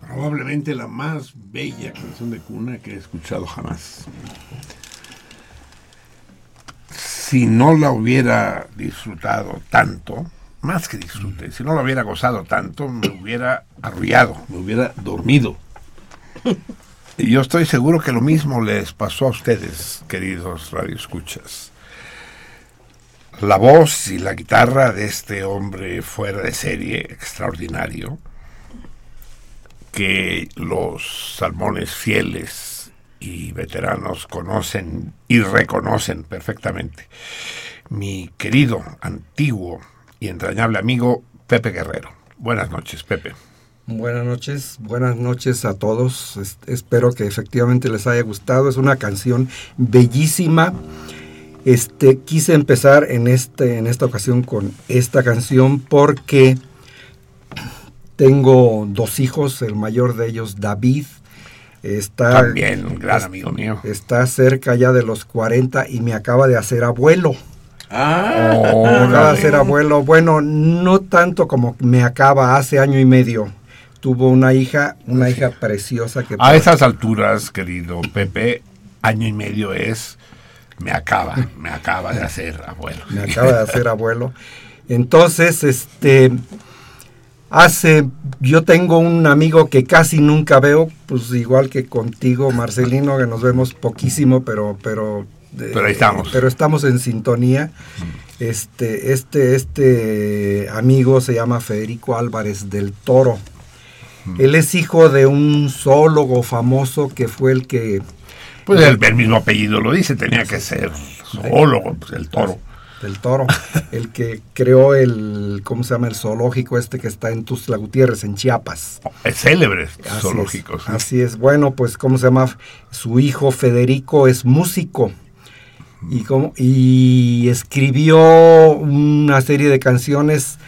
Probablemente la más bella canción de cuna que he escuchado jamás. Si no la hubiera disfrutado tanto, más que disfrute, si no la hubiera gozado tanto, me hubiera arrullado, me hubiera dormido. Y yo estoy seguro que lo mismo les pasó a ustedes, queridos radioescuchas. La voz y la guitarra de este hombre fuera de serie, extraordinario, que los salmones fieles y veteranos conocen y reconocen perfectamente. Mi querido, antiguo y entrañable amigo Pepe Guerrero. Buenas noches, Pepe. Buenas noches, buenas noches a todos. Es- espero que efectivamente les haya gustado. Es una canción bellísima. Este, quise empezar en, este, en esta ocasión con esta canción porque tengo dos hijos, el mayor de ellos, David, está, También un gran amigo mío. está cerca ya de los 40 y me acaba de hacer abuelo. Ah, Me acaba de Órale. ser abuelo. Bueno, no tanto como me acaba hace año y medio. Tuvo una hija, una hija preciosa que A esas alturas, querido Pepe, año y medio es, me acaba, me acaba de hacer abuelo. me acaba de hacer abuelo. Entonces, este, hace, yo tengo un amigo que casi nunca veo, pues igual que contigo, Marcelino, que nos vemos poquísimo, pero, pero, eh, Pero ahí estamos. Pero estamos en sintonía. Este, este, este amigo se llama Federico Álvarez del Toro. Él es hijo de un zoólogo famoso que fue el que Pues el, el mismo apellido lo dice, tenía que ser zoólogo, pues el toro. del Toro, el que creó el, ¿cómo se llama? El zoológico este que está en Tuxtla Gutiérrez, en Chiapas. Es célebre, Así zoológico. es, sí. Así es. Bueno, pues, ¿cómo se llama? Su hijo Federico es músico. Y, como, y escribió una serie de canciones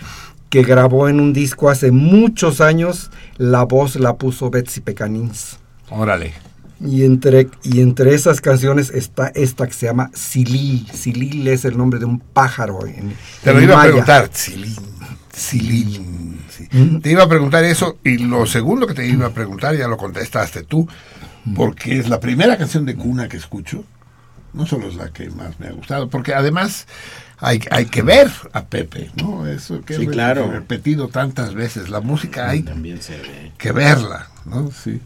que grabó en un disco hace muchos años. La voz la puso Betsy Pecanins. Órale. Y entre, y entre esas canciones está esta que se llama Silil. Silil es el nombre de un pájaro. En, Te lo en iba a preguntar, sí. Mm. Te iba a preguntar eso y lo segundo que te iba a preguntar ya lo contestaste tú, porque es la primera canción de cuna que escucho. No solo es la que más me ha gustado, porque además hay, hay que ver a Pepe, ¿no? Eso que Sí, he claro. repetido tantas veces. La música hay también se ve. que verla, ¿no? Sí.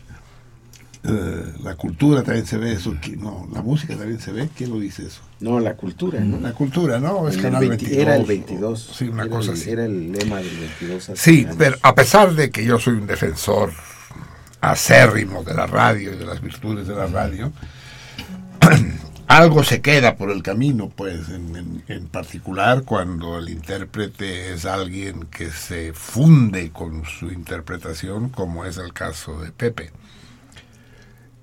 Eh, la cultura también se ve eso. No, la música también se ve. ¿Quién lo dice eso? No, la cultura, ¿no? La cultura, ¿no? Es El Canal 20 22. Era el 22. Sí, una era cosa el, así. Era el lema del 22. hace Sí, años. pero a pesar de que yo soy un defensor acérrimo de la radio y de las virtudes de la radio, algo se queda por el camino, pues, en, particular cuando el intérprete es alguien que se funde con su interpretación, como es el caso de Pepe.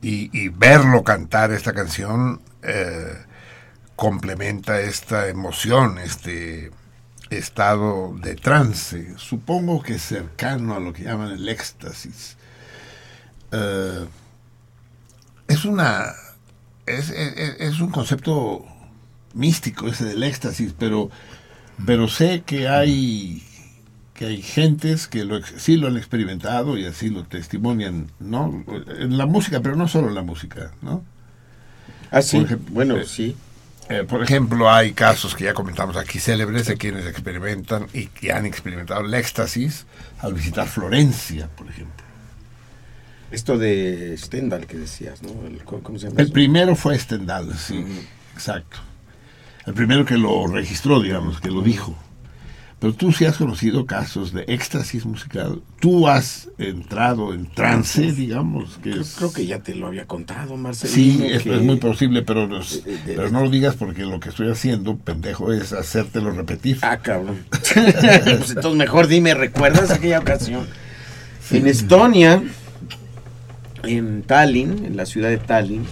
Y, y verlo cantar esta canción eh, complementa esta emoción, este estado de trance, supongo que cercano a lo que llaman el éxtasis. Eh, es una es, es- es un concepto místico ese del éxtasis, pero pero sé que hay que hay gentes que lo, sí lo han experimentado y así lo testimonian, ¿no? En la música, pero no solo en la música, ¿no? Ah, sí. ejemplo, bueno, eh, sí. Eh, por ejemplo, hay casos que ya comentamos aquí célebres de quienes experimentan y que han experimentado el éxtasis al visitar Florencia, por ejemplo. Esto de Stendhal que decías, ¿no? El- ¿cómo, se llama? El primero fue Stendhal, sí, exacto. El primero que lo registró, digamos, que lo dijo. Pero tú sí has conocido casos de éxtasis musical. Tú has entrado en trance, digamos. Que Creo, es- creo que ya te lo había contado, Sí, Marcelino. es, que- es muy posible, pero, nos- de- de- pero no lo digas porque lo que estoy haciendo, pendejo, es hacértelo repetir. Ah, cabrón. pues entonces mejor dime, ¿recuerdas aquella ocasión? En Estonia, en Tallinn, en la ciudad de Tallinn,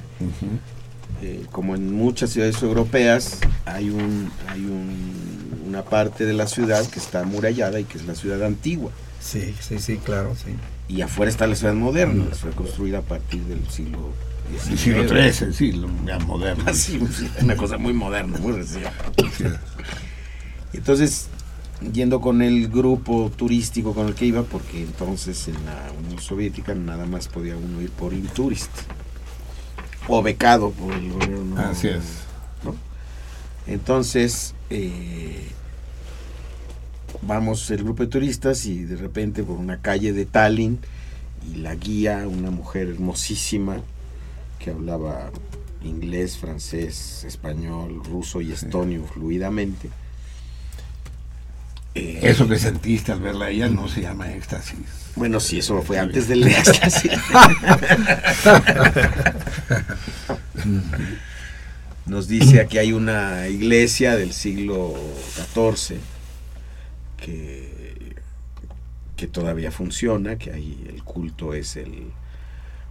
eh, como en muchas ciudades europeas, hay un hay un- una parte de la ciudad que está amurallada y que es la ciudad antigua. Sí, sí, sí, claro, sí. Y afuera está la ciudad moderna, fue construida a partir del siglo El XIX. siglo XIII, sí, lo moderno. Así, una cosa muy moderna, muy reciente. Entonces, yendo con el grupo turístico con el que iba, porque entonces en la Unión Soviética nada más podía uno ir por Intourist o becado por el gobierno. Así es. ¿no? Entonces, eh, vamos el grupo de turistas y de repente por una calle de Tallinn y la guía, una mujer hermosísima que hablaba inglés, francés, español, ruso y estonio fluidamente. Eh, Eso que sentiste al verla a ella no se llama éxtasis. Bueno, sí, eso fue antes del éxtasis. Nos dice aquí hay una iglesia del siglo XIV que, que todavía funciona, que ahí el culto es el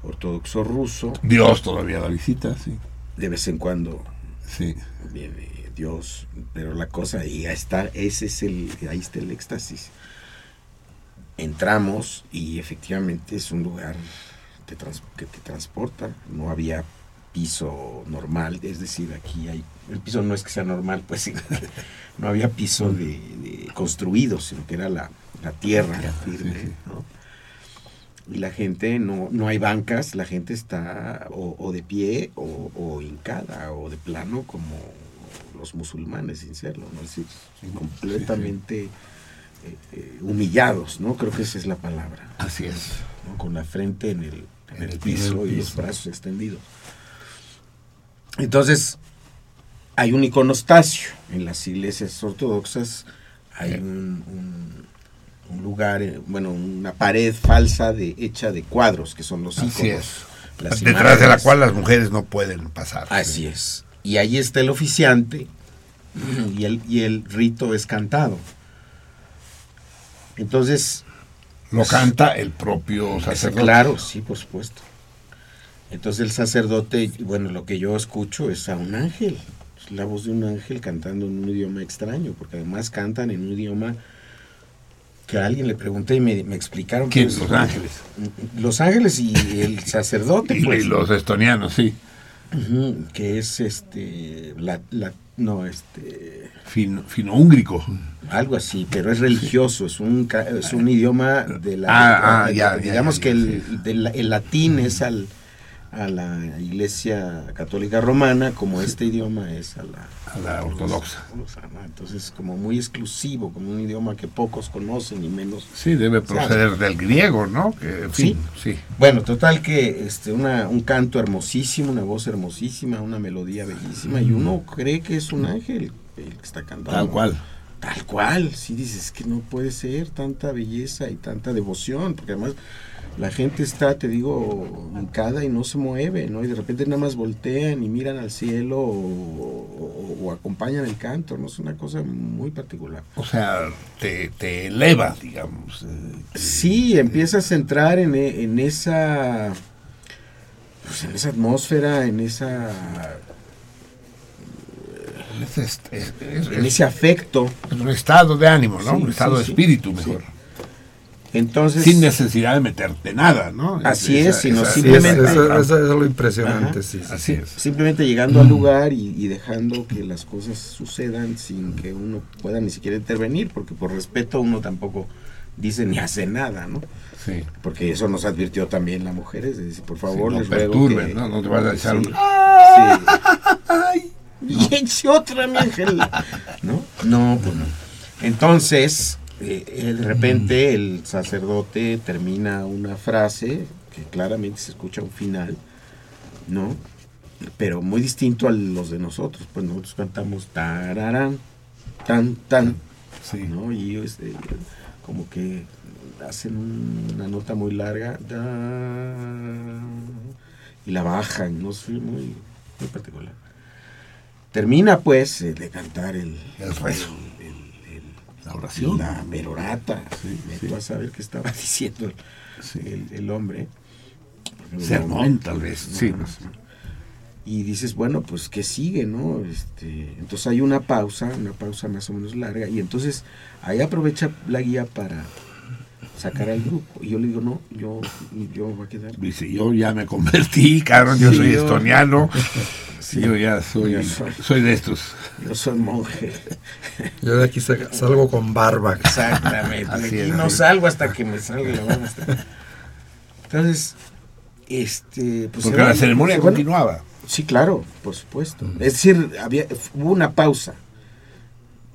ortodoxo ruso. Dios todavía la visita, sí. De vez en cuando Sí. viene Dios, pero la cosa ahí está, ese es el, ahí está el éxtasis. Entramos y efectivamente es un lugar trans- que te transporta, no había piso normal, es decir, aquí hay, el piso no es que sea normal, pues no había piso de, de construido, sino que era la, la tierra firme, sí, sí. ¿no? Y la gente, no, no hay bancas, la gente está o, o de pie o, o hincada o de plano como los musulmanes, sin serlo, ¿no? Es decir, completamente eh, eh, humillados, ¿no? Creo que esa es la palabra, Así es. ¿no? Con la frente en el, en En el piso piso. y los brazos extendidos. Entonces, hay un iconostasio en las iglesias ortodoxas, hay un, un- un lugar, eh, bueno, una pared falsa de, hecha de cuadros, que son los iconos. Así es. Detrás de la cual las mujeres no pueden pasar. Así es. Y ahí está el oficiante y el, y el rito es cantado. Entonces, Lo canta el propio sacerdote. claro, sí, por supuesto. Entonces el sacerdote, bueno, lo que yo escucho es a un ángel, es la voz de un ángel cantando en un idioma extraño, porque además cantan en un idioma que a alguien le pregunté y me, me explicaron. que ¿Quién? Los ángeles. Los ángeles y el sacerdote, Y, y pues. los estonianos, sí. Que es este, la, la- no, este, Fino, fino-húngrico. algo así, pero es religioso, es un, es un idioma de la, Ah, ah, ya, digamos ya, que el, sí. de la- el latín es al, a la iglesia católica romana, como este idioma es a la, A la ortodoxa. Entonces, como muy exclusivo, como un idioma que pocos conocen y menos Sí, debe proceder del griego, ¿no? Que, en fin, sí. Bueno, total que este una, un canto hermosísimo, una voz hermosísima, una melodía bellísima y uno cree que es un ángel el que está cantando. Tal cual. Tal cual, sí dices que no puede ser tanta belleza y tanta devoción, porque además la gente está, te digo, hincada y no se mueve, ¿no? Y de repente nada más voltean y miran al cielo o, o- o acompañan el canto, ¿no? Es una cosa muy particular. O sea, te, te eleva, digamos. eh, Sí, empiezas a entrar en, e- en esa pues en esa atmósfera, en esa es, es- es- es- en ese afecto. es un estado de ánimo, ¿no? Sí, un estado sí, de sí. espíritu mejor. Entonces, Sin necesidad de meterte nada, ¿no? Así es, sino Sí, simplemente- eso, eso- eso es lo impresionante, Ajá. sí, sí, Así sí. es. simplemente llegando al lugar y, y dejando que las cosas sucedan sin que uno pueda ni siquiera intervenir, porque por respeto uno tampoco dice ni hace nada, ¿no? Sí. Porque eso nos advirtió también la mujer, es decir, por favor, no les perturben, que- ¿no? No te vas a echar un- Sí. Y eche otra, mi ángel. ¿No? No, pues no. Entonces, eh, de repente el sacerdote termina una frase que claramente se escucha un final, ¿no? Pero muy distinto a los de nosotros. Pues nosotros cantamos tararán, tan, tan, Sí. ¿no? Y este, como que hacen una nota muy larga da, y la bajan, no sé, muy, muy particular. Termina pues eh, de cantar el, El rezo. el- La oración. la perorata. Sí, a saber qué estaba diciendo Sí. el, el hombre. Sermón, tal vez. Sí. pues. Y dices, bueno, pues ¿qué sigue, no? Este, entonces hay una pausa, una pausa más o menos larga, y entonces ahí aprovecha la guía para sacar al grupo. Y yo le digo, no, yo, yo voy a quedar. Dice, yo ya me convertí, cabrón, yo Sí, soy yo- estoniano. yo ya soy, Yo soy- soy de estos. Yo soy monje. Yo de aquí sa- salgo con barba. Exactamente. Así Aquí es, no así. salgo hasta que me salga la barba. Entonces, este, pues Porque la ceremonia continuaba. Sí, claro, por supuesto. Es decir, había, hubo una pausa.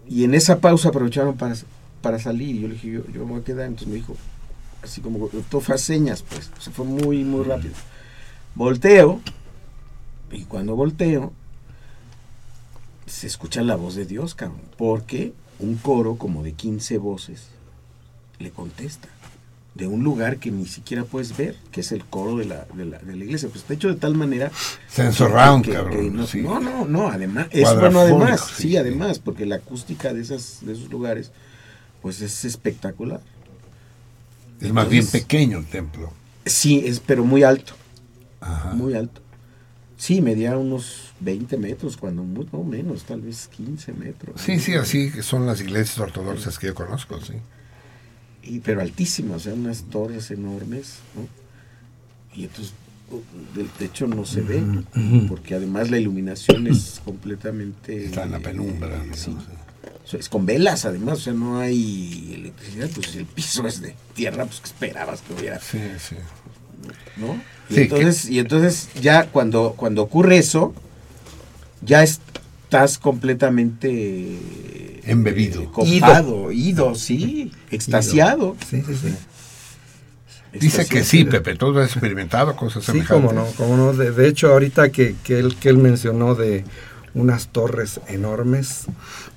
Y en esa pausa aprovecharon para, para salir. Y yo le dije, yo, yo me voy a quedar. Entonces me dijo, así como, todo fue a señas, pues. O sea, fue muy, muy rápido. Volteo. Y cuando volteo, se escucha la voz de Dios, cabrón. Porque un coro como de 15 voces le contesta. De un lugar que ni siquiera puedes ver, que es el coro de la, de la, de la iglesia. Pues está hecho de tal manera Sensor round, que- cabrón. que no, sí. no, no, no, además, es bueno además, sí, sí, sí. además, porque la acústica de esas, de esos lugares, pues es espectacular. Es más bien pequeño el templo. Sí, es, pero muy alto, Ajá. muy alto. Sí, medía unos 20 metros, cuando no menos, tal vez 15 metros. Sí, sí, así que son las iglesias ortodoxas que yo conozco, sí. Y, pero altísimas, o sea, unas torres enormes, ¿no? Y entonces, del techo no se ve, porque además la iluminación es completamente... Está en la penumbra. eh, sí. Es con velas, además, o sea, no hay electricidad, pues el piso es de tierra, pues que esperabas que hubiera, Sí, sí. ¿no? Y Sí, entonces, y entonces ya cuando, cuando ocurre eso, ya estás completamente Embebido. eh, copado, ido, sí, extasiado. Sí, sí, sí. Dice que sí. Pepe, tú has experimentado cosas Sí, semejantes. cómo no, cómo no. De, de hecho, ahorita que, que, él, que él mencionó de unas torres enormes,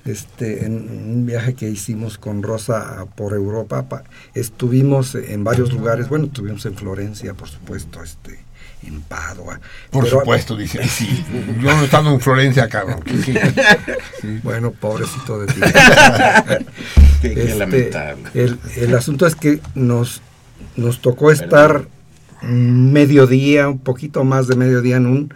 este, en un viaje que hicimos con Rosa por Europa, pa- estuvimos en varios lugares, bueno, estuvimos en Florencia, por supuesto, este, en Padua. Por pero- supuesto, dice. "Ay, Sí, yo no estando en Florencia, cabrón. sí. Bueno, pobrecito de ti. Este, lamentable. el, el asunto es que nos, nos tocó estar mediodía, un poquito más de mediodía, en un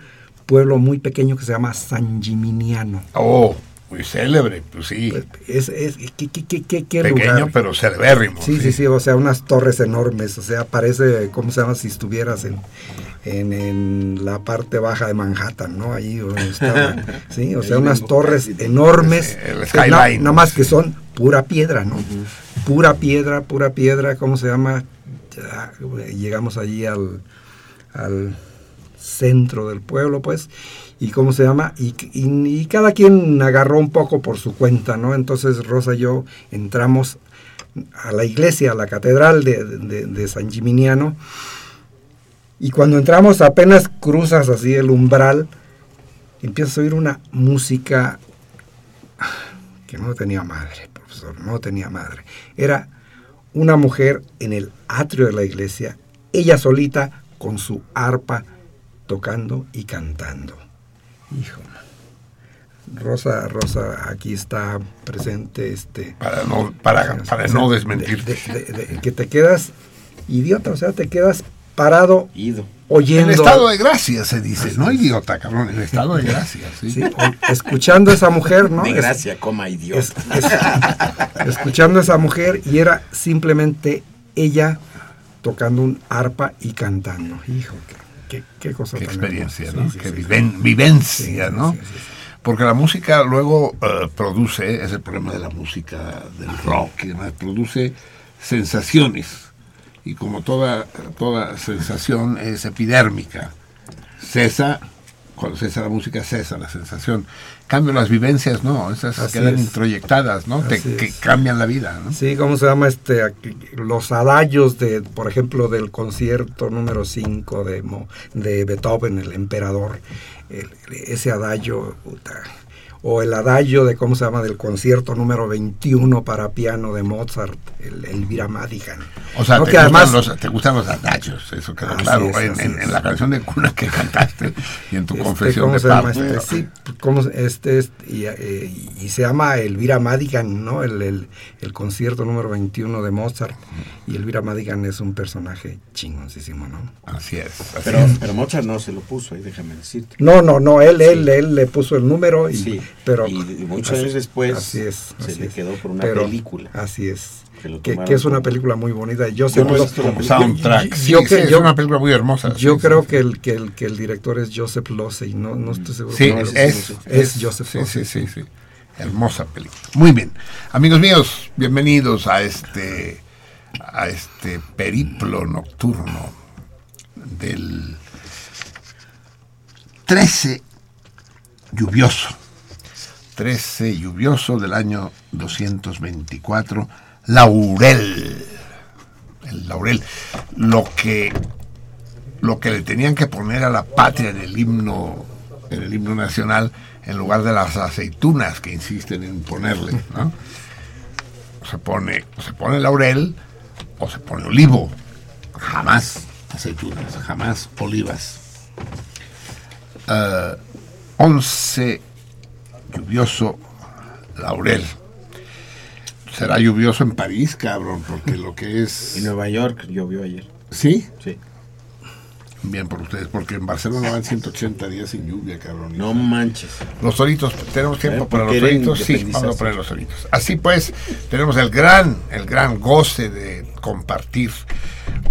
pueblo muy pequeño que se llama San Gimignano. Oh, muy célebre, pues sí. Es, es, ¿qué, qué, qué, qué- Pequeño, lugar? pero celebérrimo. Sí, sí, sí, o sea, unas torres enormes, o sea, parece, ¿cómo se llama? Si estuvieras en, en, en la parte baja de Manhattan, ¿no? Allí donde estaba, sí, o sea, unas torres enormes, El skyline. nada más que son pura piedra, ¿no? Pura piedra, pura piedra, ¿cómo se llama? Ya, llegamos allí al, al centro del pueblo, pues, y cómo se llama, y, cada quien agarró un poco por su cuenta, ¿no? Entonces Rosa y yo entramos a la iglesia, a la catedral de, de- San Gimignano, y cuando entramos apenas cruzas así el umbral, empiezas a oír una música que no tenía madre, profesor, no tenía madre. Era una mujer en el atrio de la iglesia, ella solita con su arpa tocando y cantando. Hijo. Rosa, Rosa, aquí está presente este Para no, para, para o sea, no de- desmentirte. de- de- de- que te quedas idiota, o sea, te quedas parado Ido. oyendo El estado de gracia se dice, no idiota, cabrón, el estado de gracia, sí. sí, o- escuchando a esa mujer, ¿no? De Es- gracia, coma idiota. es- es- escuchando a esa mujer y era simplemente ella tocando un arpa y cantando. Hijo, qué, qué, qué cosa Qué tan experiencia. ¿no? Sí, Qué viven- vivencia, ¿no? Porque la música luego eh, produce, es el problema de la música del rock y demás, produce sensaciones. Y como toda, toda sensación es epidérmica, cesa, cuando cesa la música cesa la sensación. Cambio las vivencias no, esas Así quedan es. introyectadas, ¿no? Te- que cambian la vida, ¿no? Sí, ¿cómo se llama este? aquí, Los adagos de, por ejemplo, del concierto número 5 de, de Beethoven, el emperador. El- ese adagio, puta, o el adagio de, ¿cómo se llama?, del concierto número 21 para piano de Mozart, el Elvira Madigan. O sea, ¿No? te, que gustan además, los, te gustan los adagios, eso queda Así claro. es, en, la canción de cuna que cantaste y en tu este, confesión ¿cómo de se llama parte. este? Sí, ¿cómo se- este, este, y, eh, y se llama Elvira Madigan, ¿no? El, el, el concierto número 21 de Mozart. Y Elvira Madigan es un personaje chingoncísimo, ¿no? Así es. así Pero, es. pero Mozart no se lo puso ahí, déjame decirte. No, no, no, él, él, él le puso el número, y, Sí, pero y- y muchos así- años después así es, se así le es. quedó por una Pero- película. Así es. Que es una película muy bonita. Yo, sé soundtrack. yo- Sí, yo sí, que- es yo- una película muy hermosa. yo sí, creo sí. que el, que, el, que el director es Joseph Losey, no, no estoy seguro. Sí, No, es, es, sí, es Joseph sí, Losey. sí, sí, sí. Hermosa película. Muy bien. Amigos míos, bienvenidos a este a este periplo nocturno del 13 lluvioso. 13 lluvioso del año 224, Laurel. El Laurel. Lo que lo que le tenían que poner a la patria en el himno en el himno nacional en lugar de las aceitunas que insisten en ponerle ¿no? se pone se pone laurel o se pone olivo jamás aceitunas jamás olivas Eh, 11 lluvioso laurel será lluvioso en París cabrón porque lo que es En Nueva York llovió ayer. sí Sí. Bien por ustedes, porque en Barcelona van 180 días sin lluvia, cabrón. No manches. Los toritos, tenemos tiempo Eh, para los toritos, sí, vamos a poner los toritos. Así pues, tenemos el gran, el gran goce de compartir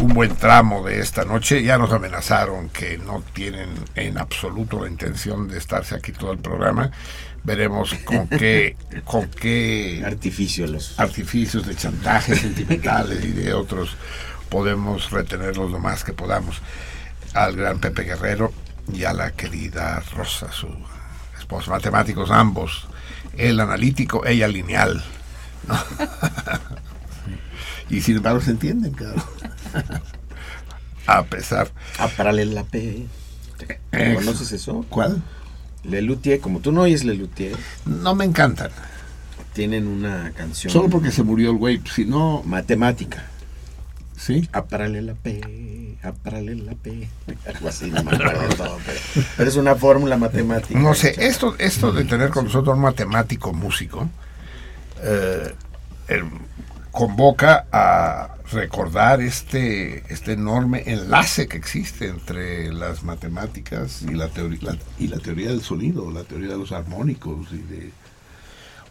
un buen tramo de esta noche. Ya nos amenazaron que no tienen en absoluto la intención de estarse aquí todo el programa. Veremos con qué, con qué Artificio los. artificios de chantaje sentimentales y de otros podemos retenerlos lo más que podamos al gran Pepe Guerrero y a la querida Rosa, su esposa, matemáticos ambos, él analítico, ella lineal. ¿no? y sin embargo se entienden, cabrón. a pesar. Ah, parale la P. Ex- ¿Conoces eso? ¿Cuál? Lelutier, como tú no oyes Lelutier, No me encantan. tienen una canción. Solo porque se murió el güey, si no, Matemática. ¿sí? A parale la P. A parale la P. Algo así, no me acuerdo todo, pero, pero es una fórmula matemática. No sé, esto, esto de tener con nosotros un matemático músico eh, eh, convoca a recordar este, este enorme enlace que existe entre las matemáticas y la, teoría, la- y la teoría del sonido, la teoría de los armónicos y de...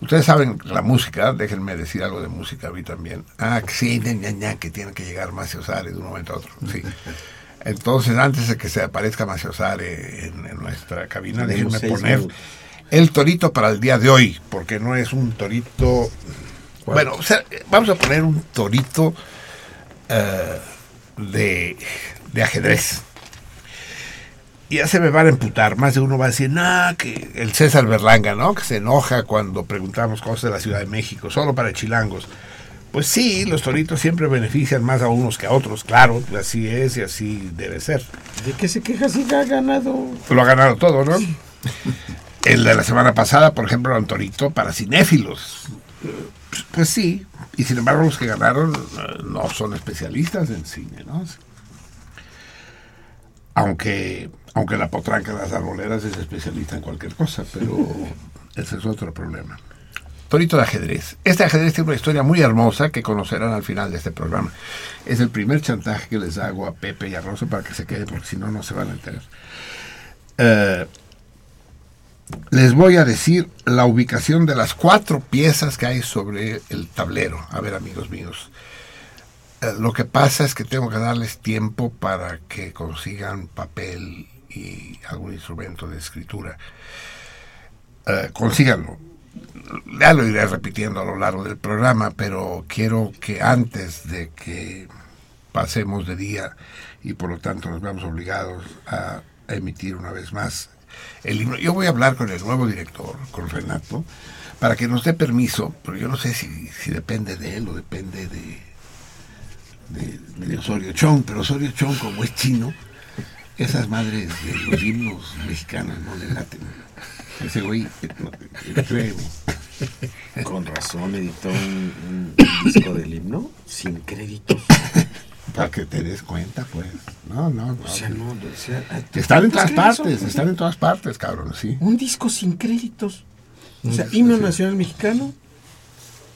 Ustedes saben la música, déjenme decir algo de música a mí también. Ah, sí, ña, ña, que tiene que llegar Macio Sare de un momento a otro. Sí. Entonces, antes de que se aparezca Macio Sare en, en nuestra cabina, déjenme poner minutos. el torito para el día de hoy, porque no es un torito. Bueno, o sea, vamos a poner un torito eh, de, de ajedrez. Y ya se me van a emputar. Más de uno va a decir, nah, que el César Berlanga, ¿no? Que se enoja cuando preguntamos cosas de la Ciudad de México, solo para chilangos. Pues sí, los toritos siempre benefician más a unos que a otros, claro, así es y así debe ser. ¿De qué se queja si ha ganado? Lo ha ganado todo, ¿no? El de la semana pasada, por ejemplo, era un torito para cinéfilos. Pues sí, y sin embargo los que ganaron eh, no son especialistas en cine, ¿no? Aunque, aunque la potranca de las arboleras es especialista en cualquier cosa, pero ese es otro problema. Torito de ajedrez. Este ajedrez tiene una historia muy hermosa que conocerán al final de este programa. Es el primer chantaje que les hago a Pepe y a Rosa para que se quede, porque si no, no se van a enterar. Eh, les voy a decir la ubicación de las cuatro piezas que hay sobre el tablero. A ver, amigos míos. Eh, lo que pasa es que tengo que darles tiempo para que consigan papel y algún instrumento de escritura. Eh, consíganlo. Ya lo iré repitiendo a lo largo del programa, pero quiero que antes de que pasemos de día y por lo tanto nos veamos obligados a emitir una vez más el libro. Yo voy a hablar con el nuevo director, con Renato, para que nos dé permiso, pero yo no sé si, depende de él o depende de, de, Osorio Chong, pero Osorio Chong, como es chino, esas madres de los himnos mexicanos no le laten. Ese güey. Con razón editó un- un disco del himno sin créditos. Para que te des cuenta, pues. No, no, no. O sea, no, o sea, Están en todas ¿cuántos créditos partes, son? están en todas partes, cabrón, sí. Un disco sin créditos. O sea, himno nacional mexicano.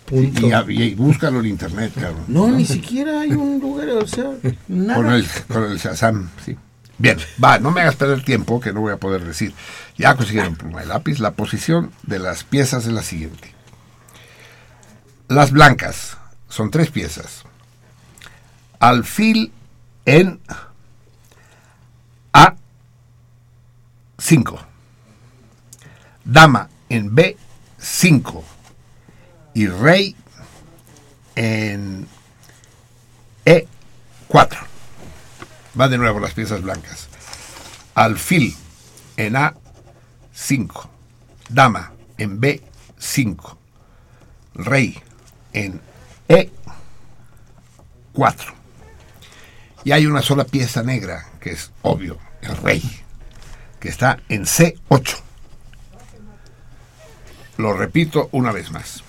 Punto. Y, y- y búscalo en internet, cabrón. No, ni siquiera hay un lugar, o sea, nada. Con el, con el Shazam, sí. Bien, va, no me hagas perder tiempo, que no voy a poder decir. Ya consiguieron pluma y lápiz. La posición de las piezas es la siguiente. Las blancas son tres piezas. Alfil en A5. Dama en B5. Y rey en E4. Va de nuevo las piezas blancas. Alfil en A5. Dama en B5. Rey en E4. Y hay una sola pieza negra, que es obvio, el rey, que está en C8. Lo repito una vez más.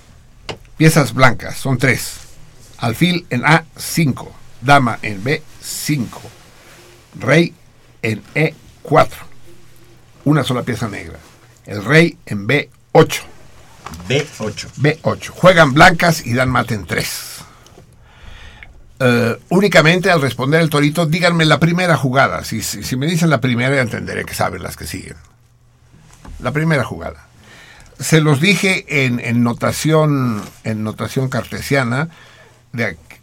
Piezas blancas son tres. Alfil en A5. Dama en B5. Rey en E4. Una sola pieza negra. El rey en B8. B8. B8. Juegan blancas y dan mate en 3. Únicamente al responder el torito, díganme la primera jugada. Si, me dicen la primera, entenderé que saben las que siguen. La primera jugada. Se los dije en, notación en notación cartesiana.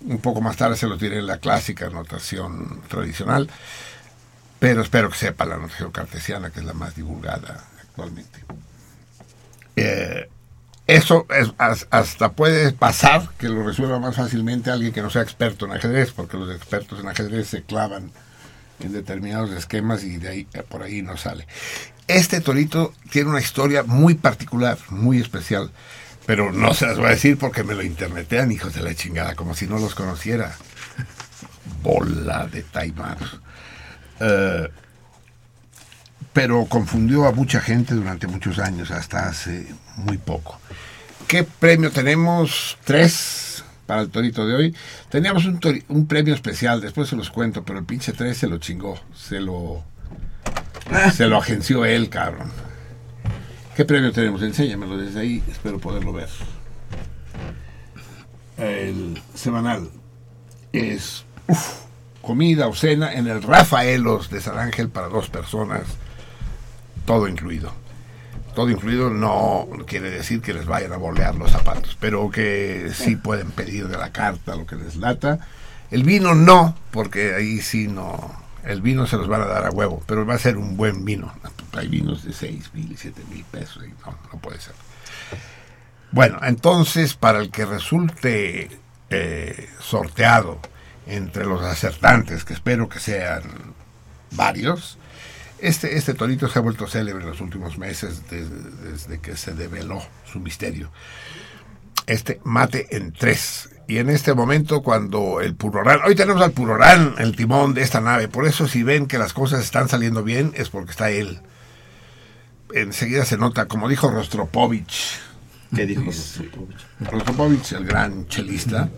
Un poco más tarde se los diré en la clásica notación tradicional. Pero espero que sepa la notación cartesiana, que es la más divulgada actualmente. Eh, eso es- as- hasta puede pasar que lo resuelva más fácilmente alguien que no sea experto en ajedrez, porque los expertos en ajedrez se clavan en determinados esquemas y de ahí eh, por ahí no sale. Este torito tiene una historia muy particular, muy especial, pero no se las voy a decir porque me lo internetean, hijos de la chingada, como si no los conociera. Bola de Taimar. Eh, pero confundió a mucha gente durante muchos años, hasta hace muy poco. ¿Qué premio tenemos? Tres para el torito de hoy. Teníamos un, premio especial, después se los cuento, pero el pinche tres se lo chingó, se lo, se lo agenció él, cabrón. ¿Qué premio tenemos? Enséñamelo desde ahí, espero poderlo ver. El semanal es uf, comida o cena en el Rafaelos de San Ángel para dos personas, todo incluido. Todo incluido no quiere decir que les vayan a bolear los zapatos, pero que sí pueden pedir de la carta lo que les lata. El vino no, porque ahí sí no. El vino se los van a dar a huevo, pero va a ser un buen vino. Hay vinos de 6 mil, 7 mil pesos, y no, no puede ser. Bueno, entonces, para el que resulte eh, sorteado entre los acertantes, que espero que sean varios, este, este torito se ha vuelto célebre en los últimos meses desde, desde que se develó su misterio. Este mate en tres. Y en este momento, cuando el Purorán, hoy tenemos al Purorán, el timón de esta nave, por eso si ven que las cosas están saliendo bien, es porque está él. Enseguida se nota, como dijo Rostropovich, ¿Qué dijo? Rostropovich, el gran chelista,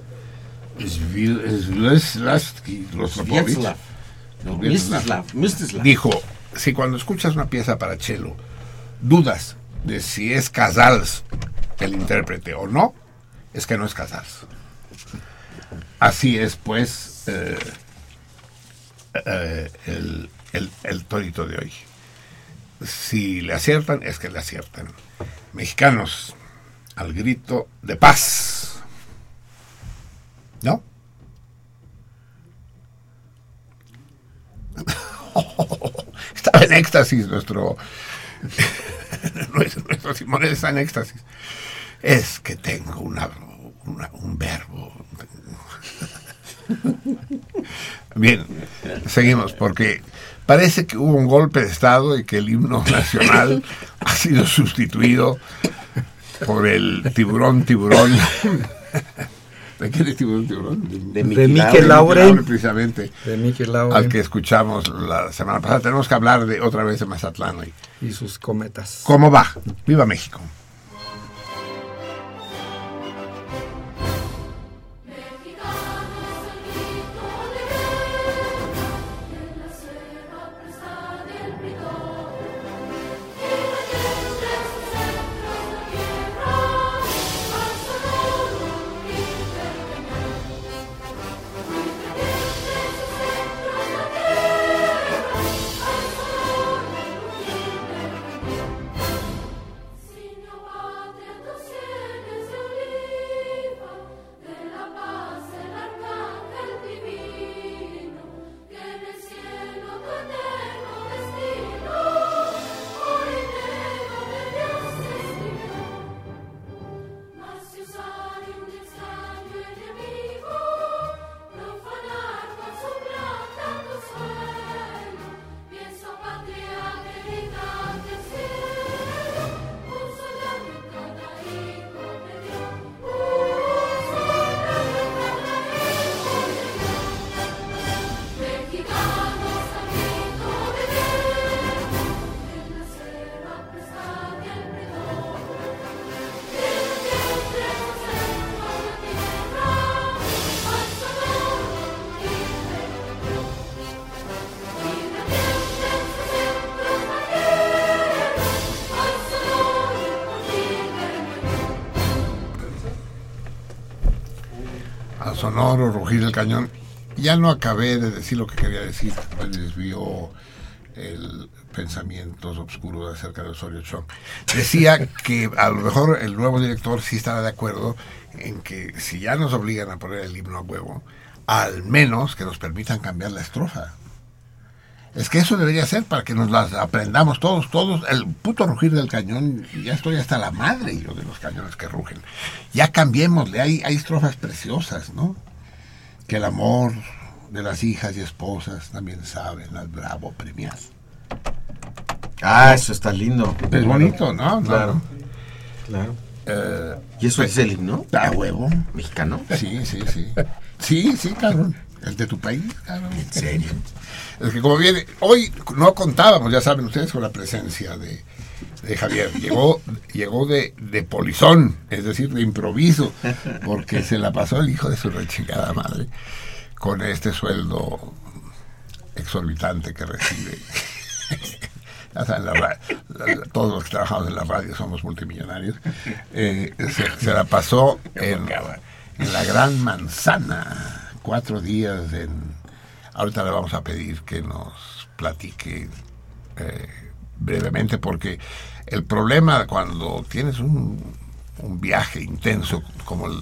Svil- Svil- Rostropovich, Vietzlav. No, Vietzlav. Mstislav. Mstislav. dijo, si cuando escuchas una pieza para cello dudas de si es Casals el intérprete o no, es que no es Casals. Así es, pues, eh, eh, el, el- el torito de hoy. Si le aciertan, es que le aciertan. Mexicanos, al grito de paz. ¿No? Éxtasis nuestro, nuestro, está en éxtasis. Es que tengo un verbo. Bien, seguimos, porque parece que hubo un golpe de Estado y que el himno nacional ha sido sustituido por el tiburón, tiburón ¿De qué tiburón? tiburón? De De Lauren. Lauren. precisamente. De Mickey Lauren Al que escuchamos la semana pasada. Tenemos que hablar de otra vez de Mazatlán hoy. y sus cometas. ¿Cómo va? ¡Viva México! Sonoro rugir el cañón. Ya no acabé de decir lo que quería decir. Me desvió el pensamientos oscuros acerca de Osorio Chong. Decía que a lo mejor el nuevo director sí estará de acuerdo en que si ya nos obligan a poner el himno a huevo, al menos que nos permitan cambiar la estrofa. Es que eso debería ser para que nos las aprendamos todos, todos. El puto rugir del cañón, ya estoy hasta la madre yo de los cañones que rugen. Ya cambiémosle, hay, hay estrofas preciosas, ¿no? Que el amor de las hijas y esposas también saben al bravo premiar. Ah, eso está lindo. Es bonito, ¿no? Claro. Claro. Eh, ¿Y eso es el himno? a huevo. ¿Mexicano? Sí, sí, sí. Sí, sí, cabrón. El de tu país, cabrón. ¿En serio? Es que como viene, hoy no contábamos, ya saben ustedes, con la presencia de, de Javier. Llegó, llegó de, de polizón, es decir, de improviso, porque se la pasó el hijo de su rechingada madre con este sueldo exorbitante que recibe. La la- la- todos los que trabajamos en la radio somos multimillonarios. Eh, se, se la pasó en, en la Gran Manzana, cuatro días en... Ahorita le vamos a pedir que nos platique eh, brevemente, porque el problema cuando tienes un, viaje intenso como el,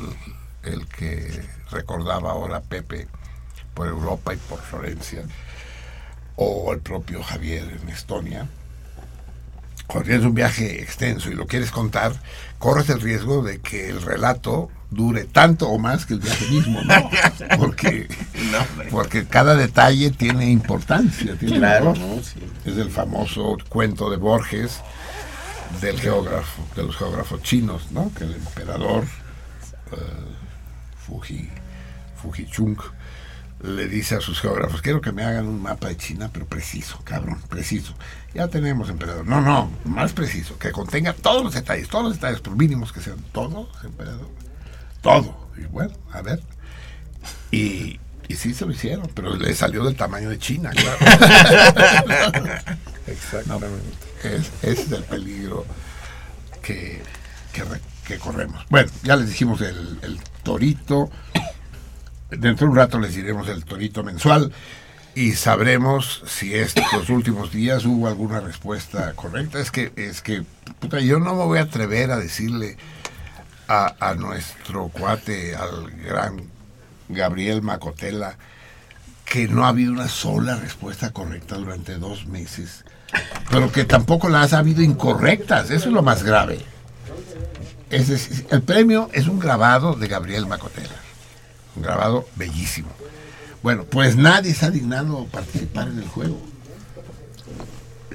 el que recordaba ahora Pepe por Europa y por Florencia, o el propio Javier en Estonia, cuando tienes un viaje extenso y lo quieres contar, corres el riesgo de que el relato dure tanto o más que el viaje mismo, ¿no? Porque, porque cada detalle tiene importancia, tiene Claro, valor. ¿no? Sí. Es el famoso cuento de Borges del geógrafo, de los geógrafos chinos, ¿no? Que el emperador eh, Fuji, Fujichung le dice a sus geógrafos, quiero que me hagan un mapa de China, pero preciso, cabrón, preciso. Ya tenemos, emperador. No, no, más preciso, que contenga todos los detalles, todos los detalles, por mínimos que sean, todos, emperador. Todo. Y bueno, a ver. Y, y sí se lo hicieron, pero le salió del tamaño de China, claro. Exactamente. es, ese es el peligro que, que, que corremos. Bueno, ya les dijimos el, el torito. Dentro de un rato les diremos el torito mensual y sabremos si estos últimos días hubo alguna respuesta correcta. Es que, es que, puta, yo no me voy a atrever a decirle a, a nuestro cuate, al gran Gabriel Macotela, que no ha habido una sola respuesta correcta durante dos meses, pero que tampoco las ha habido incorrectas. Eso es lo más grave. Es decir, el premio es un grabado de Gabriel Macotela, grabado bellísimo. Bueno, pues nadie se ha dignado participar en el juego.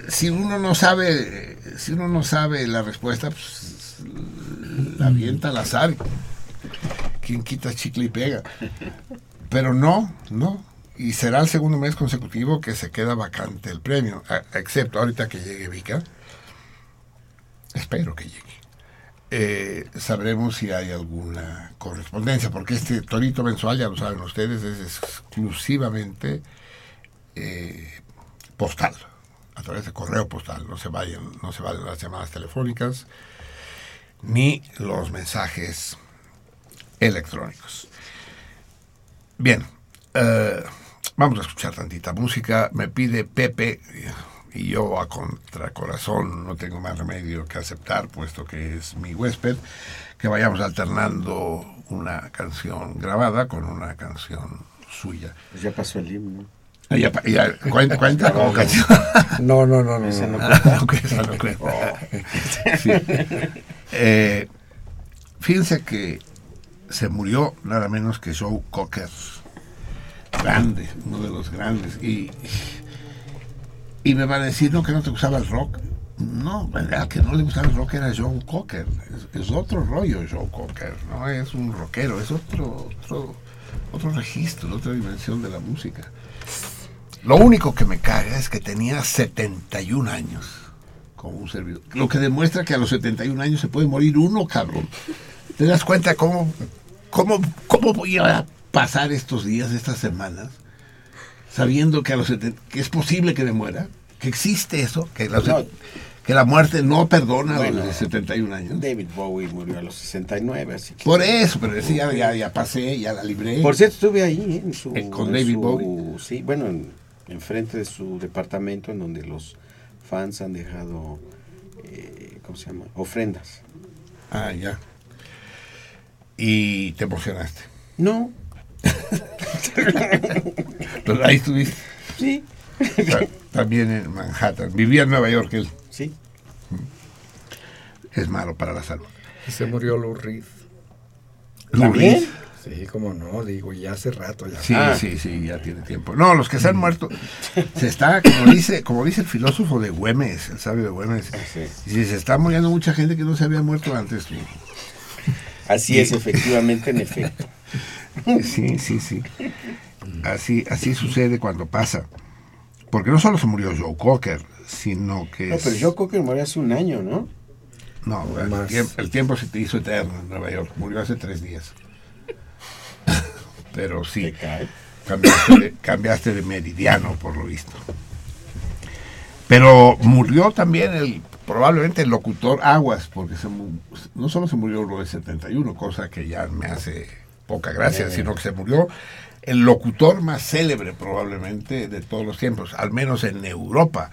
Si uno no sabe, si uno no sabe la respuesta, pues la avienta al azar. ¿quién quita chicle y pega? Pero no, no. Y será el segundo mes consecutivo que se queda vacante el premio, excepto ahorita que llegue Vika. Espero que llegue. Eh, sabremos si hay alguna correspondencia, porque este torito mensual, ya lo saben ustedes, es exclusivamente eh, postal, a través de correo postal. No se vayan, no se valen las llamadas telefónicas ni los mensajes electrónicos. Bien, eh, vamos a escuchar tantita música. Me pide Pepe, y yo a contracorazón no tengo más remedio que aceptar, puesto que es mi huésped, que vayamos alternando una canción grabada con una canción suya. Pues ya pasó el himno. Ya, pa- ya, cuenta, cuenta como canción. No, no, no, no. Esa no. no Ah, ok, esa no cuenta. Sí. Eh, fíjense que se murió nada menos que Joe Cocker. Grande, uno de los grandes. Y, y me van a decir, no, que no te gustaba el rock. No, verdad que no le gustaba el rock era Joe Cocker. Es, otro rollo Joe Cocker, no es un rockero, es otro, otro, otro registro, otra dimensión de la música. Lo único que me caga es que tenía 71 años como un servidor. Lo que demuestra que a los 71 años se puede morir uno, cabrón. ¿Te das cuenta cómo, cómo, cómo voy a pasar estos días, estas semanas, sabiendo que a los 70 que es posible que me muera? Que existe eso, que la, No. que la muerte no perdona Bueno, a los 71 años. David Bowie murió a los 69, así que... Por eso, pero sí, ya, ya, ya pasé, ya la libré. Por cierto, estuve ahí en su... Eh, con en David su- Bowie. Sí, bueno, en, enfrente de su departamento en donde los fans han dejado, eh, ¿cómo se llama? Ofrendas. Ah, ya. Y te emocionaste. No, Pero ahí estuviste. sí, Ta- También en Manhattan. Vivía en Nueva York él. sí. Es malo para la salud. Y se murió Lou Reed. ¿También? Luis. Sí, como no, digo, ya hace rato ya. Sí, Ah. sí, sí, ya tiene tiempo. No, los que se han muerto, se está, como dice, como dice el filósofo de Güemes, el sabio de Güemes, Sí. dice, se está muriendo mucha gente que no se había muerto antes. Así es, efectivamente, en efecto. Sí, sí, sí. Así, así sucede cuando pasa. Porque no solo se murió Joe Cocker, sino que... No, pero creo que murió hace un año, ¿no? No, el tiempo, el tiempo se te hizo eterno en Nueva York. Murió hace tres días. Pero sí, cambiaste de, cambiaste de meridiano, por lo visto. Pero murió también el probablemente el locutor Aguas, porque se mu- no solo se murió uno de 71, cosa que ya me hace poca gracia, sino que se murió el locutor más célebre probablemente de todos los tiempos, al menos en Europa.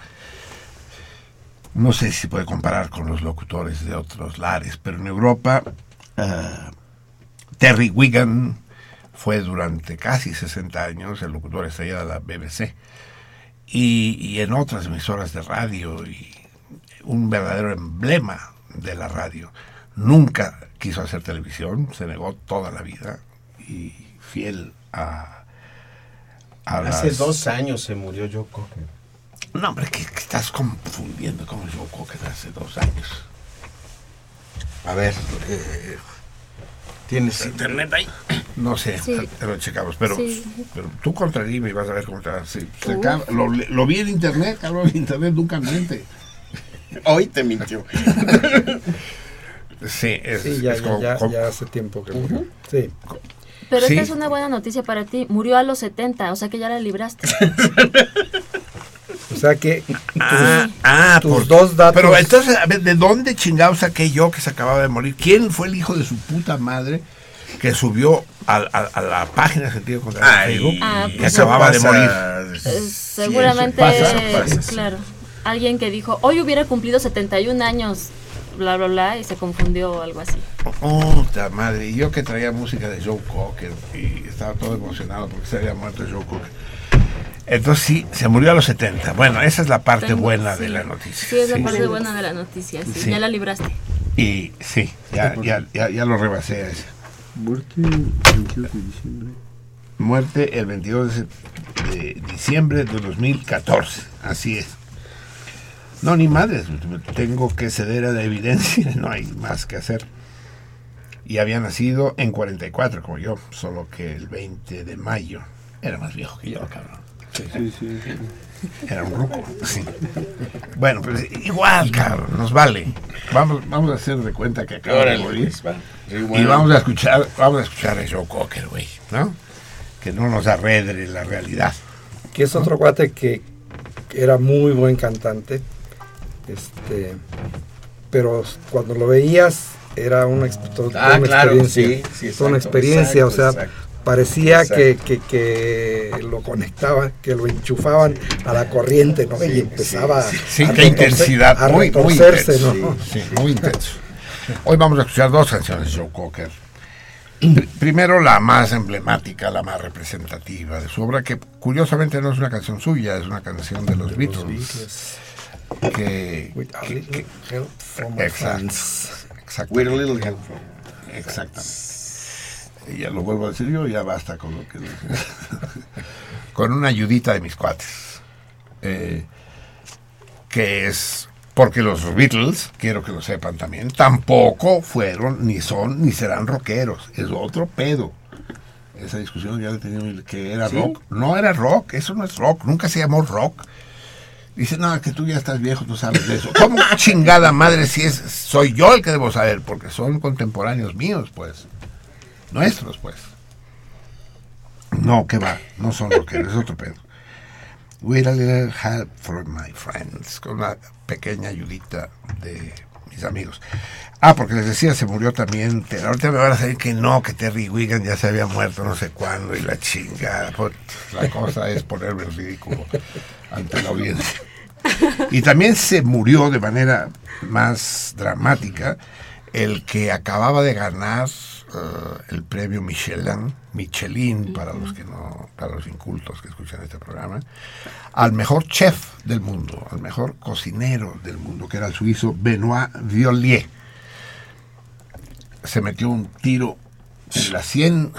No sé si puede comparar con los locutores de otros lares, pero en Europa eh, Terry Wigan fue durante casi 60 años el locutor estrella de la BBC y, y en otras emisoras de radio y un verdadero emblema de la radio. Nunca quiso hacer televisión, se negó toda la vida y fiel a... a Hace las- dos años se murió Joe Cocker. No, hombre, que, que estás confundiendo con Joe Cocker hace dos años. A ver, eh, ¿tienes internet ahí? No sé, Sí. te lo checamos, pero, Sí. pero tú contra el y vas a ver cómo te va. Sí, se Uf. acaba- lo, lo vi en internet, cabrón, el internet nunca miente. Hoy te mintió. Sí, es, Sí, ya, es ya, como- ya, como- ya hace tiempo que murió. Sí. Pero Sí. esta es una buena noticia para ti. Murió a los 70, o sea que ya la libraste. O sea que Ah, ah, tus por- dos datos- Pero entonces, a ver, ¿de dónde chingados saqué yo que se acababa de morir? ¿Quién fue el hijo de su puta madre que subió a, a- a la página de sentido contra el Ay, Facebook Ah, que pues acababa de morir? Eh, seguramente, pasa, pasa, sí. claro. Alguien que dijo, hoy hubiera cumplido 71 años, bla, bla, bla, y se confundió o algo así. Puta madre, y yo que traía música de Joe Cocker y estaba todo emocionado porque se había muerto Joe Cocker. Entonces sí, se murió a los 70. Bueno, esa es la parte Tengo- buena sí. de la noticia. Sí, es la Sí. parte buena de la noticia, sí, Sí. ya la libraste. Y sí, ya, ya, ya, ya lo rebasé a ese. Muerte 22 de diciembre. Muerte el 22 de, de diciembre de 2014. Así es. No, ni madres. Tengo que ceder a la evidencia. No hay más que hacer. y había nacido en 44 como yo, solo que el 20 de mayo. Era más viejo que yo, cabrón. Sí, sí. Era un ruco. sí. Bueno, pues igual, cabrón, nos vale. Vamos, vamos a hacer de cuenta que acaba de morir. pues. Sí, Y vamos a escuchar, vamos a escuchar a Joe Cocker, güey, ¿no? Que no nos arredre la realidad. que es otro cuate que, que era muy buen cantante. Este, pero cuando lo veías era una, toda Ah, una claro, experiencia. sí, sí, toda una exacto, experiencia, o sea, exacto, parecía que, Exacto. que, que lo conectaban, que lo enchufaban a la corriente, ¿no? y empezaba sí, sí, a qué retorcer- intensidad, a muy, muy retorcerse, intenso, ¿no? Sí, muy intenso. Hoy vamos a escuchar dos canciones de Joe Cocker. Pr- Primero la más emblemática, la más representativa de su obra, que curiosamente no es una canción suya, es una canción de los Beatles. Que, With a que- little que- help from my exacto, friends. exacto, With a little help from. exactamente. Y ya lo vuelvo a decir yo, ya basta con lo que... con una ayudita de mis cuates. Eh, que es porque los Beatles, quiero que lo sepan también, tampoco fueron, ni son, ni serán rockeros. Es otro pedo. Esa discusión ya la he tenido que era ¿Sí? rock. No era rock, eso no es rock, nunca se llamó rock. Dice, no, que tú ya estás viejo, tú sabes de eso. ¿Cómo chingada madre si es, soy yo el que debo saber? Porque son contemporáneos míos, pues. Nuestros, pues. No, que va, no son rockeros, es otro pedo. With a little help from my friends. Con una pequeña ayudita de mis amigos. Ah, porque les decía, se murió también. Ahorita me van a decir que no, que Terry Wigan ya se había muerto no sé cuándo y la chingada. Pues, la cosa es ponerme en ridículo ante la audiencia. Y también se murió de manera más dramática el que acababa de ganar eh, el premio Michelin, Michelin para los que no, para los incultos que escuchan este programa, al mejor chef del mundo, al mejor cocinero del mundo, que era el suizo Benoit Violier. Se metió un tiro en la 100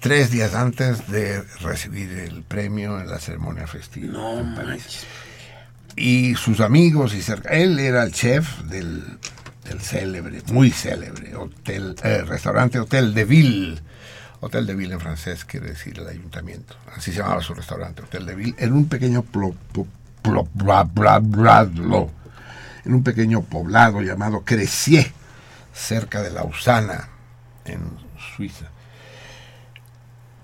tres días antes de recibir el premio en la ceremonia festiva No en París manches. y sus amigos y cerca. Él era el chef del, del célebre, muy célebre, hotel, eh, restaurante Hotel de Ville. Hotel de Ville en francés quiere decir el ayuntamiento. Así se llamaba su restaurante, Hotel de Ville, en un pequeño plo- plo- plo- bla- en un pequeño poblado llamado Cressier, cerca de Lausana, en Suiza.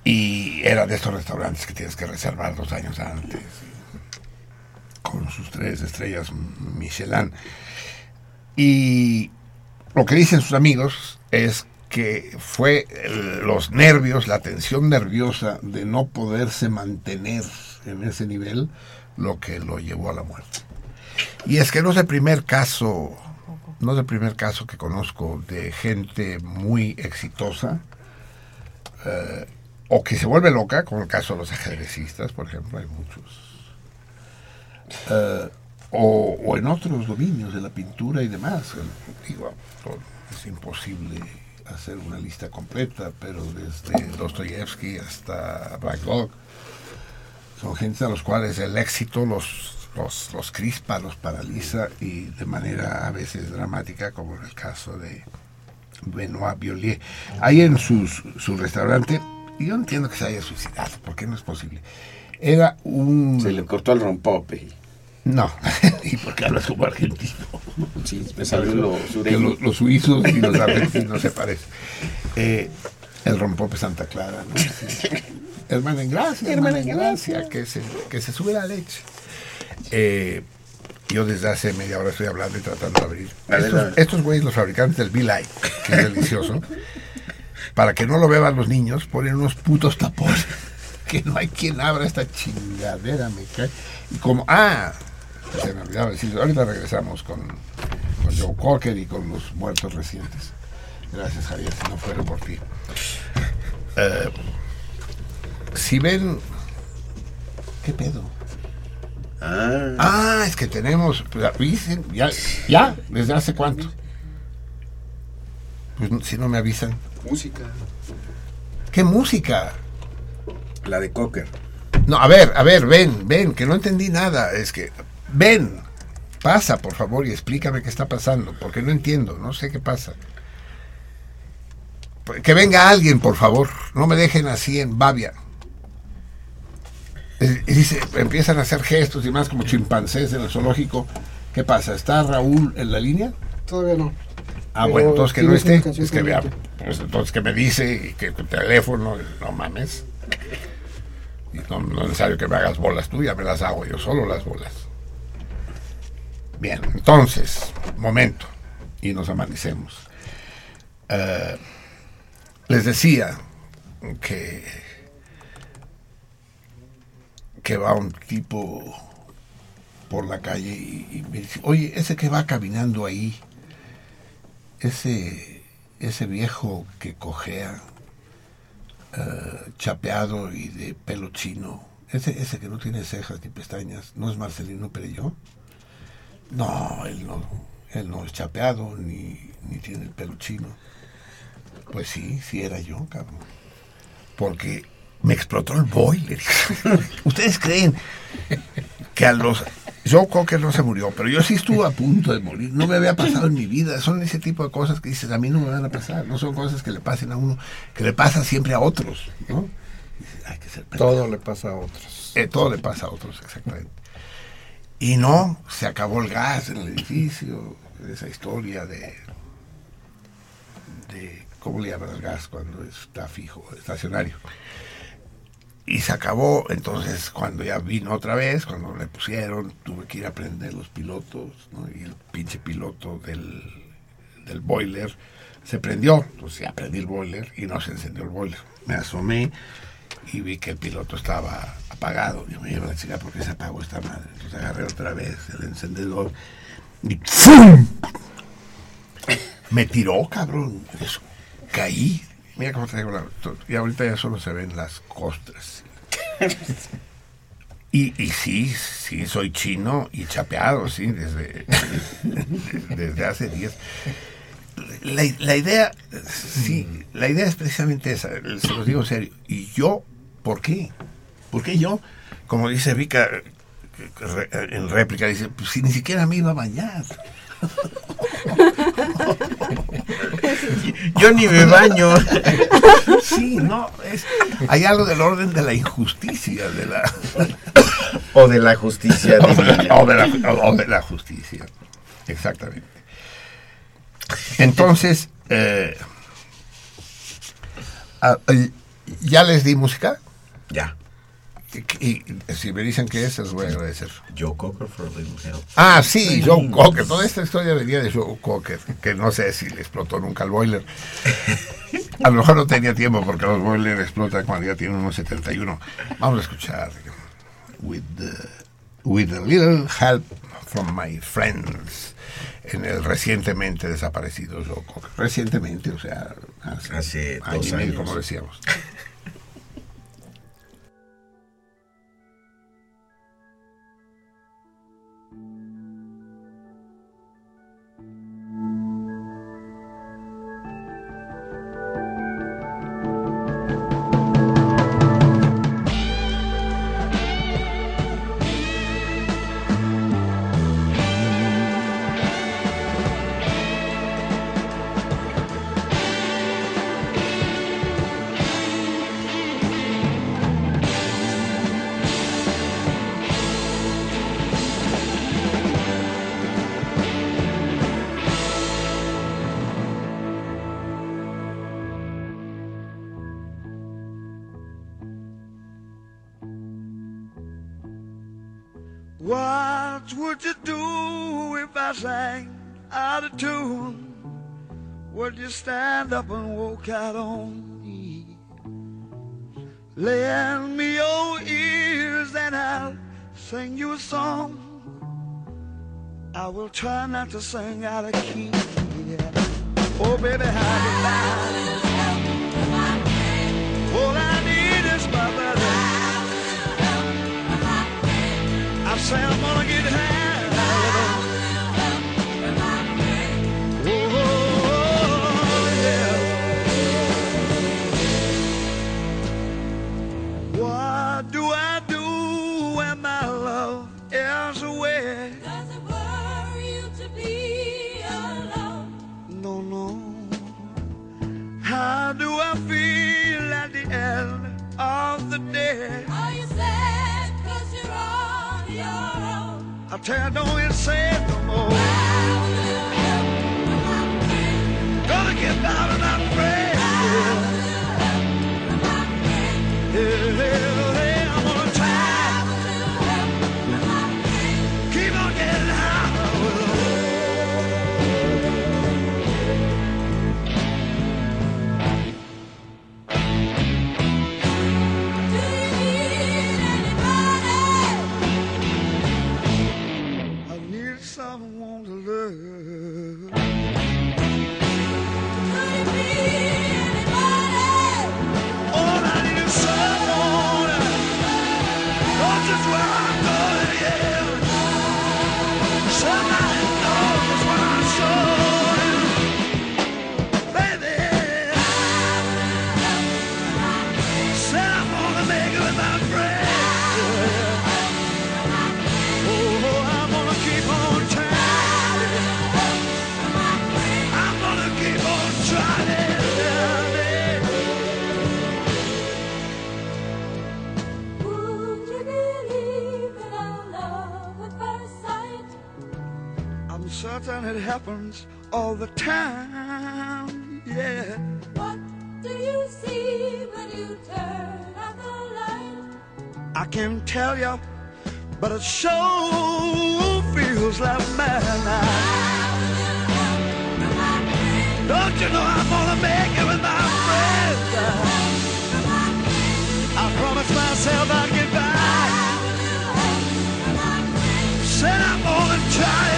Y era de estos restaurantes que tienes que reservar dos años antes con sus tres estrellas Michelin. Y lo que dicen sus amigos es que fue los nervios, la tensión nerviosa de no poderse mantener en ese nivel lo que lo llevó a la muerte. Y es que no es el primer caso, no es el primer caso que conozco de gente muy exitosa eh, o que se vuelve loca, como el caso de los ajedrecistas, por ejemplo, hay muchos eh, o, en otros dominios de la pintura y demás. Digo, es imposible hacer una lista completa, pero desde Dostoyevsky hasta Black Dog, son gente a los cuales el éxito los, los, los crispa, los paraliza y de manera a veces dramática, como en el caso de Benoit Violier. Ahí en sus- su restaurante, y yo entiendo que se haya suicidado, porque no es posible. Era un... Se le cortó el rompope. No, y porque hablas como argentino. Sí, me salió lo sureño. los suizos y los argentinos se parecen. Eh, el rompope Santa Clara, ¿no? Sí. Hermana en gracia, hermana en gracia, que se, que se sube la leche. Eh, yo desde hace media hora estoy hablando y tratando de abrir. Estos, güeyes, los fabricantes del Be-Light, que es delicioso, para que no lo beban los niños, ponen unos putos tapones. Que no hay quien abra esta chingadera, me cae. Y como, ah, se me olvidaba decir, ahorita regresamos con, con Joe Cocker y con los muertos recientes. Gracias, Javier, si no fuera por ti. Eh, si ven. ¿Qué pedo? Ah, Ah, es que tenemos. pues, avisen, ya, ya, ¿desde hace cuánto? Pues si no me avisan. Música. ¿Qué música? La de Cocker. No, a ver, a ver, ven, ven, que no entendí nada. Es que, ven, pasa, por favor, y explícame qué está pasando, porque no entiendo, no sé qué pasa. que venga alguien, por favor. No me dejen así en babia. Eh, Y dice, empiezan a hacer gestos y más como chimpancés en el zoológico. ¿Qué pasa? ¿Está Raúl en la línea? Todavía no. Ah, Pero bueno, entonces que no esté. Es que vea, pendiente. pues, entonces que me dice y que tu teléfono, no mames. Y no, es necesario que me hagas bolas tú, ya me las hago yo solo las bolas. Bien, entonces, momento, y nos amanecemos. Eh, les decía que que va un tipo por la calle y me dice, oye, ese que va caminando ahí, ese, ese viejo que cojea, eh, chapeado y de pelo chino, ese, ese que no tiene cejas ni pestañas, ¿no es Marcelino Perelló? No, él no, él no es chapeado ni, ni tiene el pelo chino. Pues sí, sí era yo, cabrón. Porque me explotó el boiler. ¿Ustedes creen que a los... Joe Cocker no se murió, pero yo sí estuve a punto de morir. No me había pasado en mi vida. Son ese tipo de cosas que dices, a mí no me van a pasar. No son cosas que le pasen a uno, que le pasa siempre a otros, ¿no? Dices, hay que ser Todo le pasa a otros. eh, todo le pasa a otros, exactamente. Y no, se acabó el gas en el edificio, esa historia de, de ¿cómo le llaman al gas cuando está fijo, estacionario? Y se acabó, entonces cuando ya vino otra vez, cuando le pusieron, tuve que ir a prender los pilotos, ¿no? y el pinche piloto del, del boiler se prendió, entonces ya prendí el boiler y no se encendió el boiler. Me asomé y vi que el piloto estaba apagado. Yo me llevo la chica porque se apagó esta madre. Entonces agarré otra vez el encendedor y ¡fum! Me tiró, cabrón. Caí. Mira cómo traigo la... Y ahorita ya solo se ven las costras. Y, y sí, sí, soy chino y chapeado, sí, desde, desde hace días. La, la idea, sí, la idea es precisamente esa, se los digo en serio. ¿Y yo por qué? ¿Por qué yo? Como dice Vika en réplica, dice, pues si ni siquiera me iba a bañar. Yo ni me baño. Sí, no, es, hay algo del orden de la injusticia, de la, O de la justicia o, de divina. la, o de la- o de la justicia. Exactamente. Entonces, eh, ah, eh, ¿ya les di música? Ya. Y, y si me dicen que es, los voy a agradecer. Joe Cocker for a Little Help. Ah, sí, Joe Cocker. Toda esta historia venía de Joe Cocker, que no sé si le explotó nunca el boiler. A lo mejor no tenía tiempo porque los boilers explotan cuando ya tienen unos 71. Vamos a escuchar With, the- with a Little Help from My Friends en el recientemente desaparecido Joe Cocker. Recientemente, o sea, hace, Hace año dos y medio, años. como decíamos. And out on me? Lend me your ears and I'll sing you a song. I will try not to sing out of key. yeah. Oh, baby, how you lie? All I need is my brother. I say I'm gonna get high. of the day. Are you sad cause you're on your own? I tell you, don't it's sad no more. Help, Gonna get down and I'm praying. Yeah. It happens all the time. Yeah. What do you see when you turn out the light? I can tell you, but it sure feels like madness. Don't you know I'm gonna make it with my friends? I promised myself I'd get back. Said I'm gonna try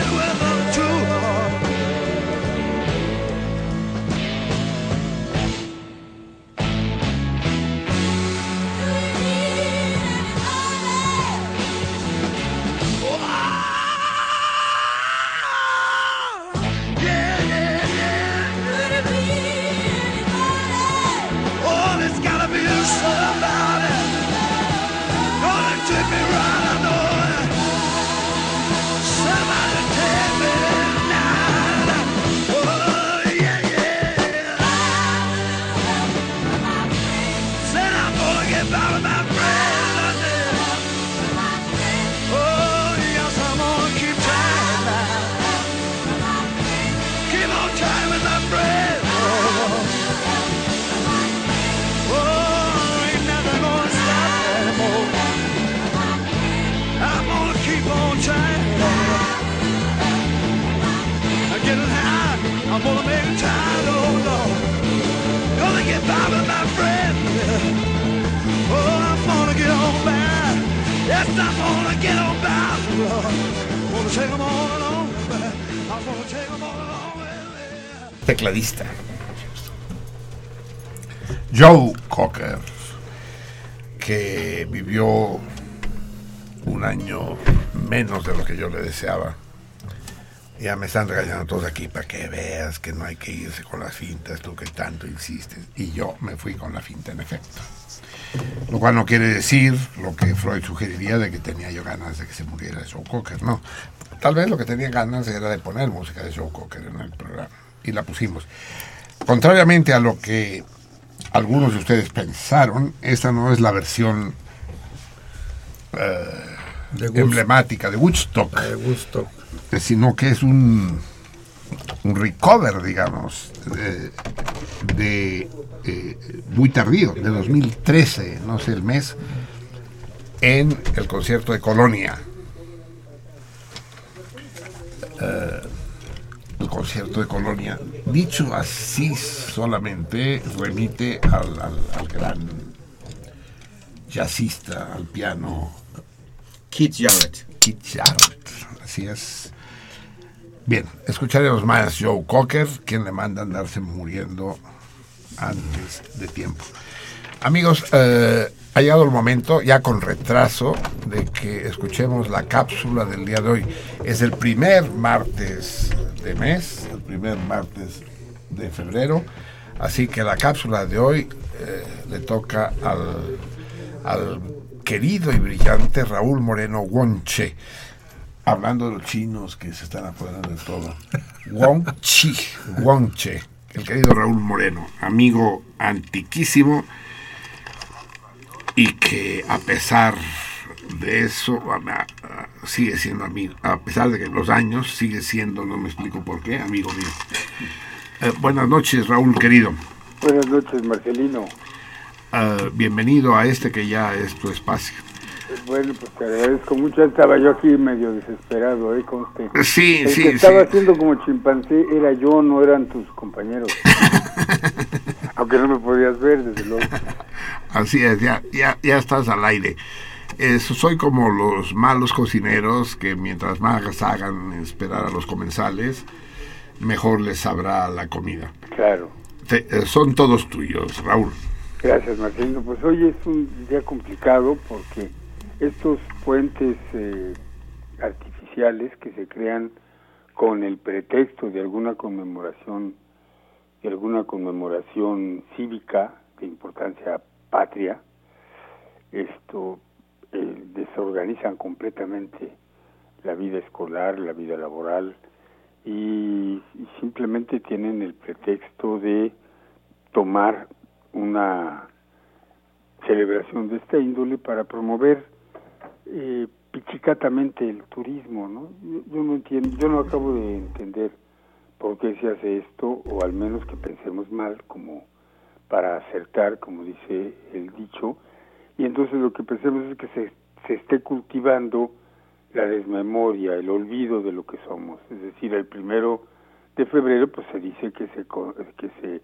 Tecladista. Joe Cocker, que vivió un año menos de lo que yo le deseaba. Ya me están regañando todos aquí para que veas que no hay que irse con las fintas, tú que tanto insistes. Y yo me fui con la finta, en efecto. Lo cual no quiere decir lo que Freud sugeriría de que tenía yo ganas de que se muriera Joe Cocker. No, tal vez lo que tenía ganas era de poner música de Joe Cocker en el programa. Y la pusimos. Contrariamente a lo que algunos de ustedes pensaron, esta no es la versión eh, De emblemática de Woodstock De eh, sino que es un, un recover, digamos, de, de, eh, muy tardío, de 2013, no sé el mes, en el concierto de Colonia. Concierto de Colonia, dicho así solamente, remite al, al- al gran jazzista, al piano Keith Jarrett. Keith Jarrett. Así es. Bien, escucharemos más Joe Cocker, quien le manda andarse muriendo antes de tiempo. Amigos, eh, ha llegado el momento, ya con retraso, de que escuchemos la cápsula del día de hoy. Es el primer martes de mes, el primer martes de febrero, así que la cápsula de hoy eh, le toca al, querido y brillante Raúl Moreno Wonche. Hablando de los chinos que se están apoderando de todo. Wong Chi, Wong Che, el querido Raúl Moreno, amigo antiquísimo y que a pesar de eso, sigue siendo amigo, a pesar de que los años sigue siendo, no me explico por qué, amigo mío. Eh, buenas noches, Raúl querido. Buenas noches, Marcelino. Eh, bienvenido a este que ya es tu espacio. Bueno, pues te agradezco mucho. Estaba yo aquí medio desesperado, ¿eh? Conste. Sí, El sí, que estaba sí. haciendo como chimpancé era yo, no eran tus compañeros. Aunque no me podías ver, desde luego. Así es, ya, ya, ya estás al aire. Eh, soy como los malos cocineros que mientras más hagan esperar a los comensales, mejor les sabrá la comida. Claro. Te- eh, son todos tuyos, Raúl. Gracias, Marcelino. Pues hoy es un día complicado porque estos puentes eh, artificiales que se crean con el pretexto de alguna conmemoración, de alguna conmemoración cívica de importancia patria, esto eh, desorganizan completamente la vida escolar, la vida laboral y, simplemente tienen el pretexto de tomar una celebración de esta índole para promover eh, pichicatamente el turismo, ¿no? Yo no entiendo, yo no acabo de entender por qué se hace esto, o al menos que pensemos mal, como para acertar, como dice el dicho, y entonces lo que pensemos es que se, se esté cultivando la desmemoria, el olvido de lo que somos. Es decir, el primero de febrero, pues se dice que se, que se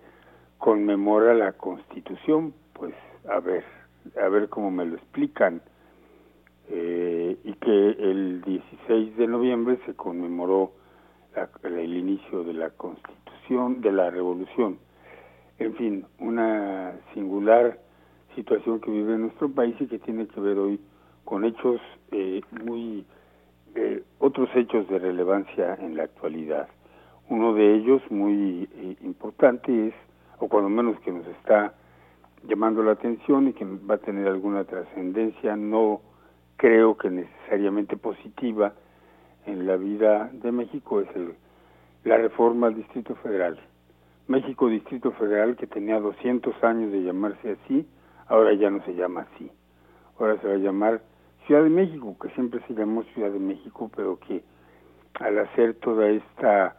conmemora la Constitución, pues a ver, a ver cómo me lo explican. Eh, y que el 16 de noviembre se conmemoró la- el inicio de la Constitución, de la Revolución. En fin, una singular situación que vive nuestro país y que tiene que ver hoy con hechos eh, muy eh, otros hechos de relevancia en la actualidad. Uno de ellos muy eh, importante es, o cuando menos que nos está llamando la atención y que va a tener alguna trascendencia, no creo que necesariamente positiva en la vida de México, es el- la reforma al Distrito Federal. México Distrito Federal, que tenía 200 años de llamarse así, ahora ya no se llama así. Ahora se va a llamar Ciudad de México, que siempre se llamó Ciudad de México, pero que al hacer toda esta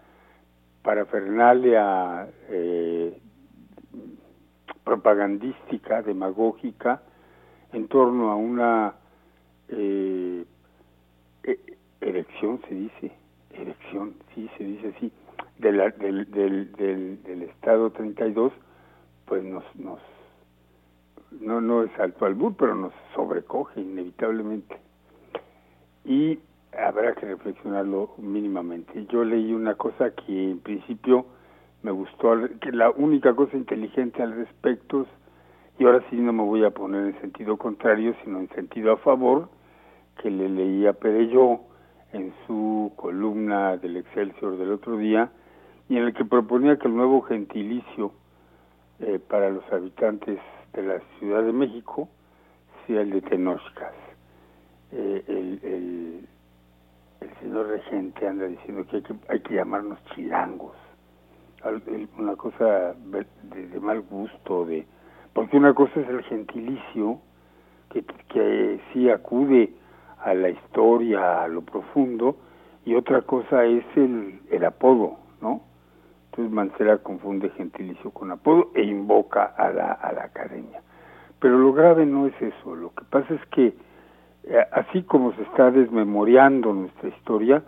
parafernalia eh, propagandística, demagógica, en torno a una eh, e- erección, se dice, erección, sí, se dice así, de la- del, del, del, del Estado 32, pues nos, nos no, no es alto albur, pero nos sobrecoge inevitablemente. Y habrá que reflexionarlo mínimamente. Yo leí una cosa que en principio me gustó, que la única cosa inteligente al respecto, es- y ahora sí no me voy a poner en sentido contrario, sino en sentido a favor, que le leí Pereyó en su columna del Excelsior del otro día, y en el que proponía que el nuevo gentilicio eh, para los habitantes de la Ciudad de México sea el de Tenochcas. Eh, el, el, señor regente anda diciendo que hay que, hay que llamarnos chilangos. Una cosa de, de mal gusto, de porque una cosa es el gentilicio, que, que sí acude a la historia, a lo profundo, y otra cosa es el, el apodo. Entonces Mancera confunde gentilicio con apodo e invoca a la, a la academia. Pero lo grave no es eso, lo que pasa es que eh, así como se está desmemoriando nuestra historia,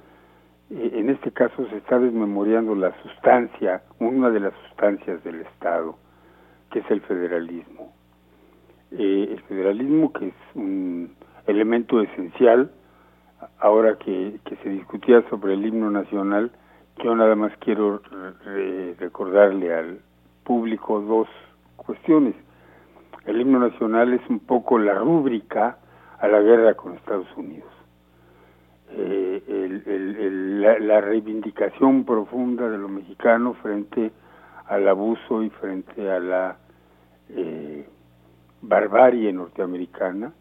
eh, en este caso se está desmemoriando la sustancia, una de las sustancias del Estado, que es el federalismo. Eh, el federalismo que es un elemento esencial, ahora que, que se discutía sobre el himno nacional, yo nada más quiero re- recordarle al público dos cuestiones. El himno nacional es un poco la rúbrica a la guerra con Estados Unidos. Eh, la, reivindicación profunda de lo mexicano frente al abuso y frente a la eh, barbarie norteamericana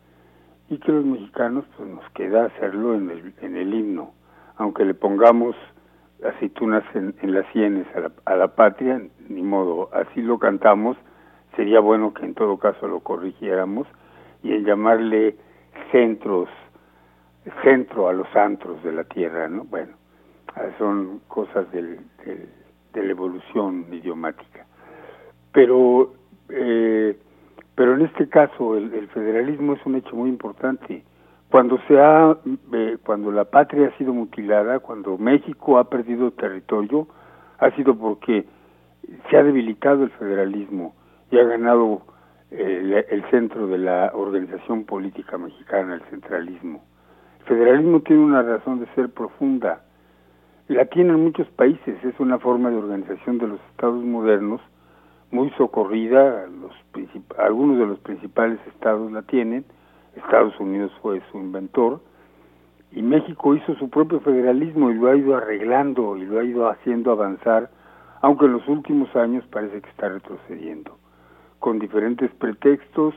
y que los mexicanos pues nos queda hacerlo en el, en el himno, aunque le pongamos aceitunas en, en las sienes a la, a la patria, ni modo, así lo cantamos, sería bueno que en todo caso lo corrigiéramos y en llamarle centros centro a los antros de la Tierra, ¿no? Bueno, son cosas del, del- de la evolución idiomática. Pero, eh, pero en este caso el, el federalismo es un hecho muy importante. Cuando se ha, eh, cuando la patria ha sido mutilada, cuando México ha perdido territorio, ha sido porque se ha debilitado el federalismo y ha ganado eh, la- el centro de la organización política mexicana, el centralismo. El federalismo tiene una razón de ser profunda. La tienen muchos países, es una forma de organización de los estados modernos muy socorrida, los algunos de los principales estados la tienen, Estados Unidos fue su inventor, y México hizo su propio federalismo y lo ha ido arreglando y lo ha ido haciendo avanzar, aunque en los últimos años parece que está retrocediendo. Con diferentes pretextos,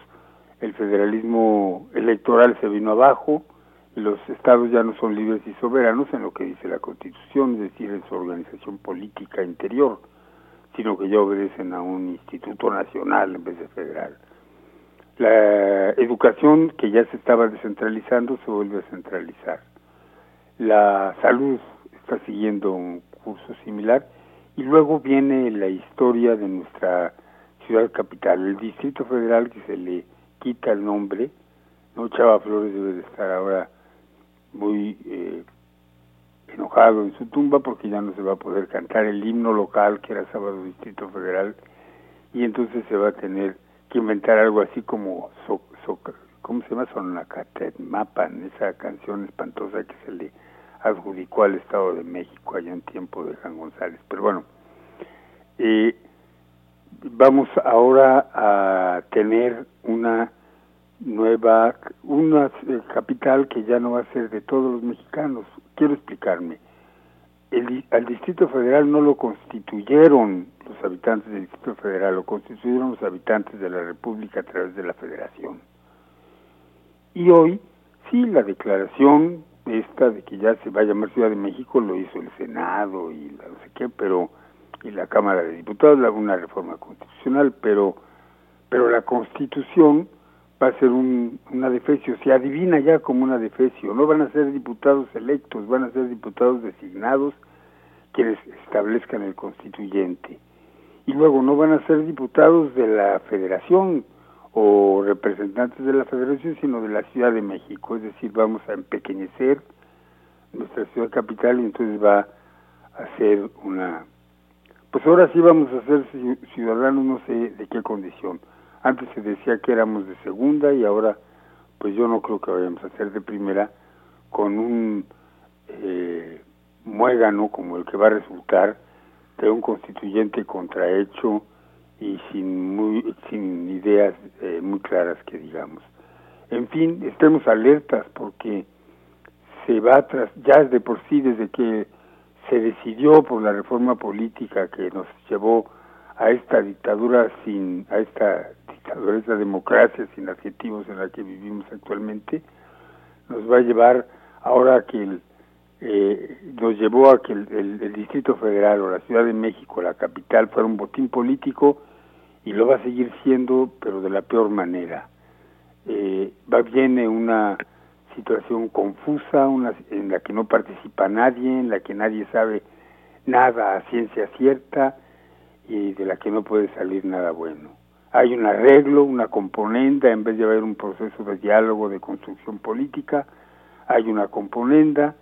el federalismo electoral se vino abajo, los estados ya no son libres y soberanos en lo que dice la Constitución, es decir, en su organización política interior, sino que ya obedecen a un instituto nacional en vez de federal. La educación que ya se estaba descentralizando se vuelve a centralizar. La salud está siguiendo un curso similar y luego viene la historia de nuestra ciudad capital, el Distrito Federal que se le quita el nombre, no Chava Flores debe de estar ahora muy eh, enojado en su tumba porque ya no se va a poder cantar el himno local que era Sábado Distrito Federal y entonces se va a tener que inventar algo así como so, so- ¿cómo se llama? Mapan, esa canción espantosa que se le adjudicó al Estado de México allá en tiempo de Juan González. Pero bueno, eh, vamos ahora a tener una nueva, una capital que ya no va a ser de todos los mexicanos. Quiero explicarme. El, al Distrito Federal no lo constituyeron los habitantes del Distrito Federal, lo constituyeron los habitantes de la República a través de la Federación. Y hoy, sí, la declaración esta de que ya se va a llamar Ciudad de México lo hizo el Senado y la no sé qué, pero y la Cámara de Diputados, una reforma constitucional, pero pero la Constitución va a ser un, una defecio, se adivina ya como una defecio, no van a ser diputados electos, van a ser diputados designados quienes establezcan el constituyente. Y luego no van a ser diputados de la federación o representantes de la federación, sino de la Ciudad de México, es decir, vamos a empequeñecer nuestra ciudad capital y entonces va a ser una... Pues ahora sí vamos a ser ci- ciudadanos, no sé de qué condición. Antes se decía que éramos de segunda y ahora pues yo no creo que vayamos a ser de primera con un eh, muégano como el que va a resultar de un constituyente contrahecho y sin muy sin ideas eh, muy claras que digamos. En fin, estemos alertas porque se va tras ya de por sí desde que se decidió por la reforma política que nos llevó a esta dictadura sin a esta dictadura esta democracia sin adjetivos en la que vivimos actualmente nos va a llevar ahora que el, eh, nos llevó a que el, el- el Distrito Federal o la Ciudad de México, la capital, fuera un botín político y lo va a seguir siendo, pero de la peor manera. Eh, va viene una situación confusa, una en la que no participa nadie, en la que nadie sabe nada a ciencia cierta y de la que no puede salir nada bueno. Hay un arreglo, una componenda, en vez de haber un proceso de diálogo, de construcción política, hay una componenda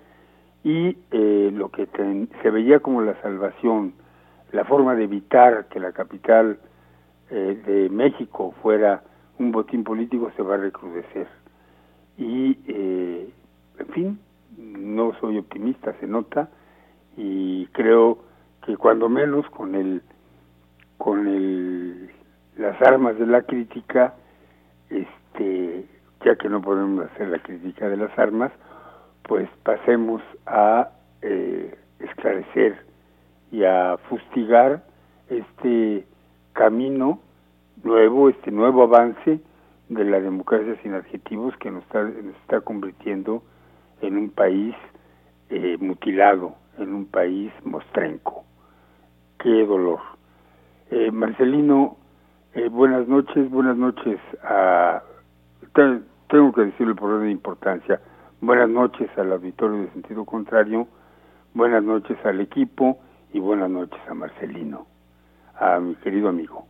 y eh, lo que se veía como la salvación, la forma de evitar que la capital eh, de México fuera un botín político se va a recrudecer. Y, eh, en fin, no soy optimista, se nota, y creo que cuando menos con el con el las armas de la crítica este ya que no podemos hacer la crítica de las armas pues pasemos a eh, esclarecer y a fustigar este camino nuevo este nuevo avance de la democracia sin adjetivos que nos está, nos está convirtiendo en un país eh, mutilado, en un país mostrenco. Qué dolor. Eh, Marcelino, eh, buenas noches, buenas noches a... te- tengo que decirlo por orden de importancia. Buenas noches al auditorio de sentido contrario, buenas noches al equipo y buenas noches a Marcelino, a mi querido amigo.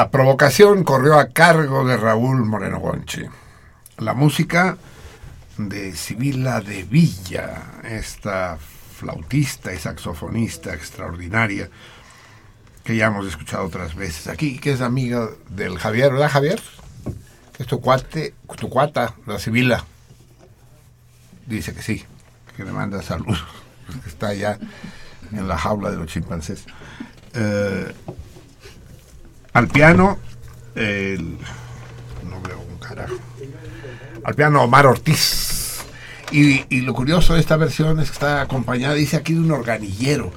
La provocación corrió a cargo de Raúl Moreno Gonche. La música de Sibila de Villa, esta flautista y saxofonista extraordinaria que ya hemos escuchado otras veces aquí, que es amiga del Javier, ¿verdad Javier? Es tu cuate, tu cuata, la Sibila. Dice que sí, que le manda salud, que está allá en la jaula de los chimpancés. Eh, al piano, el, no veo un carajo. Al piano Omar Ortiz. Y, y lo curioso de esta versión es que está acompañada, dice aquí, de un organillero.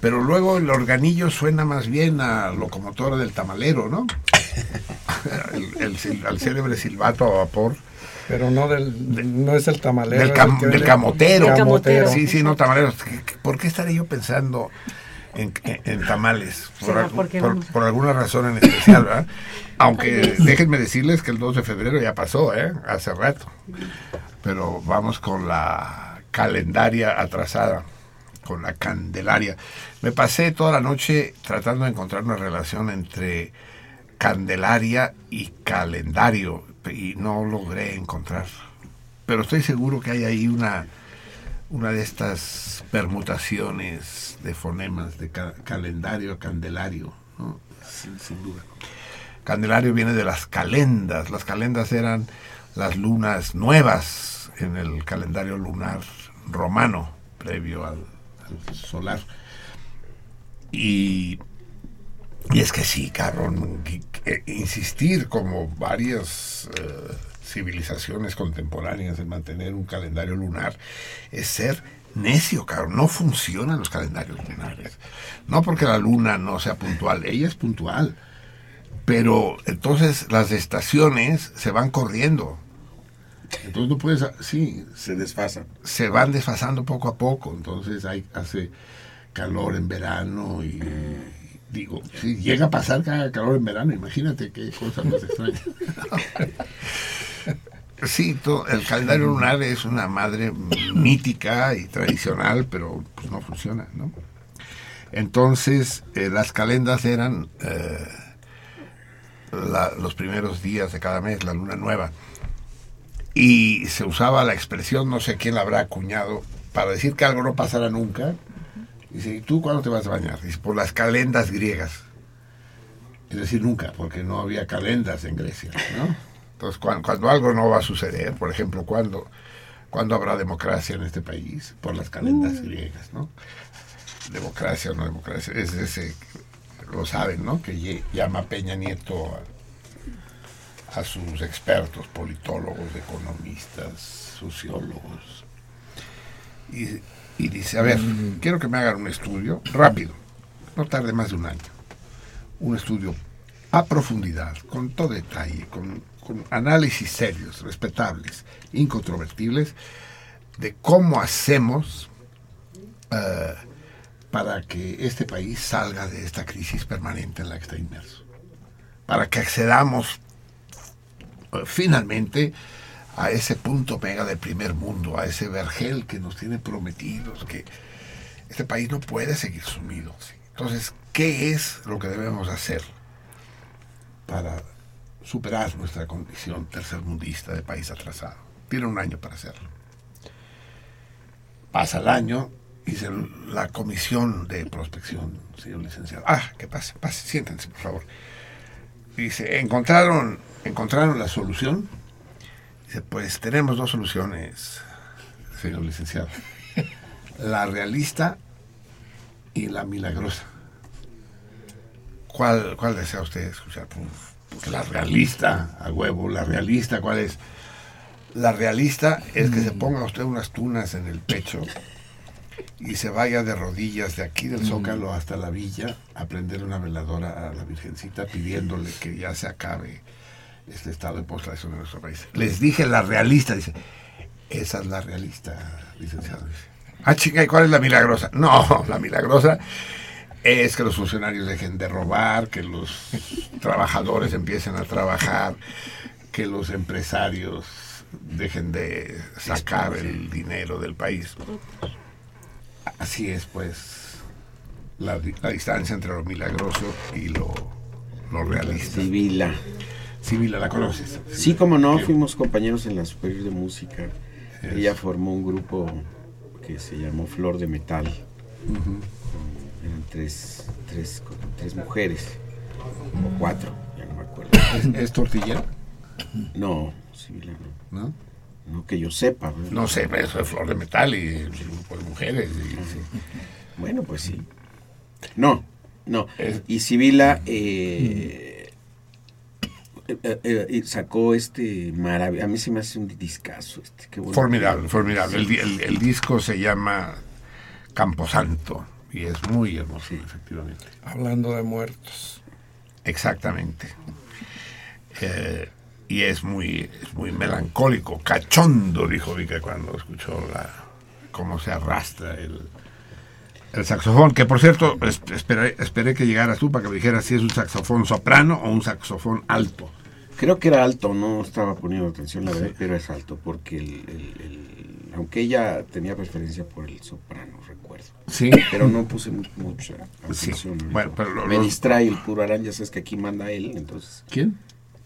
Pero luego el organillo suena más bien a locomotora del tamalero, ¿no? el, el al célebre silbato a vapor. Pero no del, no es el tamalero. Del, cam- el del camotero. El camotero. Sí, sí, no, tamaleros. ¿Qué- qué- ¿Por qué estaré yo pensando en, en- en tamales? Por, alguna razón en especial, ¿verdad? Aunque déjenme decirles que el 2 de febrero ya pasó, ¿eh? Hace rato. Pero vamos con la calendaria atrasada, con la candelaria. Me pasé toda la noche tratando de encontrar una relación entre Candelaria y calendario y no logré encontrar. Pero estoy seguro que hay ahí una, una de estas permutaciones de fonemas de ca- calendario candelario, ¿no? sin, duda. Candelario viene de las calendas. Las calendas eran las lunas nuevas en el calendario lunar romano, previo al, solar. Y y es que sí, cabrón, insistir como varias eh, civilizaciones contemporáneas en mantener un calendario lunar es ser necio, cabrón. No funcionan los calendarios lunares. No porque la luna no sea puntual, ella es puntual. Pero entonces las estaciones se van corriendo. Entonces no puedes, sí, Se desfasan. se van desfasando poco a poco. Entonces hay, hace calor en verano y digo, si llega a pasar que haga calor en verano, imagínate qué cosa más extraña. Sí, to- el calendario lunar es una madre mítica y tradicional, pero pues no funciona, ¿no? Entonces, eh, las calendas eran eh, la- los primeros días de cada mes, la luna nueva. Y se usaba la expresión, no sé quién la habrá acuñado, para decir que algo no pasará nunca. Dice, ¿y tú cuándo te vas a bañar? Dice, por las calendas griegas. Es decir, nunca, porque no había calendas en Grecia, ¿no? Entonces, cuando, cuando algo no va a suceder, por ejemplo, cuando, cuando habrá democracia en este país, por las calendas griegas, ¿no? Democracia o no democracia, es ese, lo saben, ¿no? Que llama Peña Nieto a, a sus expertos, politólogos, economistas, sociólogos. Y, y dice, a ver, quiero que me hagan un estudio rápido, no tarde más de un año. Un estudio a profundidad, con todo detalle, con, con análisis serios, respetables, incontrovertibles, de cómo hacemos eh, para que este país salga de esta crisis permanente en la que está inmerso. Para que accedamos eh, finalmente a ese punto mega del primer mundo, a ese vergel que nos tiene prometidos, que este país no puede seguir sumido. ¿sí? Entonces, ¿qué es lo que debemos hacer para superar nuestra condición tercermundista de país atrasado? Tiene un año para hacerlo. Pasa el año y se- la comisión de prospección, señor licenciado. Ah, que pase, pase, siéntense, por favor. Dice, ¿encontraron, ¿encontraron la solución? Dice, pues tenemos dos soluciones, señor licenciado. La realista y la milagrosa. ¿Cuál, cuál desea usted escuchar? Pues, la realista, a huevo, la realista, ¿cuál es? La realista es que se ponga usted unas tunas en el pecho y se vaya de rodillas de aquí del Zócalo hasta la villa a prender una veladora a la Virgencita pidiéndole que ya se acabe este estado de postración en nuestro país. Les dije la realista, dice, esa es la realista, licenciado. Dice. Ah, chica, ¿y cuál es la milagrosa? No, la milagrosa es que los funcionarios dejen de robar, que los trabajadores empiecen a trabajar, que los empresarios dejen de sacar el dinero del país. Así es, pues, la, la distancia entre lo milagroso y lo los realistas. Sibila. Sibila, ¿la conoces? Sí, como no, fuimos compañeros en la Superior de Música. Ella formó un grupo que se llamó Flor de Metal. Eran tres, tres, tres mujeres, o cuatro, ya no me acuerdo. ¿Es, es tortillero? No, Sibila no. ¿No? No que yo sepa. ¿no? No sé, pero eso es flor de metal y un grupo de mujeres. y- sí. Bueno, pues sí. No, no. Es- Y Sibila eh, eh, eh, eh, sacó este maravilloso. A mí se me hace un discazo. Este, qué bueno. Formidable, formidable. El, di- el- el disco se llama Camposanto y es muy hermoso, efectivamente. Hablando de muertos. Exactamente. Eh, y es muy, es muy melancólico, cachondo, dijo Vika cuando escuchó la, cómo se arrastra el, el saxofón. Que por cierto, es- esperé, esperé que llegaras tú para que me dijeras si es un saxofón soprano o un saxofón alto. Creo que era alto, no estaba poniendo atención, la verdad, pero es alto, porque el, el- el- aunque ella tenía preferencia por el soprano, recuerdo. Sí. Pero no puse mu- mucha Sí, atención. ¿no? bueno, pero lo- Me los- distrae el puro arán, ya sabes que aquí manda él, entonces. ¿Quién?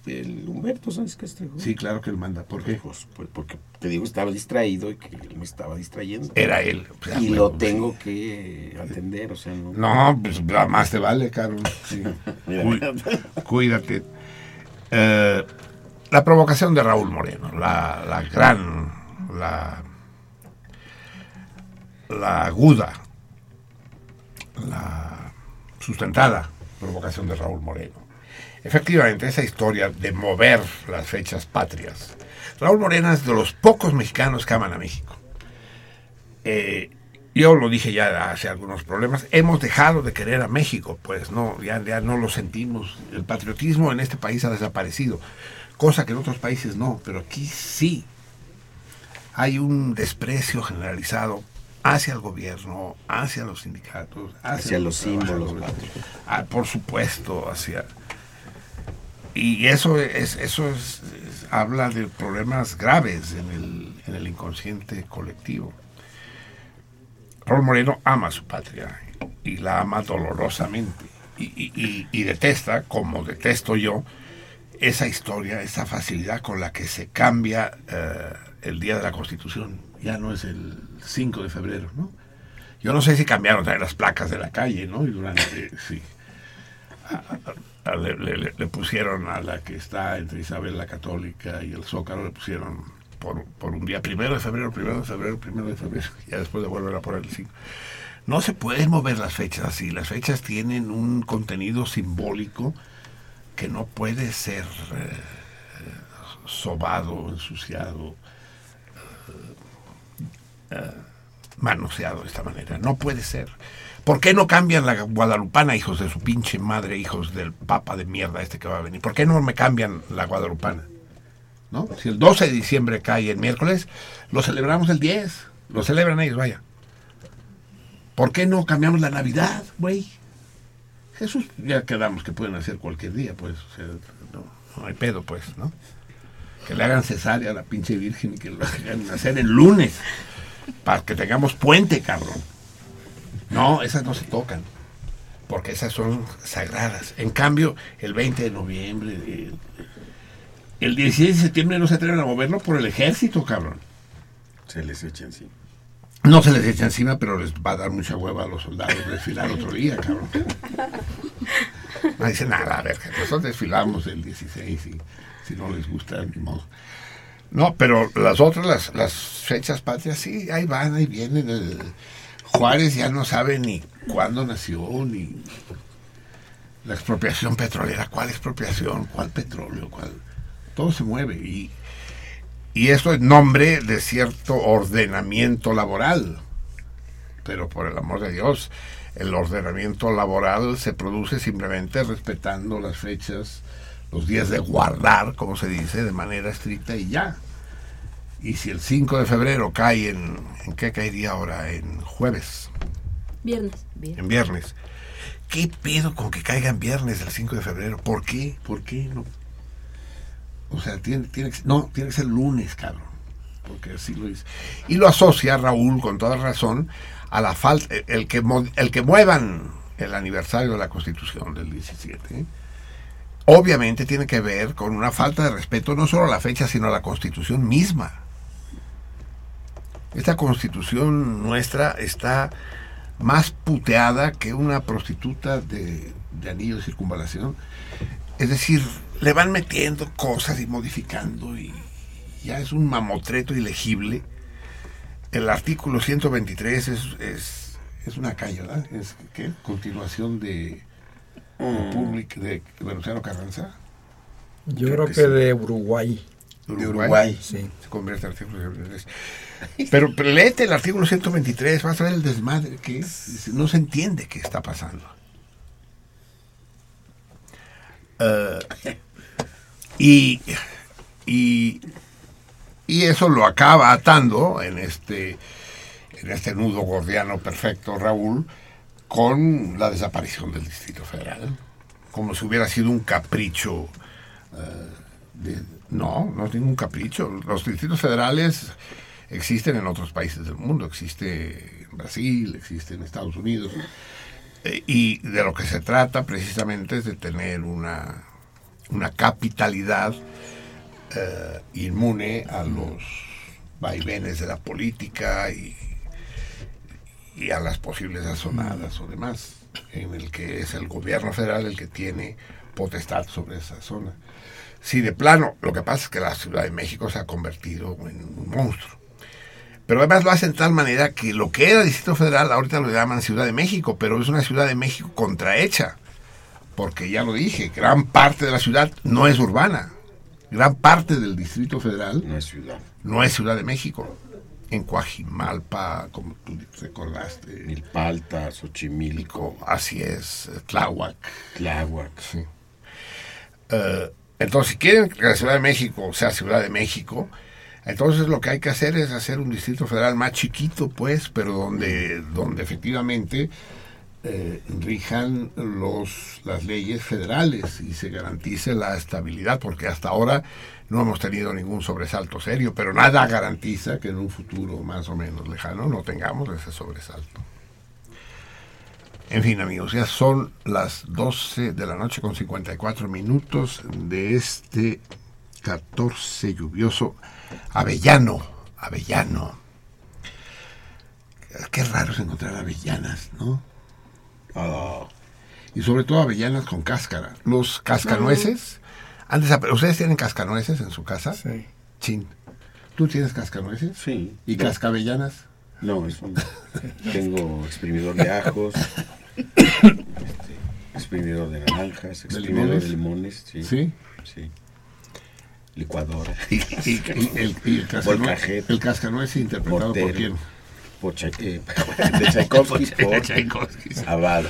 El Humberto, ¿sabes qué Castrejo? Sí, claro que él manda. ¿Por qué? Pues, pues, porque te digo, estaba distraído y que él me estaba distrayendo. Era él. Y lo tengo sí. que atender, o sea, no. No, pues más te vale, Carlos. Sí. Cuí- cuídate. Eh, la provocación de Raúl Moreno, la, gran, la, la aguda, la sustentada provocación de Raúl Moreno. Efectivamente, esa historia de mover las fechas patrias. Raúl Moreno es de los pocos mexicanos que aman a México. Eh, yo lo dije ya hace algunos problemas, hemos dejado de querer a México, pues no, ya, ya no lo sentimos. El patriotismo en este país ha desaparecido, cosa que en otros países no, pero aquí sí. Hay un desprecio generalizado hacia el gobierno, hacia los sindicatos, hacia, Hacia los símbolos. Ah, por supuesto, hacia... Y eso es, eso es, es- habla de problemas graves en el, en el inconsciente colectivo. Raúl Moreno ama a su patria y la ama dolorosamente y, y- y- detesta, como detesto yo, esa historia, esa facilidad con la que se cambia eh, el día de la Constitución. Ya no es el 5 de febrero, ¿no? Yo no sé si cambiaron las placas de la calle, ¿no? Y durante, sí. Le- le pusieron a la que está entre Isabel la Católica y el Zócalo, le pusieron por, un día, primero de febrero, primero de febrero, primero de febrero, ya después de volver a poner el 5. No se pueden mover las fechas así, las fechas tienen un contenido simbólico que no puede ser eh, sobado, ensuciado, eh, eh, manoseado de esta manera. No puede ser. ¿Por qué no cambian la guadalupana, hijos de su pinche madre, hijos del papa de mierda este que va a venir? ¿Por qué no me cambian la guadalupana? ¿No? Si el 12 de diciembre cae el miércoles, lo celebramos el 10. Lo celebran ellos, vaya. ¿Por qué no cambiamos la Navidad, güey? Jesús ya quedamos que pueden hacer cualquier día, pues. no, hay pedo, pues, ¿no? Que le hagan cesárea a la pinche virgen y que lo hagan hacer el lunes. Para que tengamos puente, cabrón. No, esas no se tocan. Porque esas son sagradas. En cambio, el 20 de noviembre, el 16 de septiembre no se atreven a moverlo por el ejército, cabrón. Se les echa encima. No se les echa encima, pero les va a dar mucha hueva a los soldados desfilar otro día, cabrón. No dice nada, a ver, nosotros desfilamos el 16 y si no les gusta, ni modo. No, pero las otras, las, las fechas patrias, sí, ahí van, ahí vienen. El Juárez ya no sabe ni cuándo nació, ni la expropiación petrolera. ¿Cuál expropiación? ¿Cuál petróleo? ¿Cuál? Todo se mueve y y eso en nombre de cierto ordenamiento laboral. Pero por el amor de Dios, el ordenamiento laboral se produce simplemente respetando las fechas, los días de guardar, como se dice, de manera estricta y ya. Y si el 5 de febrero cae en... ¿En qué caería ahora? En jueves, Viernes. en viernes. ¿Qué pedo con que caiga en viernes el 5 de febrero? ¿Por qué? ¿Por qué no? O sea, tiene, tiene no, tiene que ser lunes, cabrón. Porque así lo dice. Y lo asocia Raúl, con toda razón, a la falta, el que, el que muevan el aniversario de la Constitución del 17, obviamente tiene que ver con una falta de respeto no solo a la fecha, sino a la constitución misma. Esta constitución nuestra está más puteada que una prostituta de, de anillo de circunvalación. Es decir, le van metiendo cosas y modificando y ya es un mamotreto ilegible. El artículo 123 es, es, es una calle, ¿verdad? Es ¿qué? continuación de, Republic de Venustiano Carranza. Yo Creo creo, que que, sí. de Uruguay. de Uruguay. Sí. Se convierte en artículo 123. Pero, pero léete el artículo 123, vas a ver el desmadre que es. No se entiende qué está pasando. Eh, y, y, y eso lo acaba atando en este, en este nudo gordiano perfecto, Raúl, con la desaparición del Distrito Federal. Como si hubiera sido un capricho. eh, no, no es ningún capricho. Los distritos federales existen en otros países del mundo. Existe en Brasil, existe en Estados Unidos. Eh, y de lo que se trata precisamente es de tener una, una capitalidad eh, inmune a los vaivenes de la política y, y a las posibles asonadas o demás, en el que es el gobierno federal el que tiene potestad sobre esa zona. Sí, de plano, lo que pasa es que la Ciudad de México se ha convertido en un monstruo. Pero además lo hacen de tal manera que lo que era Distrito Federal ahorita lo llaman Ciudad de México, pero es una Ciudad de México contrahecha. Porque ya lo dije, gran parte de la ciudad no es urbana. Gran parte del Distrito Federal No es ciudad. no es Ciudad de México. En Coajimalpa, como tú recordaste, Milpalta, Xochimilco, así es, Tláhuac. Tláhuac. Sí. Eh, entonces, si quieren que la Ciudad de México sea Ciudad de México, entonces lo que hay que hacer es hacer un distrito federal más chiquito, pues, pero donde, donde efectivamente eh, rijan los, las leyes federales y se garantice la estabilidad, porque hasta ahora no hemos tenido ningún sobresalto serio, pero nada garantiza que en un futuro más o menos lejano no tengamos ese sobresalto. En fin, amigos, ya son las 12 de la noche con 54 minutos de este 14 lluvioso Avellano. Avellano. Qué raro es encontrar avellanas, ¿no? Ah, Y sobre todo avellanas con cáscara. Los cascanueces. desapare- ¿Ustedes tienen cascanueces en su casa? Sí. Chin. ¿Tú tienes cascanueces? sí. ¿Y No, cascavellanas? No, es un- tengo exprimidor de ajos, este, exprimidor de naranjas, exprimidor de limones? limones, sí. Sí. sí. Licuadora. ¿Y, el, y el cascanueces interpretado por quién? Por Chai- eh, de Tchaikovsky, por Tchaikovsky. Avado.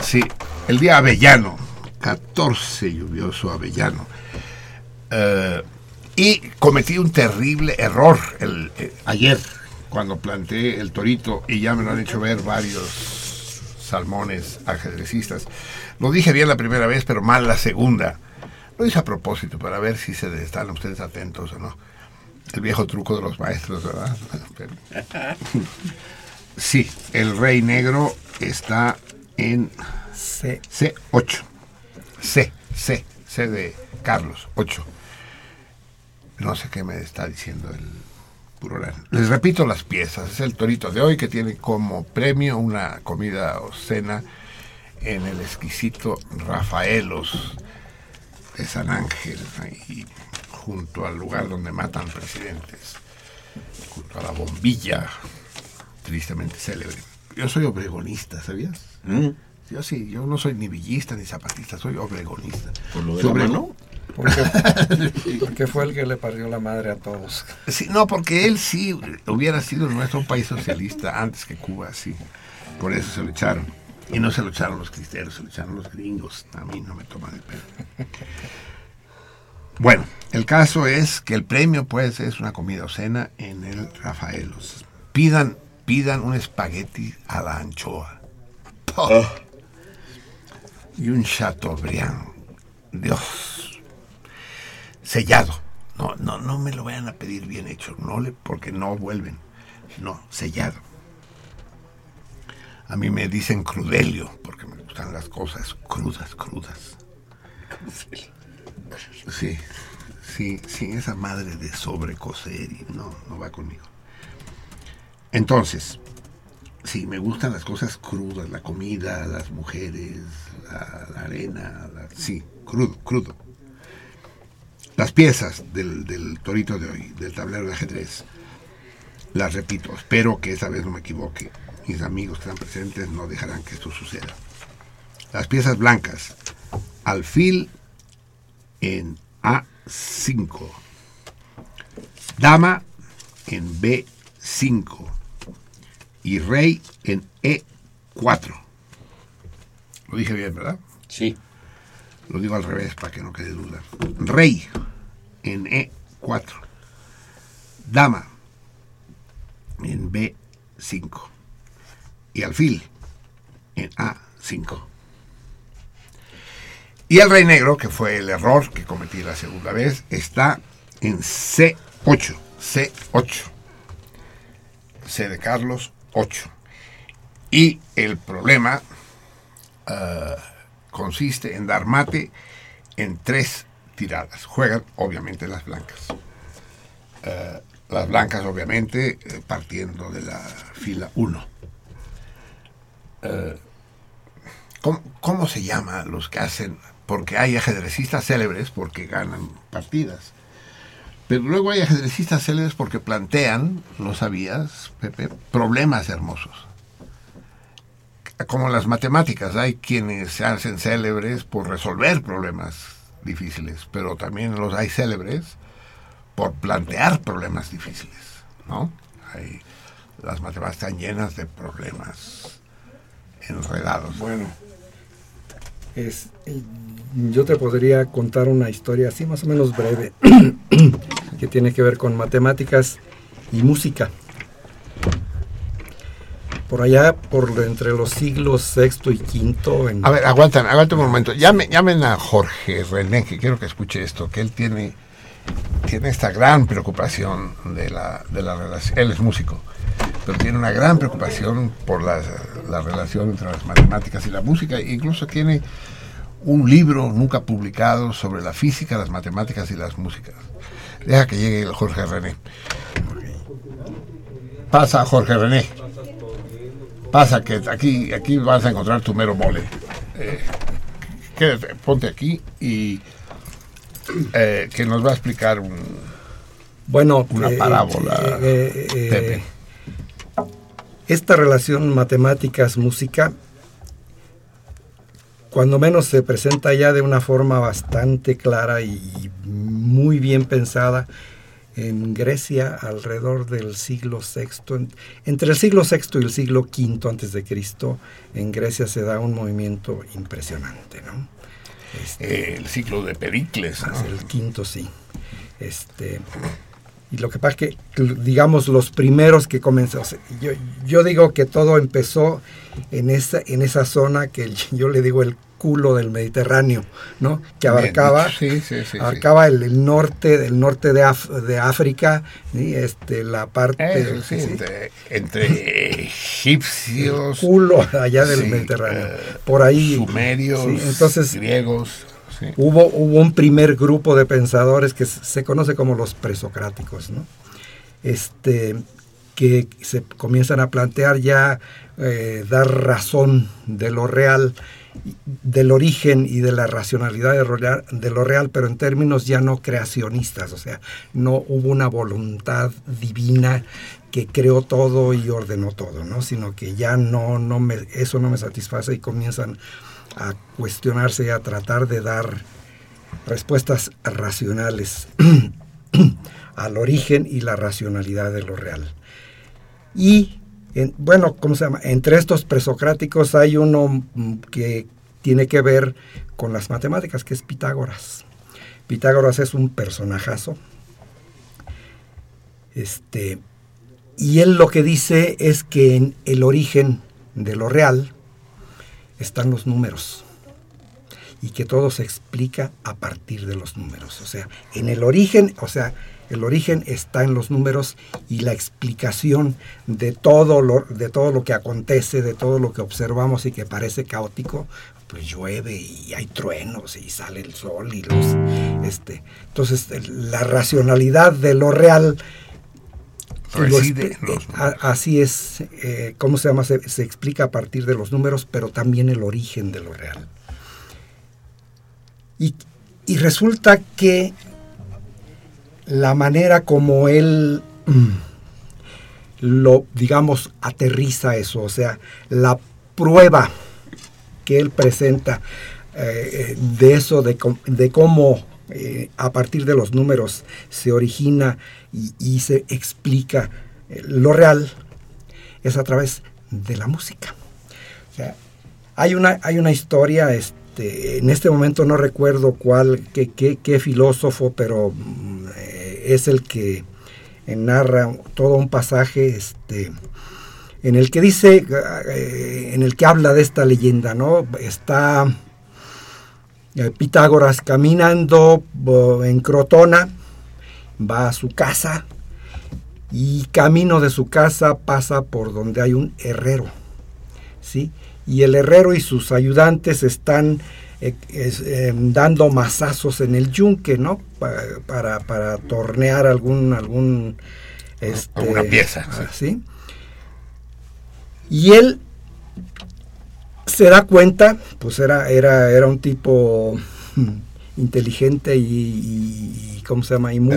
Sí, el día avellano, 14 lluvioso avellano. Eh, y cometí un terrible error el, eh, ayer cuando planteé el torito y ya me lo han hecho ver varios salmones ajedrecistas. Lo dije bien la primera vez, pero mal la segunda. Lo hice a propósito para ver si se están ustedes atentos o no. El viejo truco de los maestros, ¿verdad? Pero- Sí, el rey negro está en C. C8. C, C, C de Carlos, 8. No sé qué me está diciendo el Purorán. Les repito las piezas. Es el torito de hoy que tiene como premio una comida o cena en el exquisito Rafaelos de San Ángel, ahí junto al lugar donde matan presidentes, junto a la bombilla, tristemente célebre. Yo soy obregonista, ¿sabías? Mm, Yo sí, yo no soy ni villista ni zapatista, soy obregonista. Por lo de Sobre- la mano. Porque, porque fue el que le partió la madre a todos. Sí, no, porque él sí hubiera sido nuestro país socialista antes que Cuba, sí. Por eso se lo echaron. Y no se lo echaron los cristeros, se lo echaron los gringos. A mí no me toman el pelo. Bueno, el caso es que el premio, pues, es una comida o cena en el Rafaelos. Pidan, pidan un espagueti a la anchoa. ¡Oh! Y un chateaubriand. Dios. Sellado. No, no, no me lo vayan a pedir bien hecho, no le, porque no vuelven. No, sellado. A mí me dicen crudelio, porque me gustan las cosas crudas, crudas. Sí, sí, sí, esa madre de sobrecoser y no, no va conmigo. Entonces, sí, me gustan las cosas crudas, la comida, las mujeres, la, la arena, la- sí, crudo, crudo. Las piezas del, del torito de hoy, del tablero de ajedrez, las repito, espero que esta vez no me equivoque. Mis amigos que están presentes no dejarán que esto suceda. Las piezas blancas, alfil en A5, dama en B5 y rey en E4. Lo dije bien, ¿verdad? Sí. Lo digo al revés para que no quede duda. Rey en E4. Dama en B5. Y alfil en A5. Y el rey negro, que fue el error que cometí la segunda vez, está en C8. C8. C de Carlos 8. Y el problema ah, consiste en dar mate en tres tiradas. Juegan obviamente las blancas. Eh, las blancas obviamente eh, partiendo de la fila 1. ¿Cómo, cómo se llama los que hacen? Porque hay ajedrecistas célebres porque ganan partidas. Pero luego hay ajedrecistas célebres porque plantean, ¿lo sabías, Pepe? Problemas hermosos como las matemáticas, hay quienes se hacen célebres por resolver problemas difíciles, pero también los hay célebres por plantear problemas difíciles, ¿no? Las matemáticas están llenas de problemas enredados. Bueno, es, yo te podría contar una historia así más o menos breve que tiene que ver con matemáticas y música. Por allá, por entre los siglos sexto y quinto. En, A ver, aguantan, aguanten un momento. Llamen, llamen a Jorge René, que quiero que escuche esto, que él tiene, tiene esta gran preocupación de la, de la relación. Él es músico, pero tiene una gran preocupación por la, la relación entre las matemáticas y la música. E incluso tiene un libro nunca publicado sobre la física, las matemáticas y las músicas. Deja que llegue el Jorge René. Pasa, Jorge René. Pasa que aquí, aquí vas a encontrar tu mero mole. Eh, quédate, ponte aquí y eh, que nos va a explicar un, bueno, una eh, parábola. Pepe. Esta relación matemáticas-música, cuando menos se presenta ya de una forma bastante clara y muy bien pensada en Grecia alrededor del siglo VI. En- Entre el siglo VI y el siglo V antes de Cristo, en Grecia se da un movimiento impresionante, ¿no? Eh, el ciclo de Pericles. ¿no? El quinto, sí. Este, y lo que pasa es que, digamos, los primeros que comenzó, o sea, yo, yo digo que todo empezó en esa, en esa zona que yo le digo el culo del Mediterráneo, ¿no? Que abarcaba, dicho. Sí, sí, sí, sí. abarcaba el, el norte, del norte de, Af- de África, este, la parte Eso entre, entre egipcios, culo allá del Mediterráneo. eh, Por ahí. sumerios, entonces, griegos. Hubo, hubo un primer grupo de pensadores que se se conoce como los presocráticos, ¿no? Este, que se comienzan a plantear ya eh, dar razón de lo real, del origen y de la racionalidad de, lo real- de lo real, pero en términos ya no creacionistas, o sea, no hubo una voluntad divina que creó todo y ordenó todo, ¿no? Sino que ya no, no me, eso no me satisface y comienzan a cuestionarse y a tratar de dar respuestas racionales al origen y la racionalidad de lo real. Y, en- bueno, ¿cómo se llama? Entre estos presocráticos hay uno mm, que tiene que ver con las matemáticas, que es Pitágoras. Pitágoras es un personajazo. Este, y él lo que dice es que en el origen de lo real están los números y que todo se explica a partir de los números. O sea, en el origen, o sea, el origen está en los números y la explicación de todo lo, de todo lo que acontece, de todo lo que observamos y que parece caótico, pues llueve y hay truenos y sale el sol y los este entonces la racionalidad de lo real Reside expli- en los eh, así es eh, cómo se llama se, se explica a partir de los números pero también el origen de lo real. Y, y resulta que la manera como él mm, lo, digamos, aterriza eso, o sea, la prueba que él presenta eh, de eso, de, de cómo eh, a partir de los números se origina y, se explica eh, lo real, es a través de la música. Hay una, hay una historia, este, en este momento no recuerdo cuál, qué, qué- filósofo, pero mm, es el que eh, narra todo un pasaje este, en el que dice, en el que habla de esta leyenda, ¿no? Está Pitágoras caminando en Crotona, va a su casa y camino de su casa pasa por donde hay un herrero, ¿sí? Y el herrero y sus ayudantes están eh, eh, dando mazazos en el yunque, ¿no? Pa- para, para tornear algún algún este, Alguna pieza, ah, ¿sí? Y él se da cuenta, pues era, era, era un tipo mm, inteligente y, y- ¿cómo se llama? Y muy,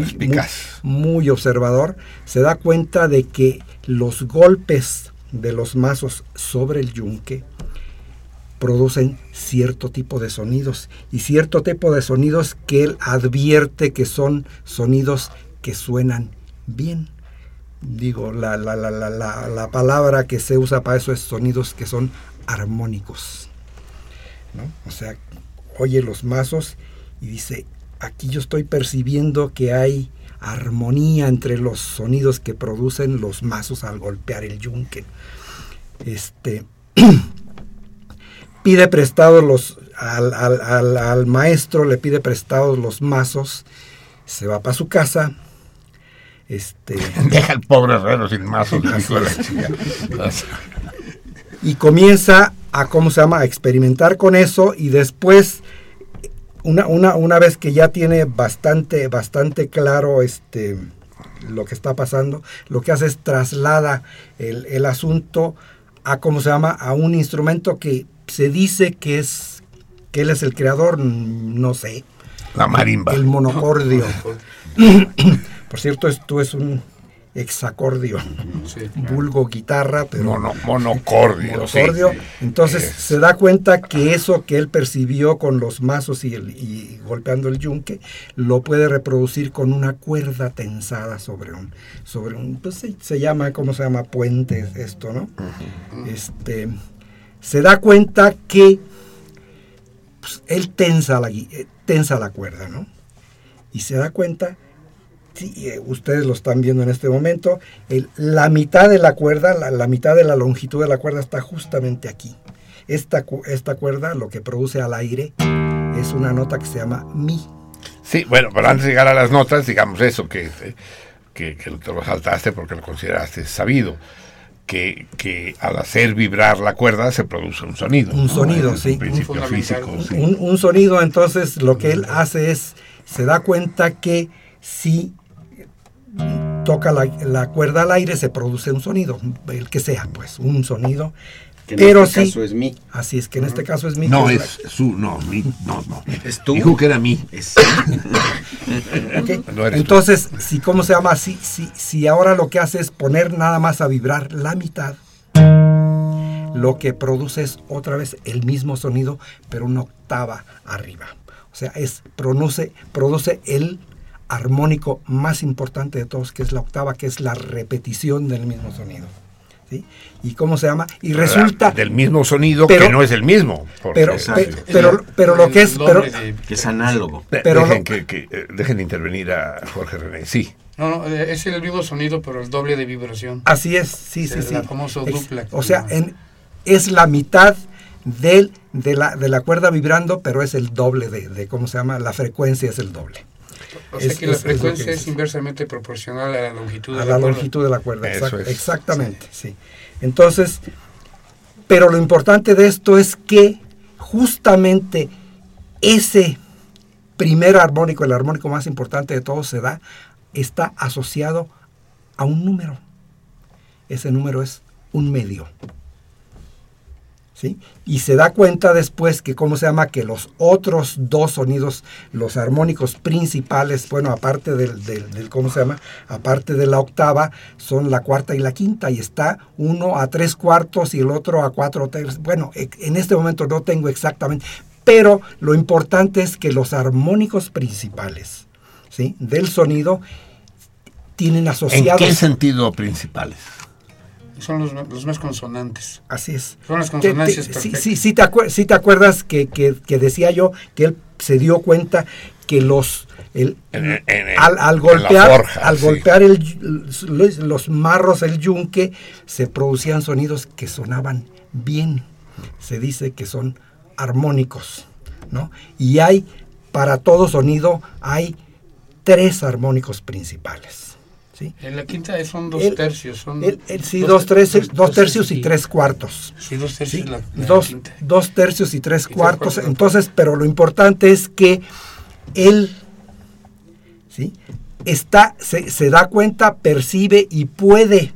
muy, observador, se da cuenta de que los golpes de los mazos sobre el yunque producen cierto tipo de sonidos y cierto tipo de sonidos que él advierte que son sonidos que suenan bien. Digo, la, la, la, la palabra que se usa para eso es sonidos que son armónicos. ¿no? O sea, oye los mazos y dice, aquí yo estoy percibiendo que hay armonía entre los sonidos que producen los mazos al golpear el yunque. Este pide prestados los al, al- al- al maestro, le pide prestados los mazos, se va para su casa. Este, Deja al pobre herrero sin mazos. hijo de la chica. y comienza a, ¿cómo se llama?, a experimentar con eso y después, una, una, una vez que ya tiene bastante, bastante claro este, lo que está pasando, lo que hace es traslada el, el asunto a, ¿cómo se llama?, a un instrumento que se dice que es, que él es el creador, no sé, La marimba. el monocordio. Por cierto, esto es un hexacordio, vulgo guitarra, pero Mono- monocordio. monocordio. sí, sí. Entonces Es- se da cuenta que eso que él percibió con los mazos y, el- y golpeando el yunque, lo puede reproducir con una cuerda tensada sobre un, sobre un, pues se, se llama, ¿cómo se llama? Puente esto, ¿no? Este, se da cuenta que pues, él tensa la, eh, tensa la cuerda, ¿no? Y se da cuenta, eh, ustedes lo están viendo en este momento, el- la mitad de la cuerda, la, la mitad de la longitud de la cuerda está justamente aquí. Esta, esta cuerda lo que produce al aire es una nota que se llama mi. Sí, bueno, pero antes de llegar a las notas, digamos eso, que, que, que te lo saltaste porque lo consideraste sabido, que, que al hacer vibrar la cuerda se produce un sonido. Un ¿no? sonido, sí. Un principio Un físico, sí. Un, un sonido, entonces lo que él hace es, se da cuenta que si toca la, la cuerda al aire se produce un sonido, el que sea, pues, un sonido. Que en Pero este sí, caso es mi. así es que en este caso es mi. No es su, no, mi, no, no. Es tú. Dijo que era mí. Es-. No tú. Entonces, si cómo se llama, si, si, si ahora lo que hace es poner nada más a vibrar la mitad, lo que produce es otra vez el mismo sonido, pero una octava arriba. O sea, es produce, produce el armónico más importante de todos, que es la octava, que es la repetición del mismo sonido. ¿sí? ¿Y cómo se llama? Y resulta... Del mismo sonido Pero- que no es el mismo. porque- Pero, pe- pero, pero lo que es... Pero, que es análogo. De- pero dejen, lo- que, que, eh, dejen de intervenir a Jorge René. Sí. No, no, eh, es el mismo sonido, pero el doble de vibración. Así es, sí, sí, El sí. famoso Ex- duplex, O sea, en- es la mitad del, de, la, de la cuerda vibrando, pero es el doble de, de, ¿cómo se llama? La frecuencia es el doble. O sea es- que la es- es lo que frecuencia es, inversamente proporcional a la longitud de A la, la cuerda. longitud de la cuerda, Eso exact- es. exactamente, sí. Entonces, pero lo importante de esto es que justamente ese primer armónico, el armónico más importante de todos, se da, está asociado a un número. Ese número es un medio. ¿Sí? Y se da cuenta después que, ¿cómo se llama? Que los otros dos sonidos, los armónicos principales, bueno, aparte del, del- del- ¿cómo se llama? Aparte de la octava, son la cuarta y la quinta, y está uno a tres cuartos y el otro a cuatro tercios. Bueno, e- en este momento no tengo exactamente, pero lo importante es que los armónicos principales, ¿sí? Del sonido tienen ¿En asociados... qué sentido principales? Son los, los más consonantes. Así es. Son las Te- te- consonancias sí, sí, sí te, acuer- sí te acuerdas que, que- que decía yo que él se dio cuenta que los el- En- en- en- al, al golpear forja, al sí. golpear el, los, los marros el yunque se producían sonidos que sonaban bien se dice que son armónicos no y hay para todo sonido hay tres armónicos principales ¿sí? En la quinta son dos El- tercios. Son El- el- sí, dos, tercios, dos tercios y tres cuartos. Sí, dos tercios Sí, la, la dos, quinta. dos tercios y tres cuartos. Entonces, pero lo importante es que él ¿sí? está, se, se da cuenta, percibe y puede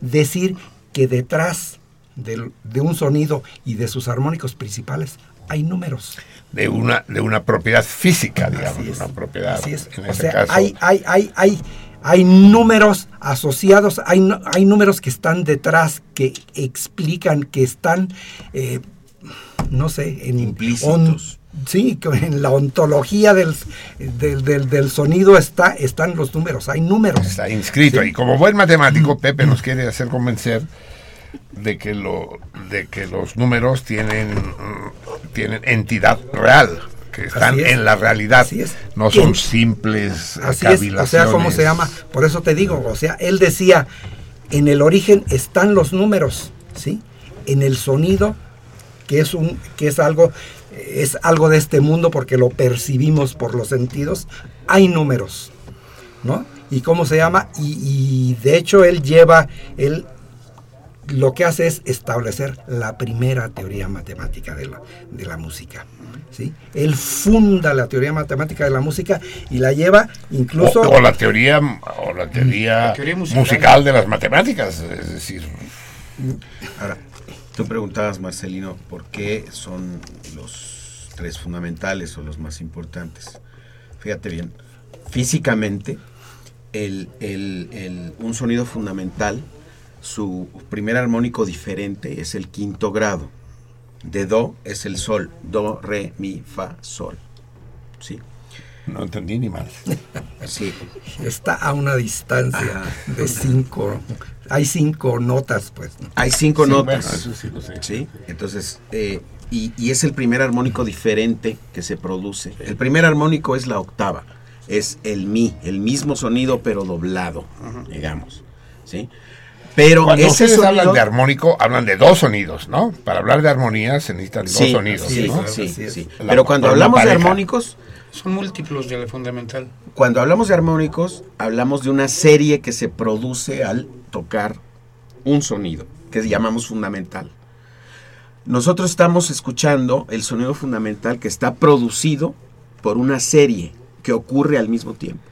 decir que detrás del- de un sonido y de sus armónicos principales hay números. De una, de una propiedad física, digamos, Así es. una propiedad. Así es. En O ese sea, caso, hay, hay, hay, hay, hay números asociados, hay, hay números que están detrás, que explican, que están, eh, no sé, en, Implícitos. sí, que en la ontología del, del, del- del sonido está, están los números, hay números. está inscrito. Sí. Y como buen matemático, Pepe nos quiere hacer convencer de que, lo, de que los números tienen, mm, tienen entidad real, que están es. en la realidad, Así es. no son simples Así es, o sea, ¿cómo se llama? Por eso te digo, o sea, él decía, en el origen están los números, ¿sí? En el sonido, que es un, que es algo, es algo de este mundo porque lo percibimos por los sentidos, hay números, ¿no? Y cómo se llama, y, y de hecho él lleva, él lo que hace es establecer la primera teoría matemática de la, de la música. ¿sí? Él funda la teoría matemática de la música y la lleva incluso... O, o la teoría, o la teoría, La teoría musical. musical. de las matemáticas, es decir, Ahora, tú preguntabas, Marcelino, por qué son los tres fundamentales o los más importantes. Fíjate bien, físicamente, el- el- el- un sonido fundamental, su primer armónico diferente es el quinto grado. De do es el sol, do, re, mi, fa, sol. ¿Sí? no entendí ni mal. Sí. Está a una distancia Ajá. de cinco. Hay cinco notas, pues. Hay cinco Sí, notas. bueno, eso sí lo sé. Sí, entonces, eh, y, y es el primer armónico diferente que se produce. El primer armónico es la octava, es el mi, el mismo sonido pero doblado, digamos, ¿sí? Pero Cuando ese ustedes sonido, hablan de armónico, hablan de dos sonidos, ¿no? Para hablar de armonía se necesitan sí, dos sonidos, sí, ¿no? sí, sí. La- Pero cuando hablamos de armónicos, Son múltiplos de la fundamental. cuando hablamos de armónicos, hablamos de una serie que se produce al tocar un sonido, que llamamos fundamental. Nosotros estamos escuchando el sonido fundamental que está producido por una serie que ocurre al mismo tiempo.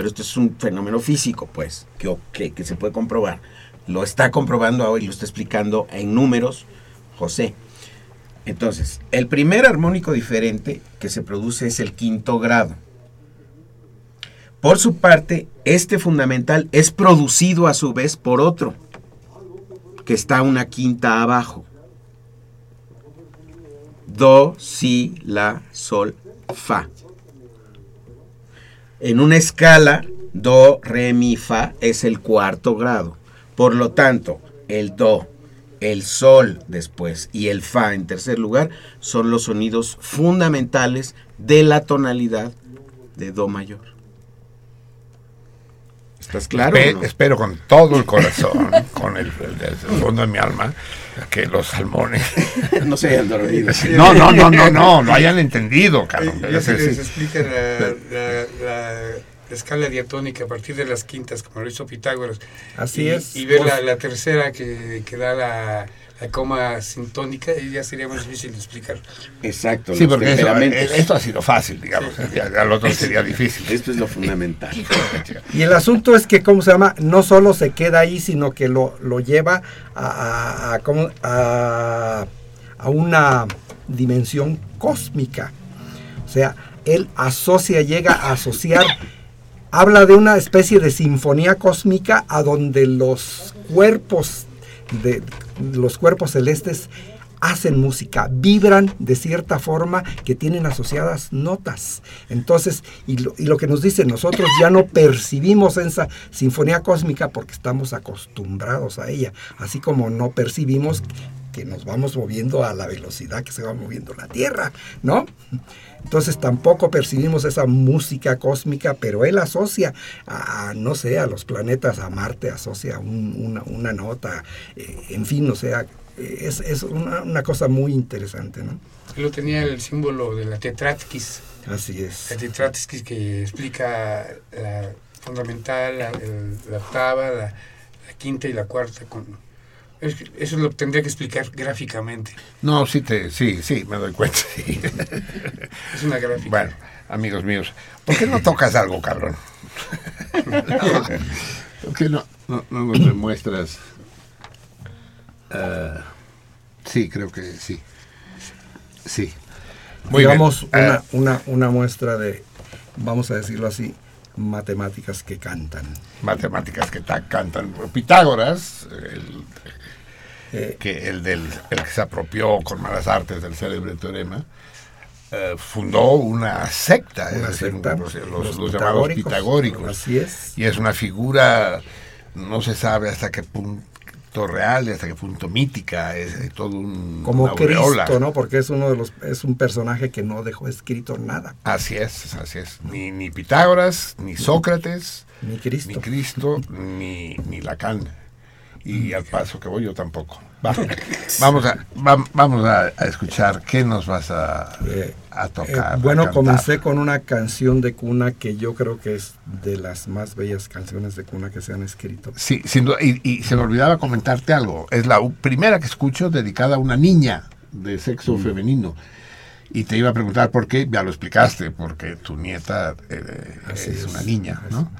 Pero esto es un fenómeno físico, pues, que, que- que se puede comprobar. Lo está comprobando ahora y lo está explicando en números José. Entonces, el primer armónico diferente que se produce es el quinto grado. Por su parte, este fundamental es producido a su vez por otro, que está una quinta abajo. Do, si, la, sol, fa. En una escala, do, re, mi, fa es el cuarto grado. Por lo tanto, el do, el sol después y el fa en tercer lugar son los sonidos fundamentales de la tonalidad de do mayor. ¿Estás claro? Espe- o no? Espero con todo el corazón, con el, el- desde el fondo de mi alma, que los salmones no se hayan dormido. no, no, no, no, no, lo hayan entendido, cabrón. Y Es así les explica la, la- la- la escala diatónica a partir de las quintas, como lo hizo Pitágoras. Así y, es. Y ver la, la tercera que, que da la, la coma sintónica, y ya sería más difícil de explicar. Exacto. Sí, porque eso, eh, esto ha sido fácil, digamos. Lo otro sería difícil. Esto es lo fundamental. Y el asunto es que, ¿cómo se llama? No solo se queda ahí, sino que lo, lo lleva a, a- a- a una dimensión cósmica. O sea, él asocia, llega a asociar, habla de una especie de sinfonía cósmica a donde los cuerpos de los cuerpos celestes hacen música, vibran de cierta forma que tienen asociadas notas. Entonces, y lo, y lo que nos dice, nosotros ya no percibimos esa sinfonía cósmica porque estamos acostumbrados a ella, así como no percibimos que nos vamos moviendo a la velocidad que se va moviendo la Tierra, ¿no? Entonces tampoco percibimos esa música cósmica, pero él asocia a, no sé, a los planetas, a Marte, asocia un- una, una nota, eh, en fin, o sea, es, es una, una cosa muy interesante, ¿no? Él tenía el símbolo de la tetratkis. Así es. La tetratkis que explica la fundamental, la, octava, la, la quinta y la cuarta. Con, eso lo tendría que explicar gráficamente. No, sí, te, sí, sí, me doy cuenta. sí. Es una gráfica. Bueno, amigos míos, ¿por qué no tocas algo, cabrón? ¿Por qué no, no, no nos demuestras? Ah, sí, creo que sí. Sí. Muy Digamos bien. una, Ah, una, una muestra de, vamos a decirlo así, matemáticas que cantan. matemáticas que ta- cantan. Pitágoras, el, Eh, que el, del, el que se apropió con malas artes del célebre teorema, eh, fundó una secta, Una es decir, secta, los, los- los los llamados pitagóricos. pitagóricos. Así es. Y es una figura, no se sabe hasta qué punto real y hasta qué punto mítica, es, es todo un Como aureola. Cristo, ¿no? Porque es uno de los, es un personaje que no dejó escrito nada. Así es, así es. Ni, ni Pitágoras, ni Sócrates, Ni Cristo. ni Cristo, ni, ni Lacan. Y al paso que voy yo tampoco. Va. Vamos, a, va- vamos a, a escuchar qué nos vas a, Eh, a Eh, tocar. a bueno, comencé con una canción de cuna que yo creo que es de las más bellas canciones de cuna que se han escrito. Sí, sin duda, y, y se me olvidaba comentarte algo. Es la primera que escucho dedicada a una niña de sexo Mm. femenino. Y te iba a preguntar por qué, ya lo explicaste, porque tu nieta eh, es, una niña, ¿no?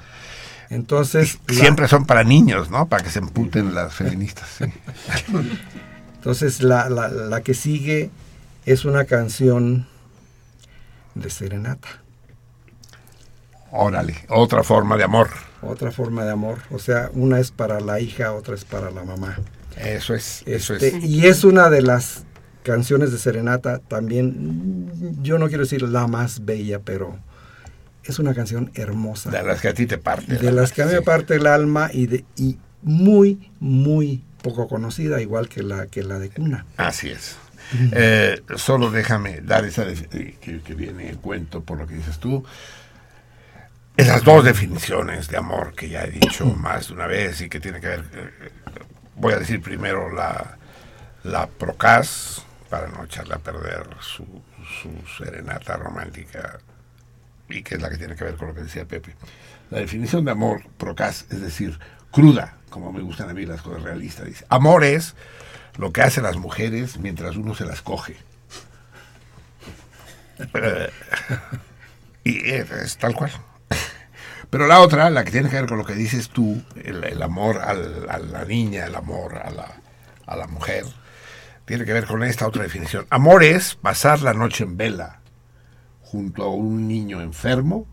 Entonces, Siempre son para niños, ¿no? Para que se emputen las feministas. sí. entonces la, la- la que sigue es una canción de serenata, Órale, otra forma de amor. otra forma de amor. O sea, una es para la hija, otra es para la mamá. Eso es, eso Este, es. y es una de las canciones de serenata también, yo no quiero decir la más bella, pero es una canción hermosa. De las que a ti te parte. de las que a mí me parte el alma y, de, y muy, muy poco conocida, igual que la, que la de cuna. Así es. Eh, solo déjame dar esa eh, que, que viene el cuento por lo que dices tú. Esas dos definiciones de amor que ya he dicho más de una vez y que tiene que ver, eh, voy a decir primero la, la procas, para no echarle a perder su, su serenata romántica, y que es la que tiene que ver con lo que decía Pepe. La definición de amor procas, es decir, cruda, como me gustan a mí las cosas realistas, dice. Amor es lo que hacen las mujeres mientras uno se las coge. Y es, es tal cual. Pero la otra, la que tiene que ver con lo que dices tú, el, el amor al- a la niña, el amor a la, a la mujer, tiene que ver con esta otra definición. Amor es pasar la noche en vela junto a un niño enfermo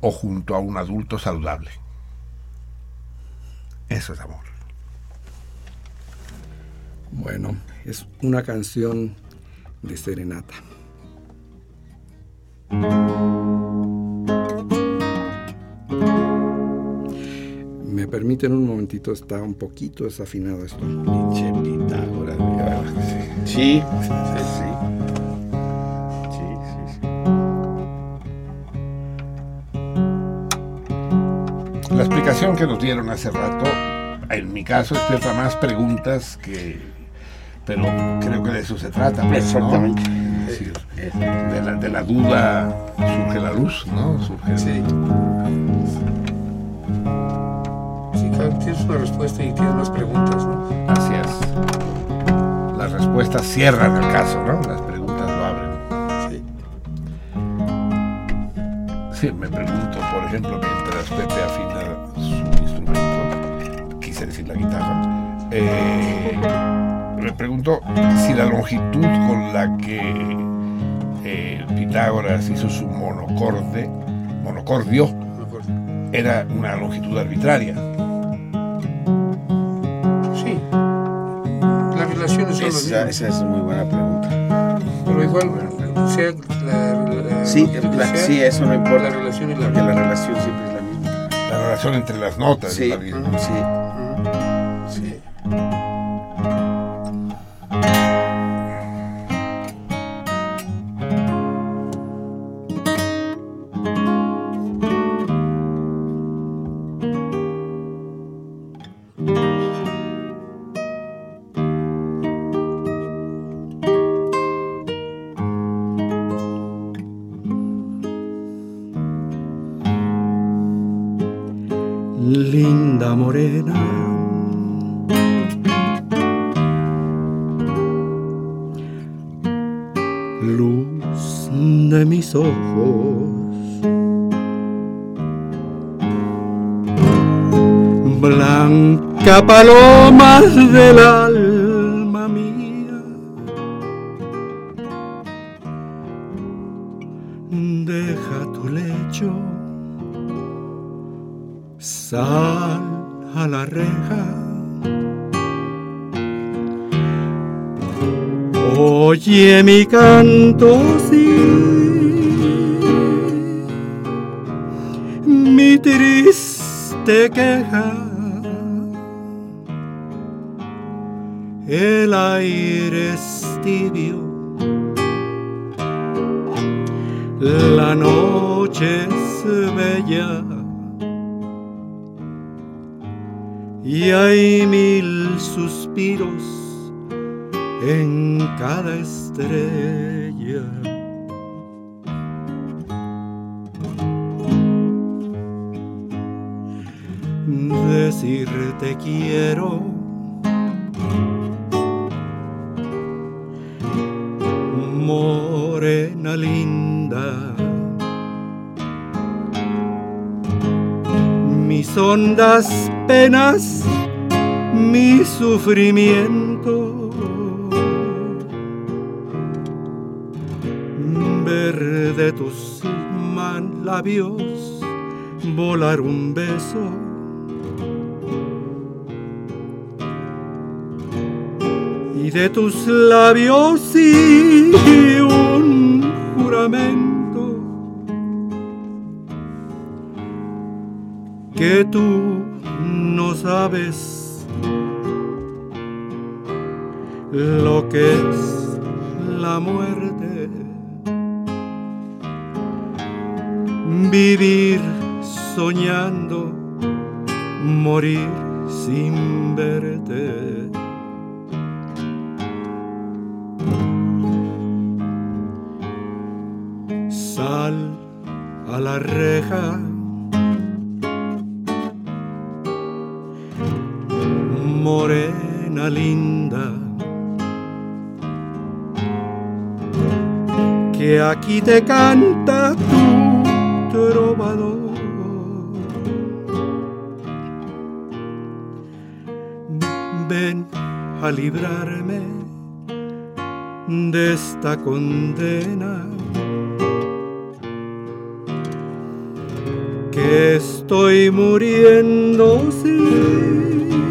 o junto a un adulto saludable. Eso es amor. Bueno, es una canción de serenata. Me permiten un momentito, está un poquito desafinado esto. Pinche Pitágoras. Sí, sí, sí. Que nos dieron hace rato, en mi caso, despierta más preguntas que... Pero creo que de eso se trata. ¿no? Exactamente. Es decir, de la, de la duda surge la luz, ¿no? Surge Sí. Sí, claro, tienes una respuesta y tienes más preguntas, ¿no? Así es. Las respuestas cierran el caso, ¿no? Las preguntas lo abren. Sí. Sí, me pregunto, por ejemplo, mientras Pepe afina decir la guitarra, eh, me pregunto si la longitud con la que eh, Pitágoras hizo su monocorde, monocordio, era una longitud arbitraria. Sí. Las relaciones son Esa, mismas. esa es muy buena pregunta. Pero igual, sea la, la- Sí, la- sí, eso no importa. La relación es la Porque la misma. relación siempre es la misma. La relación entre las notas Sí, es la misma. sí. Sí. Del alma mía. Deja tu lecho sal a la reja. Oye mi canto, sí, mi triste queja. Suspiros en cada estrella. Decirte quiero. Morena linda. mis hondas penas, mi sufrimiento. Ver de tus labios volar un beso. Y de tus labios sí un juramento. que tú no sabes lo que es la muerte. Vivir soñando, morir sin verte. Sal a la reja morena linda, aquí te canta tu trovador. Ven a librarme de esta condena. Que estoy muriendo sin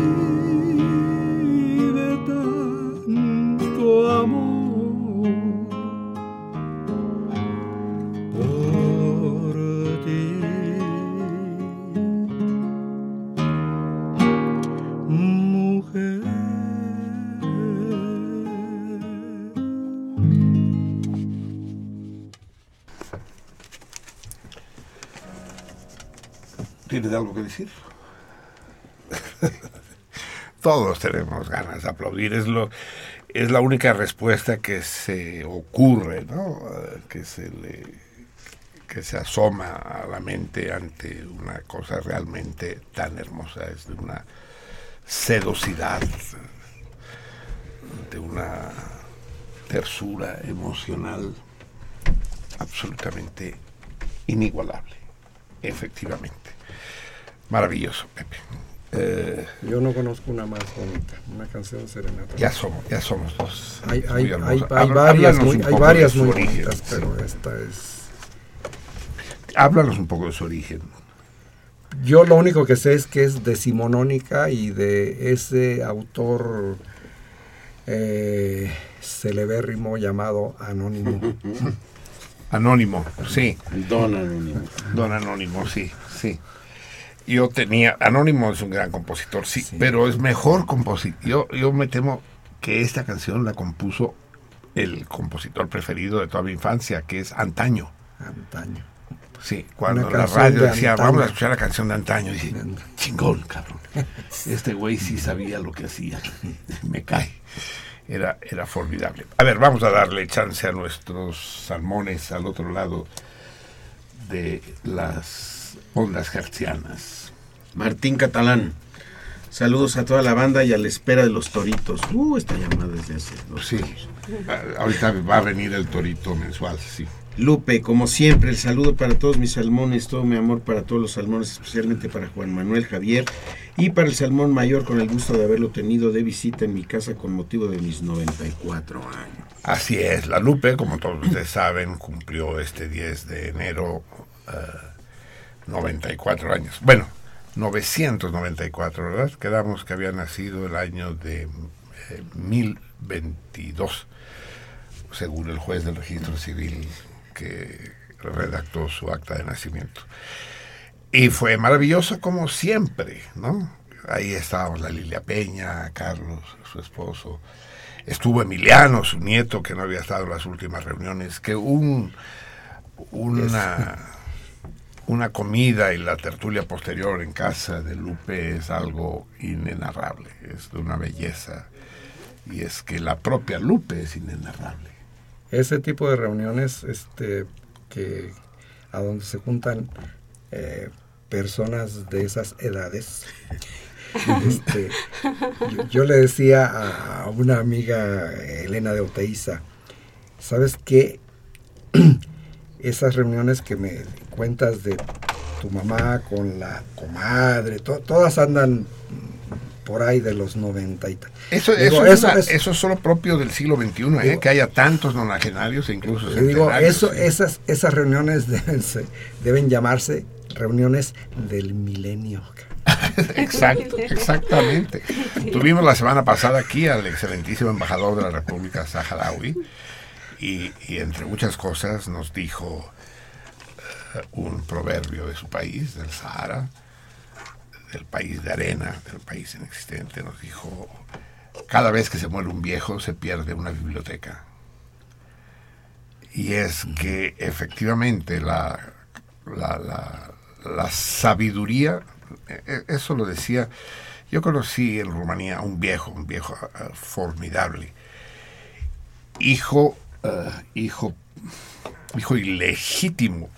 todos tenemos ganas de aplaudir. Es lo, es la única respuesta que se ocurre, ¿no? Que se le que se asoma a la mente ante una cosa realmente tan hermosa, es de una sedosidad, de una tersura emocional absolutamente inigualable, efectivamente. Maravilloso, Pepe. Eh, Yo no conozco una más bonita, una canción serenata. ya somos, ya somos dos. Hay, hay, hay, varias muy, hay varias muy origen, bonitas, sí. pero esta es... Háblanos un poco de su origen. Yo lo único que sé es que es decimonónica y de ese autor eh, celebérrimo llamado Anónimo. Anónimo, sí. Don Anónimo. Don Anónimo, sí, sí. Yo tenía, Anónimo es un gran compositor, sí, pero es mejor compositor. Yo, yo me temo que esta canción la compuso el compositor preferido de toda mi infancia, que es Antaño. Antaño. Sí, cuando Una la radio de decía, antaño. vamos a escuchar la canción de Antaño, y dije, chingón, cabrón. Este güey sí sabía lo que hacía. Me cae. Era, era formidable. A ver, vamos a darle chance a nuestros salmones al otro lado de las ondas hertzianas. Martín Catalán. Saludos a toda la banda y a la espera de los toritos. Uh, esta llamada desde hace dos Sí. Ah, Ahorita va a venir el torito mensual, sí. Lupe, como siempre, el saludo para todos mis salmones, todo mi amor para todos los salmones, especialmente para Juan Manuel Javier y para el salmón mayor, con el gusto de haberlo tenido de visita en mi casa con motivo de mis 94 años. Así es, la Lupe, como todos ustedes saben, cumplió este 10 de enero eh, 94 años. Bueno, 994, ¿verdad? Quedamos que había nacido el año de eh, 1022, según el juez del registro civil que redactó su acta de nacimiento. Y fue maravilloso como siempre, ¿no? Ahí estábamos la Lilia Peña, Carlos, su esposo. Estuvo Emiliano, su nieto, que no había estado en las últimas reuniones. Que un, una, una comida y la tertulia posterior en casa de Lupe es algo inenarrable, es de una belleza. Y es que la propia Lupe es inenarrable. Ese tipo de reuniones este, que a donde se juntan eh, personas de esas edades. Este, yo, yo le decía a una amiga, Elena de Oteiza, ¿sabes qué? Esas reuniones que me cuentas de tu mamá con la comadre, to- todas andan por ahí de los 90 y tal. Eso, Digo, eso, es eso una- es- eso es solo propio del siglo XXI, ¿eh? Que haya tantos nonagenarios e incluso digo, eso, ¿sí? esas, esas reuniones deben, se- deben llamarse reuniones del milenio. Exacto, exactamente. Tuvimos la semana pasada aquí al excelentísimo embajador de la República Saharaui y, y entre muchas cosas nos dijo un proverbio de su país, del Sahara, del país de arena, del país inexistente, nos dijo, cada vez que se muere un viejo se pierde una biblioteca. Y es que efectivamente la, la, la- sabiduría, e- e- eso lo decía, yo conocí en Rumanía a un viejo, un viejo eh, formidable, hijo, eh, hijo, hijo ilegítimo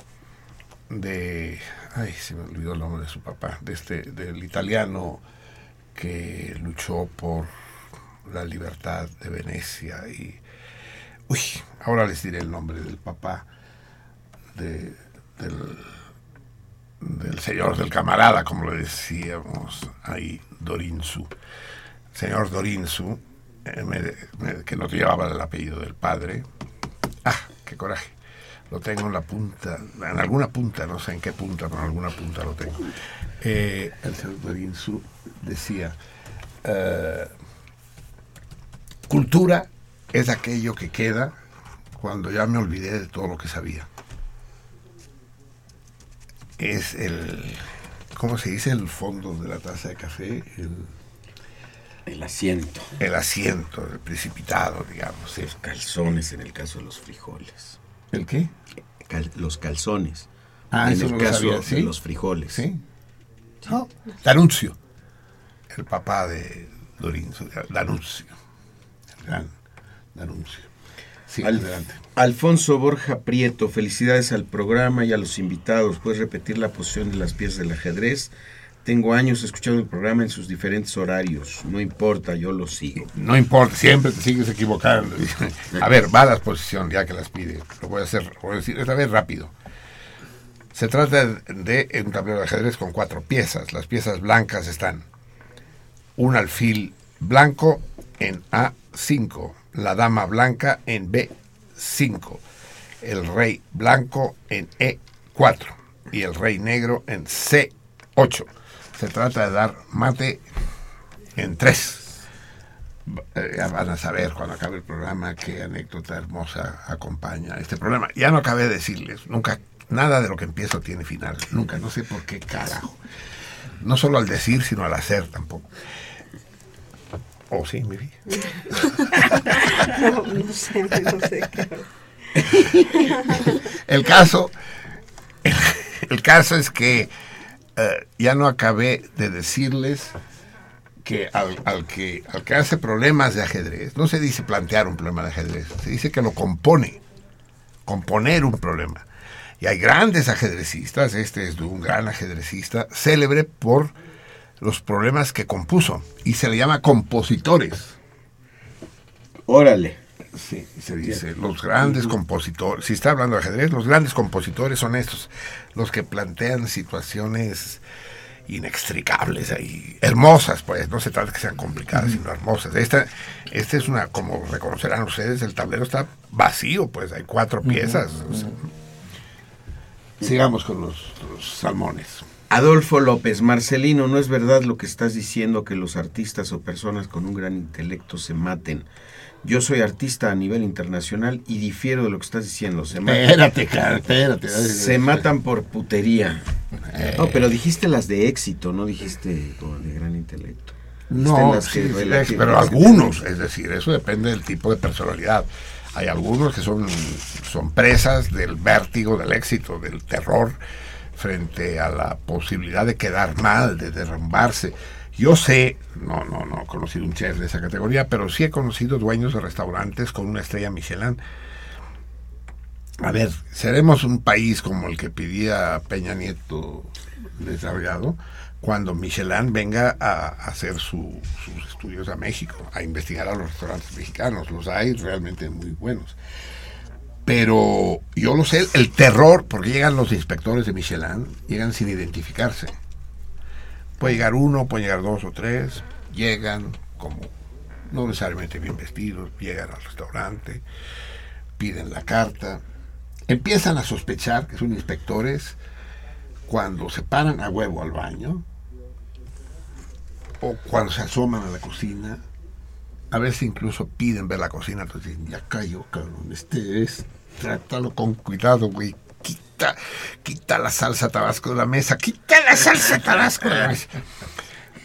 de, ay, se me olvidó el nombre de su papá, de este, del italiano que luchó por la libertad de Venecia y, uy, ahora les diré el nombre del papá de, del, del señor del camarada, como le decíamos ahí, Dorinzu. Señor Dorinzu, eh, me- que no llevaba el apellido del padre. Ah, qué coraje. Lo tengo en la punta, en alguna punta, no sé en qué punta, pero en alguna punta lo tengo. Eh, el señor Dorinzu decía, eh, cultura es aquello que queda cuando ya me olvidé de todo lo que sabía. Es el, ¿cómo se dice? El fondo de la taza de café, el, El asiento. el asiento, el precipitado, digamos. Los calzones en el caso de los frijoles. ¿El qué? Cal- los calzones. Ah, en eso el no lo caso sabía, de los frijoles. Sí. No. D'Annunzio, el papá de, Lorenzo Danuncio. El gran Danuncio. Sí, Al- adelante. Alfonso Borja Prieto, felicidades al programa y a los invitados. ¿Puedes repetir la posición de las piezas del ajedrez? Tengo años escuchando el programa en sus diferentes horarios. No importa, yo lo sigo. No importa, siempre te sigues equivocando. A ver, va a la posición ya que las pide. Lo voy a hacer, voy a decir esta vez rápido. Se trata de un tablero de ajedrez con cuatro piezas. Las piezas blancas están un alfil blanco en A5, la dama blanca en B5, el rey blanco en E4 y el rey negro en C8. Se trata de dar mate en tres. Eh, ya van a saber cuando acabe el programa qué anécdota hermosa acompaña este programa. Ya no acabé de decirles, nunca, nada de lo que empiezo tiene final. Nunca, no sé por qué carajo. No solo al decir, sino al hacer tampoco. Oh, sí, mi vida. No, no sé, no sé qué. El caso, el, el caso es que eh, ya no acabé de decirles que al, que al que hace problemas de ajedrez, no se dice plantear un problema de ajedrez, se dice que lo compone, componer un problema. Y hay grandes ajedrecistas, este es un gran ajedrecista, célebre por los problemas que compuso, y se le llama compositores. Órale. Sí, se dice, los grandes compositores, si está hablando de ajedrez, los grandes compositores son estos, los que plantean situaciones inextricables ahí, hermosas, pues, no se trata de que sean complicadas, sino hermosas. Esta, esta es una, como reconocerán ustedes, el tablero está vacío, pues, hay cuatro piezas. o sea. Sigamos con los, los salmones. Adolfo López, Marcelino, no es verdad lo que estás diciendo que los artistas o personas con un gran intelecto se maten. Yo soy artista a nivel internacional y difiero de lo que estás diciendo. Se Espérate, cara, espérate. se matan por putería. No, pero dijiste las de éxito, no dijiste como de gran intelecto. No, las que sí, sí, relativ- pero algunos, es decir, eso depende del tipo de personalidad. Hay algunos que son, son presas del vértigo, del éxito, del terror frente a la posibilidad de quedar mal, de derrumbarse. Yo sé, no, no, no he conocido un chef de esa categoría, pero sí he conocido dueños de restaurantes con una estrella Michelin. A ver, seremos un país como el que pedía Peña Nieto desarrollado cuando Michelin venga a hacer su- sus estudios a México, a investigar a los restaurantes mexicanos. Los hay realmente muy buenos. Pero yo lo sé, el terror, porque llegan los inspectores de Michelin, llegan sin identificarse. Puede llegar uno, puede llegar dos o tres, llegan como no necesariamente bien vestidos, llegan al restaurante, piden la carta, empiezan a sospechar que son inspectores cuando se paran a huevo al baño o cuando se asoman a la cocina. A veces incluso piden ver la cocina, entonces ya cayó, cabrón, este es, trátalo con cuidado, güey. Quita, la salsa tabasco de la mesa, quita la salsa tabasco de la mesa.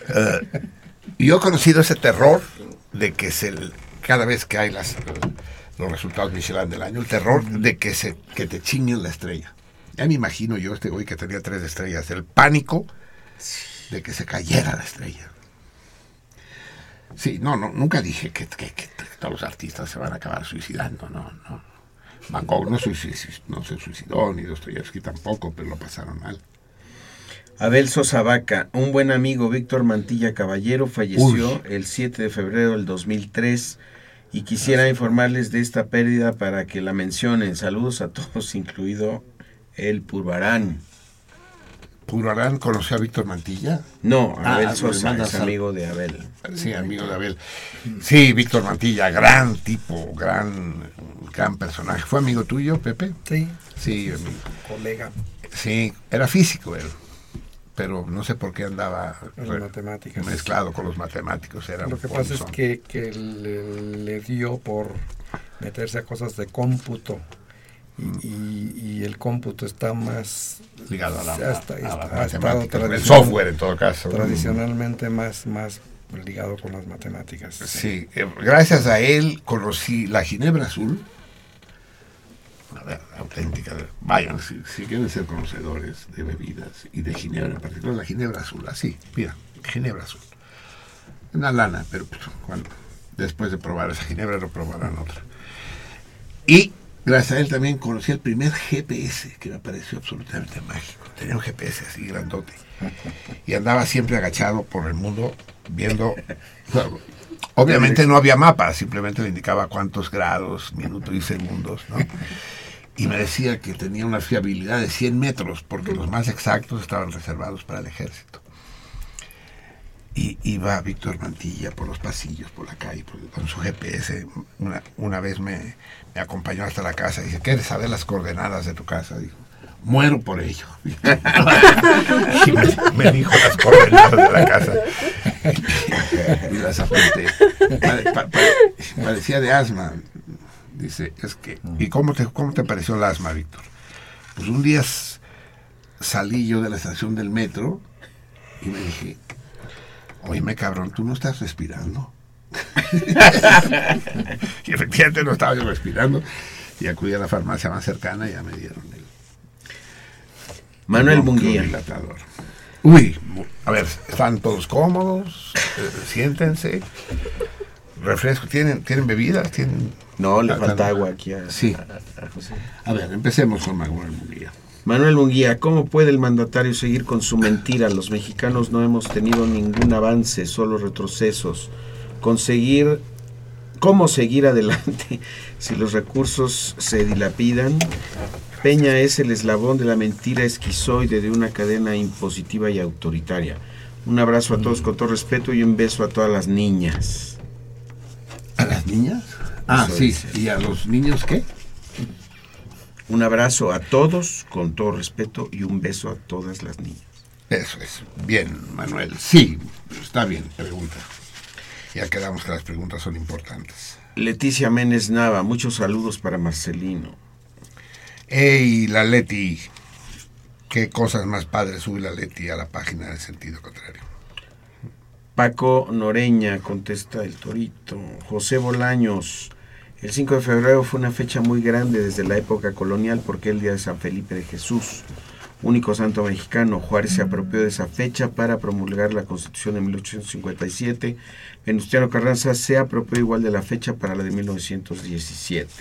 Eh, yo he conocido ese terror de que se, cada vez que hay las, los resultados Michelin del año, el terror de que, se, que te chinguen la estrella. Ya me imagino yo este güey que tenía tres estrellas, el pánico de que se cayera la estrella. Sí, no, no nunca dije que todos los artistas se van a acabar suicidando, no, no. Van Gogh no, no se suicidó, ni Dostoyevsky tampoco, pero lo pasaron mal. Abel Sosa Vaca, un buen amigo Víctor Mantilla Caballero falleció Uy. el 7 de febrero del 2003 y quisiera informarles de esta pérdida para que la mencionen. Saludos a todos, incluido el Purbarán. ¿Purarán conoció a Víctor Mantilla? No, Ah, Abel Sosa mandas es amigo de Abel. Sí, amigo de Abel. Sí, Víctor Mantilla, gran tipo, gran, gran personaje. ¿Fue amigo tuyo, Pepe? Sí. Sí, amigo. Colega. Sí, era físico él, pero no sé por qué andaba En re- matemáticas. mezclado con los matemáticos. Era Lo que pasa es que le, le dio por meterse a cosas de cómputo. Y, y- y el cómputo está más Ligado a la- hasta- a la ha matemática, el software en todo caso. Tradicionalmente más, más ligado con las matemáticas. Sí, eh, gracias a él conocí la Ginebra Azul. Ver, auténtica. Vayan, si, si quieren ser conocedores de bebidas y de Ginebra en particular, la Ginebra Azul, así, mira, Ginebra Azul. una lana, pero pues, cuando, después de probar esa ginebra lo probarán otra. Y gracias a él también conocí el primer GPS que me pareció absolutamente mágico. Tenía un GPS así grandote. Y andaba siempre agachado por el mundo viendo... Obviamente no había mapa, simplemente le indicaba cuántos grados, minutos y segundos, ¿no? Y me decía que tenía una fiabilidad de 100 metros, porque los más exactos estaban reservados para el ejército. Y iba Víctor Mantilla por los pasillos, por la calle, por- con su GPS. Una, una vez me, me acompañó hasta la casa y dice, ¿quieres saber las coordenadas de tu casa? Dijo, muero por ello. y me, me dijo las coordenadas de la casa. y las apunté. Pare- pa- pa- parecía de asma. Dice, es que... ¿Y cómo te, cómo te pareció el asma, Víctor? Pues un día salí yo de la estación del metro y me dije, oíme cabrón, tú no estás respirando. y efectivamente no estaba yo respirando. Y acudí a la farmacia más cercana y ya me dieron el Manuel el Munguía. Uy, a ver, están todos cómodos, eh, siéntense. Refresco, ¿tienen, ¿tienen bebidas? ¿Tienen... No, le falta agua aquí a, Sí. a- a José. A ver, empecemos con Manuel Munguía. Manuel Munguía, ¿cómo puede el mandatario seguir con su mentira? Los mexicanos no hemos tenido ningún avance, solo retrocesos. Conseguir, ¿cómo seguir adelante si los recursos se dilapidan? Peña es el eslabón de la mentira esquizoide de una cadena impositiva y autoritaria. Un abrazo a todos con todo respeto y un beso a todas las niñas. ¿A las niñas? Ah, Eso sí. dice. ¿Y a los niños qué? Un abrazo a todos con todo respeto y un beso a todas las niñas. Eso es. Bien, Manuel. Sí, está bien, pregunta. Ya quedamos que las preguntas son importantes. Leticia Méndez Nava, muchos saludos para Marcelino. Ey, la Leti. Qué cosas más padres sube la Leti a la página del sentido contrario. Paco Noreña, contesta el Torito. José Bolaños, el 5 de febrero fue una fecha muy grande desde la época colonial porque el día de San Felipe de Jesús, único santo mexicano. Juárez se apropió de esa fecha para promulgar la Constitución de 1857. Venustiano Carranza se apropió igual de la fecha para la de 1917.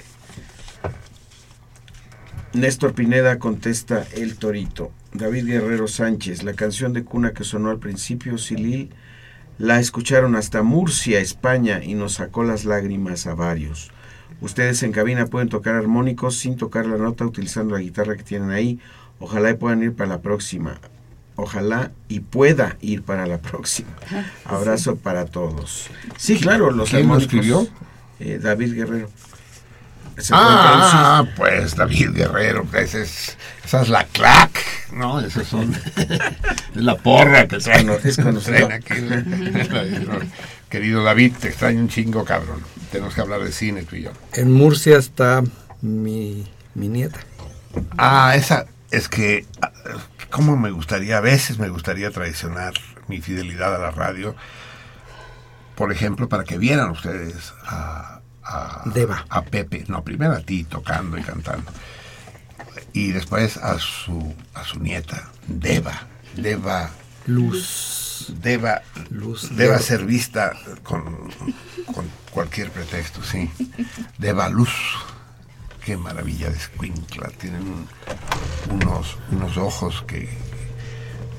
Néstor Pineda contesta El Torito. David Guerrero Sánchez, la canción de cuna que sonó al principio, Silil, la escucharon hasta Murcia, España, y nos sacó las lágrimas a varios. Ustedes en cabina pueden tocar armónicos sin tocar la nota utilizando la guitarra que tienen ahí. Ojalá y puedan ir para la próxima. Ojalá y pueda ir para la próxima. Abrazo para todos. Sí, claro, los ¿Quién lo escribió? eh, David Guerrero. Ah, pues David Guerrero, ese es, esa es la clac, ¿no? Esos son, es la porra que traen, Es conocido. traen aquí. Querido David, te extraño un chingo, cabrón. Tenemos que hablar de cine tú y yo. En Murcia está mi, mi nieta. Ah, esa, es que, ah, ¿cómo me gustaría? A veces me gustaría traicionar mi fidelidad a la radio. Por ejemplo, para que vieran ustedes a, a, Deva. a Pepe, no, primero a ti tocando y cantando. Y después a su, a su nieta, Deva. Deva. Luz. Deba, Luz deba de- ser vista con, con cualquier pretexto, sí. Deba luz. Qué maravilla de escuincla. Tienen un- unos, unos ojos que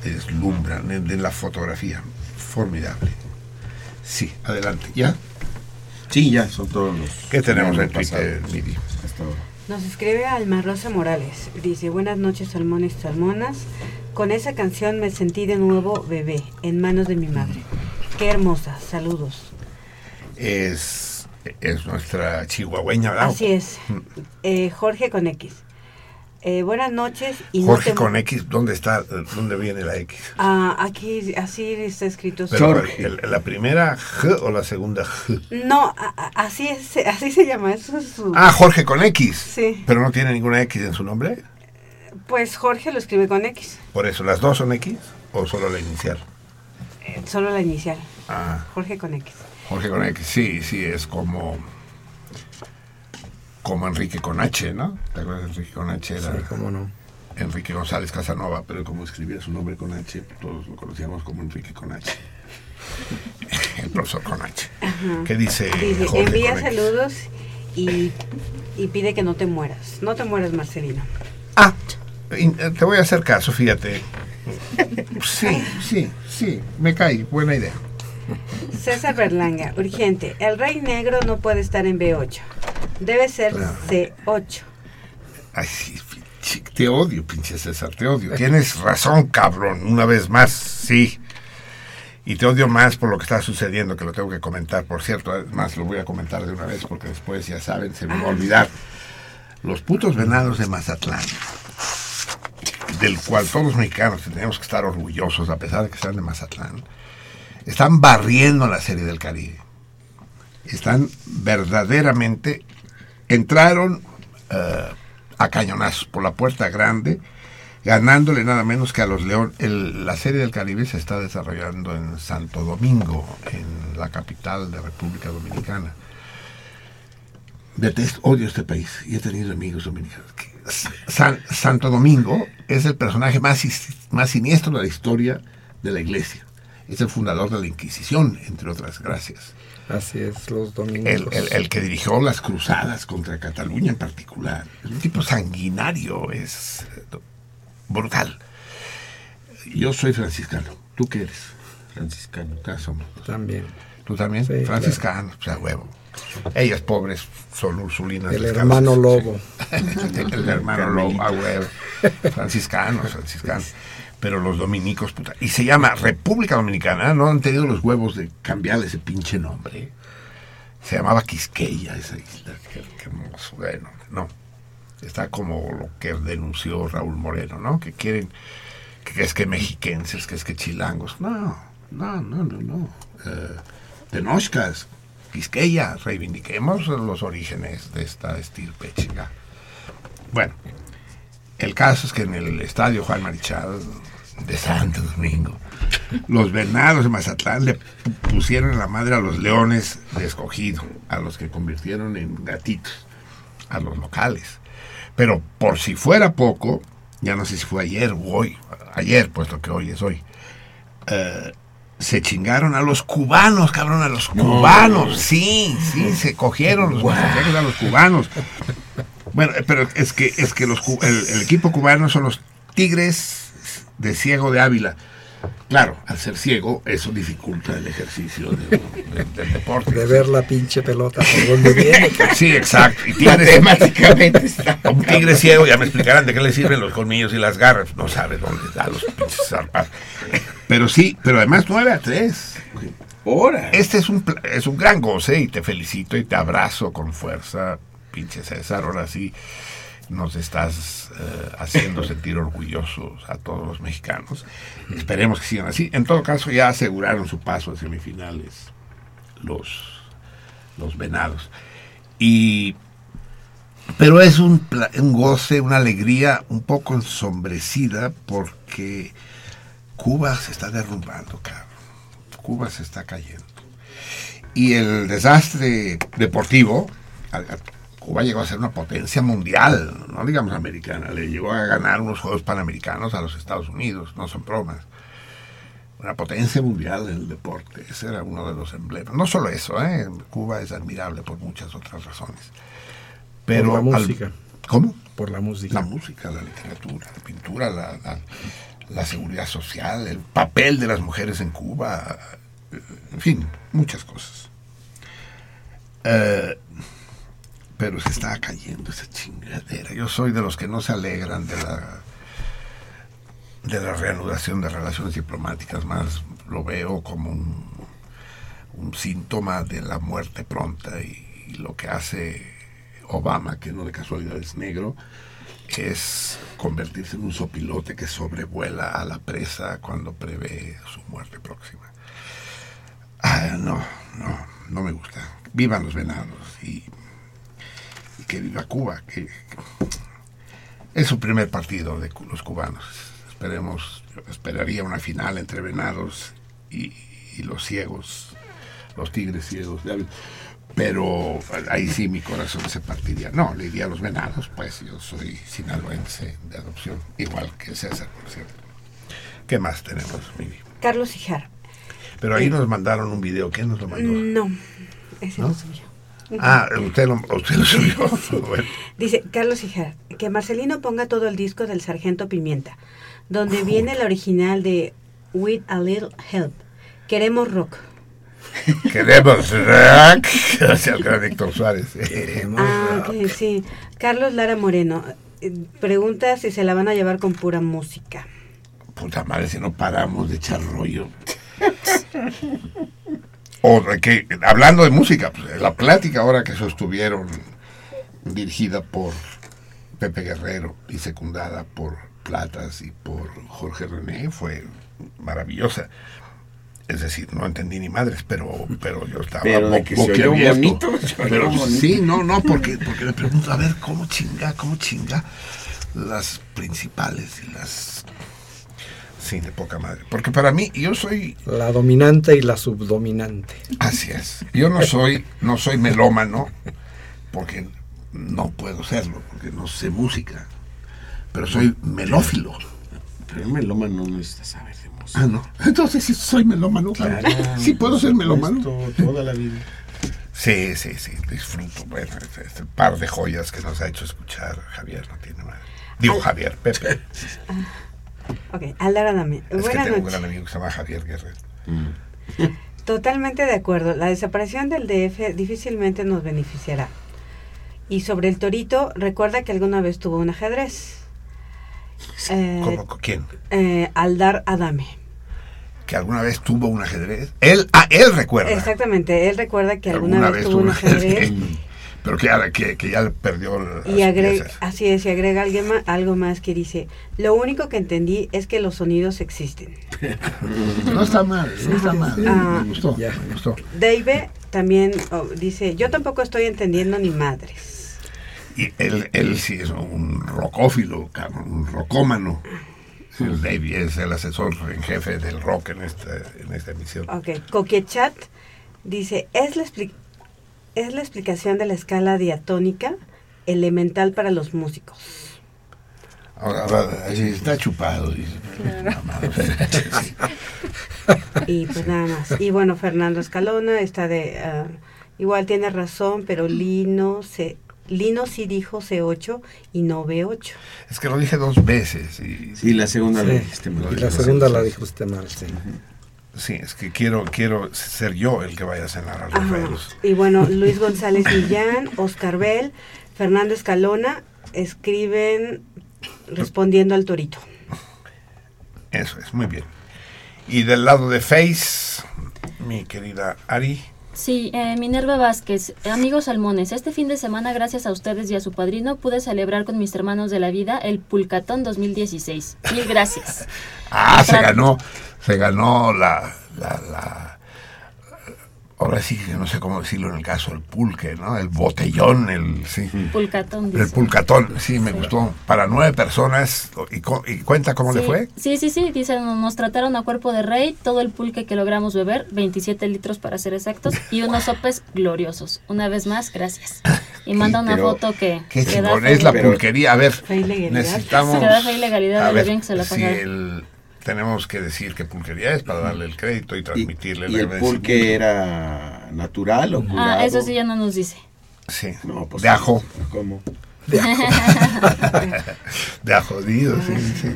deslumbran en, en la fotografía. Formidable. Sí, adelante. ¿Ya? Sí, ya, son todos los. ¿Qué tenemos en Twitter, hasta ahora. Nos escribe Alma Rosa Morales. Dice, buenas noches, salmones y salmonas. Con esa canción me sentí de nuevo bebé, en manos de mi madre. Qué hermosa. Saludos. Es, es nuestra chihuahueña, ¿verdad? Así es. Eh, Jorge con X. Eh, buenas noches. Y no Jorge te- con X, ¿dónde está? ¿Dónde viene la X? Ah, aquí así está escrito. Pero, el- ¿La primera G o la segunda G? No, a- a- así es, así se llama. Eso es su... Ah, Jorge con X. Sí. Pero no tiene ninguna X en su nombre. Pues Jorge lo escribe con X. Por eso, ¿las dos son X o solo la inicial? eh, Solo la inicial. Ah, Jorge con X. Jorge con X, sí, sí, es como como Enrique con H, ¿no? ¿Te acuerdas de Enrique con H? Era Sí, cómo no. Enrique González Casanova, pero como escribía su nombre con H, todos lo conocíamos como Enrique con H. el profesor con H. Ajá. ¿Qué dice? Dice, Jorge envía con X? saludos y, y pide que no te mueras. No te mueras, Marcelino. Eh, Te voy a hacer caso, fíjate. Sí, sí, sí, me cae, buena idea. César Berlanga, urgente. El rey negro no puede estar en B8. Debe ser Claro. C8. Ay, sí, te odio, pinche César, te odio. Tienes razón, cabrón, una vez más, sí. Y te odio más por lo que está sucediendo, que lo tengo que comentar. Por cierto, además lo voy a comentar de una vez porque después, ya saben, se me va a olvidar. Los putos venados de Mazatlán, del cual todos los mexicanos tenemos que estar orgullosos, a pesar de que sean de Mazatlán, están barriendo la serie del Caribe. Están verdaderamente, entraron eh, a cañonazos por la puerta grande, ganándole nada menos que a los León. La serie del Caribe se está desarrollando en Santo Domingo, en la capital de República Dominicana. Odio este país y he tenido amigos dominicanos. San- Santo Domingo es el personaje más, más siniestro de la historia de la iglesia. Es el fundador de la Inquisición, entre otras gracias. Así es, los domingos. El, el- el que dirigió las cruzadas contra Cataluña en particular. Es un tipo sanguinario, es eh, brutal. Yo soy franciscano. ¿Tú qué eres? Franciscano. También. ¿Tú también? Sí, franciscano, o sea, huevo. Ellas pobres son ursulinas. El descalzas. hermano lobo. el hermano lobo, a huevo. Franciscanos, franciscanos. Pero los dominicos, puta. Y se llama República Dominicana. No han tenido los huevos de cambiarle ese pinche nombre. Se llamaba Quisqueya esa isla. Qué, qué hermoso. Bueno, no. Está como lo que denunció Raúl Moreno, ¿no? Que quieren, que es que mexiquenses, que es que chilangos. No, no, no, no, no. Eh, Tenochcas, Quisqueya, reivindiquemos los orígenes de esta estirpe chinga. Bueno, el caso es que en el estadio Juan Marichal de Santo Domingo, los venados de Mazatlán le pusieron la madre a los leones de escogido, a los que convirtieron en gatitos, a los locales. Pero por si fuera poco, ya no sé si fue ayer o hoy, ayer, puesto que hoy es hoy, eh, se chingaron a los cubanos, cabrón, a los cubanos. Sí, sí, se cogieron los a los cubanos. Bueno, pero es que es que los el equipo cubano son los Tigres de Ciego de Ávila. Claro, al ser ciego, eso dificulta el ejercicio de- de- del deporte. De ver la pinche pelota por donde viene. Sí, exacto. Y tigres, Matemáticamente está. un tigre ciego, ya me explicarán de qué le sirven los colmillos y las garras. No sabe dónde da los pinches zarpazos. Pero sí, pero además 9 a 3. Ahora. Este es un, es un gran goce y te felicito y te abrazo con fuerza, pinche César. Ahora sí nos estás eh, haciendo sentir orgullosos a todos los mexicanos. Esperemos que sigan así. En todo caso, ya aseguraron su paso a semifinales los, los venados. Y, pero es un, un goce, una alegría un poco ensombrecida porque Cuba se está derrumbando, cabrón. Cuba se está cayendo. Y el desastre deportivo, Cuba llegó a ser una potencia mundial, no digamos americana, le llegó a ganar unos Juegos Panamericanos a los Estados Unidos, no son bromas. Una potencia mundial en el deporte, ese era uno de los emblemas. No solo eso, ¿eh? Cuba es admirable por muchas otras razones. Pero Por la al- música. ¿Cómo? Por la música. La música, la literatura, la pintura, la, la- la seguridad social, el papel de las mujeres en Cuba, eh, en fin, muchas cosas. Eh, pero se está cayendo esa chingadera. Yo soy de los que no se alegran de la de la reanudación de relaciones diplomáticas, más lo veo como un, un síntoma de la muerte pronta y, y lo que hace Obama, que no de casualidad es negro, es convertirse en un sopilote que sobrevuela a la presa cuando prevé su muerte próxima. Ah, no, no, no me gusta. Vivan los venados y, y que viva Cuba, que es su primer partido de los cubanos. Esperemos, esperaría una final entre venados y, y los ciegos, los tigres ciegos. Pero ahí sí mi corazón se partiría. No, le diría a los venados, pues yo soy sinaloense de adopción, igual que César, por cierto. ¿Qué más tenemos, Mimi? Carlos Hijar. Pero ahí nos mandaron un video. ¿Quién nos lo mandó? No, ese ¿No? no, soy yo. Ah, usted lo, usted lo subió. Bueno. Dice Carlos Hijar, que Marcelino ponga todo el disco del Sargento Pimienta, donde viene la original de With a Little Help. Queremos rock. Queremos rock. Gracias al gran Héctor Suárez. Ah, ok, sí. Carlos Lara Moreno eh, pregunta si se la van a llevar con pura música. Puta madre, si no paramos de echar rollo. O que, hablando de música, pues, la plática ahora que sostuvieron, dirigida por Pepe Guerrero y secundada por Platas y por Jorge René, fue maravillosa. Es decir, no entendí ni madres, pero, pero yo estaba Pero de que se oyó bonito, se oyó Pero bonito. sí, no, no, porque, porque le pregunto, a ver, ¿cómo chinga, cómo chinga las principales y las... Sí, de poca madre. Porque para mí, yo soy La dominante y la subdominante. Así es. Yo no soy, no soy melómano, porque no puedo serlo, porque no sé música. Pero soy melófilo. Pero un melómano no necesita saber de música. Ah, no. Entonces sí soy melómano. Claro, sí puedo ser melómano. Toda la vida. Sí, sí, sí. Disfruto. Bueno, este, este par de joyas que nos ha hecho escuchar Javier no tiene madre. Digo Javier, Pepe. Ok, Aldara Dame. Es que tengo un gran amigo que se llama Javier Guerrero. Totalmente de acuerdo. La desaparición del DF difícilmente nos beneficiará. Y sobre el torito, recuerda que alguna vez tuvo un ajedrez. Eh, ¿Cómo? ¿Quién? eh, Aldar Adame. Que alguna vez tuvo un ajedrez. Él, ah, él recuerda. Exactamente, él recuerda que alguna, vez, tuvo un ajedrez. Pero que ya, que, que ya perdió Y agrega, así es, y agrega alguien ma- algo más que dice, lo único que entendí es que los sonidos existen. No está mal, no está mal. Ah. me gustó, me gustó. Dave también oh, dice, yo tampoco estoy entendiendo ni madres. Y él, él sí es un rocófilo, cabrón, un rocómano. El Davey es el asesor en jefe del rock en esta, en esta emisión. Ok, Coquechat dice, es la, es la explicación de la escala diatónica elemental para los músicos. Ahora, está chupado. dice. Y pues nada más. Y bueno, Fernando Escalona está de... ah, igual tiene razón, pero Lino, se, Lino sí dijo C8 y no B8. Es que lo dije dos veces. Y, Sí, la segunda Sí. la dijiste mal. Y la segunda la dijo usted mal, sí. Sí, es que quiero, quiero ser yo el que vaya a cenar a los Ajá. Y bueno, Luis González Millán, Oscar Bell, Fernando Escalona escriben respondiendo al torito. Eso es, muy bien. Y del lado de Face, mi querida Ari. Sí, eh, Minerva Vázquez, amigos salmones, este fin de semana gracias a ustedes y a su padrino pude celebrar con mis hermanos de la vida el Pulcatón 2016. Mil gracias. Ah, se ganó, se ganó la, la, la- ahora sí que no sé cómo decirlo en el caso del pulque, ¿no? El botellón, el, sí. Pulcatón. El dice. pulcatón, sí, me gustó. Para nueve personas, ¿y, co- y cuenta cómo le fue? Sí, sí, sí, dicen, nos trataron a cuerpo de rey, todo el pulque que logramos beber, 27 litros para ser exactos, y unos sopes gloriosos. Una vez más, gracias. Y manda una pero foto que, Qué chingón, es la pulquería. A ver, necesitamos... Fe y legalidad A ver, bien que se la si el- tenemos que decir qué pulquería es para darle el crédito y transmitirle ¿Y el agradecimiento. pulque era natural o curado? Ah, eso sí ya no nos dice. Sí, No, pues de ajo. ¿Cómo? de ajodido, sí, sí.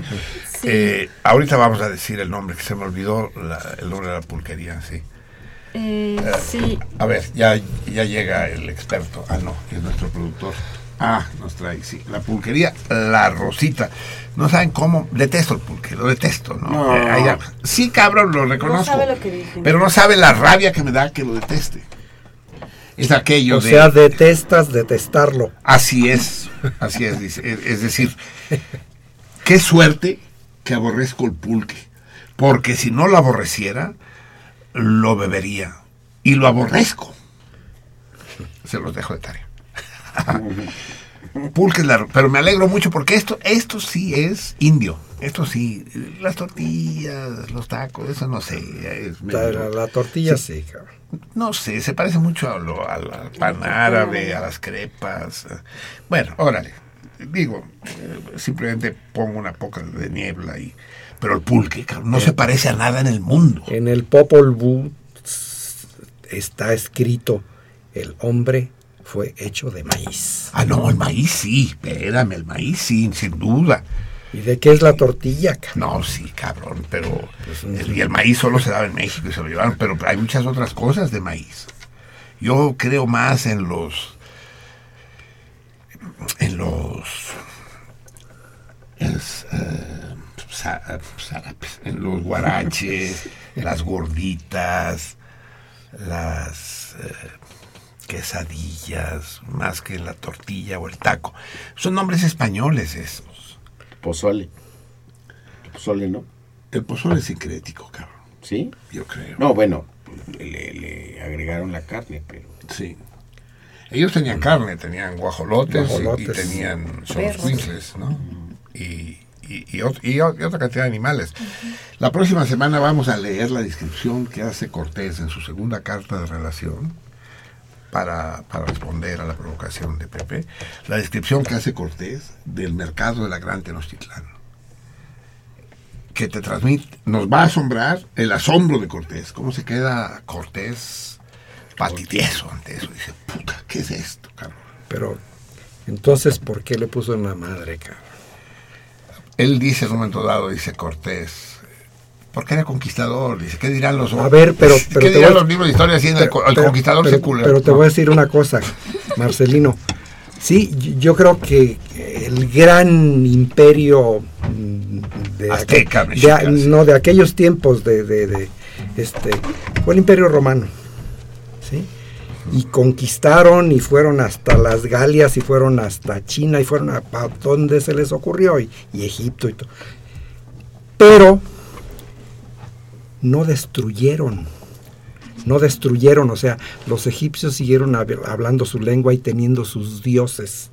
Eh, ahorita vamos a decir el nombre, que se me olvidó la- el nombre de la pulquería, sí. Eh, sí, A ver, ya, ya llega el experto. Ah, no, que es nuestro productor. Ah, nos trae, sí. La pulquería La Rosita. No saben cómo. Detesto el pulque, lo detesto, ¿no? No. Eh, sí, cabrón, lo reconozco. sabe lo que dicen. Pero no sabe la rabia que me da que lo deteste. Es aquello O de. sea, detestas detestarlo. Así es, así es, dice. Es, es decir, qué suerte que aborrezco el pulque, porque si no lo aborreciera, lo bebería. Y lo aborrezco. Se los dejo de tarea. Pulque es la... Pero me alegro mucho porque esto, esto sí es indio. Esto sí, las tortillas, los tacos, eso no sé. es La, tortilla sí, cabrón. no sé, se parece mucho a lo, al pan árabe, a las crepas. eh. Bueno, órale. Digo, eh, simplemente pongo una poca de niebla y Pero el pulque, cabrón, no se parece a nada en el mundo. En el Popol Vuh está escrito, el hombre fue hecho de maíz. Ah, no, el maíz sí, espérame, el maíz sí, sin duda. ¿Y de qué es la tortilla? cabrón? No, sí, cabrón, pero el, y el maíz solo se daba en México y se lo llevaron, pero hay muchas otras cosas de maíz. Yo creo más en los en los es, eh, en los guaraches, las gorditas, las eh, quesadillas, más que la tortilla o el taco. Son nombres españoles esos. Pozole. Pozole, ¿no? El pozole es sincrético, cabrón. ¿Sí? Yo creo. No, bueno, le, le agregaron la carne, pero... Sí. Ellos tenían carne, tenían guajolotes, y- Guajolotes. y, tenían solscuincles, ¿no? Y, y, y otra cantidad de animales. La próxima semana vamos a leer la descripción que hace Cortés en su segunda carta de relación para, para responder a la provocación de Pepe. La descripción que hace Cortés del mercado de la Gran Tenochtitlán. Que te transmite, nos va a asombrar el asombro de Cortés. ¿Cómo se queda Cortés patitieso ante eso? Dice, puta, ¿qué es esto, cabrón? Pero, entonces, ¿por qué le puso en la madre, cabrón? Él dice en un momento dado, dice Cortés, porque era conquistador, dice, ¿qué dirán los A ver, pero- pero ¿Qué te dirán a- los libros de historia el, Pero- el pero- conquistador pero- se? Pero te voy a decir una cosa, Marcelino. Sí, yo creo que el gran imperio mm, de, Azteca, aquel- mexica, de- sí. no de aquellos tiempos de, de- de, este fue el imperio romano, sí, y conquistaron y fueron hasta las Galias y fueron hasta China y fueron a, a donde se les ocurrió y, y Egipto y todo, pero no destruyeron no destruyeron, o sea, los egipcios siguieron hab- hablando su lengua y teniendo sus dioses,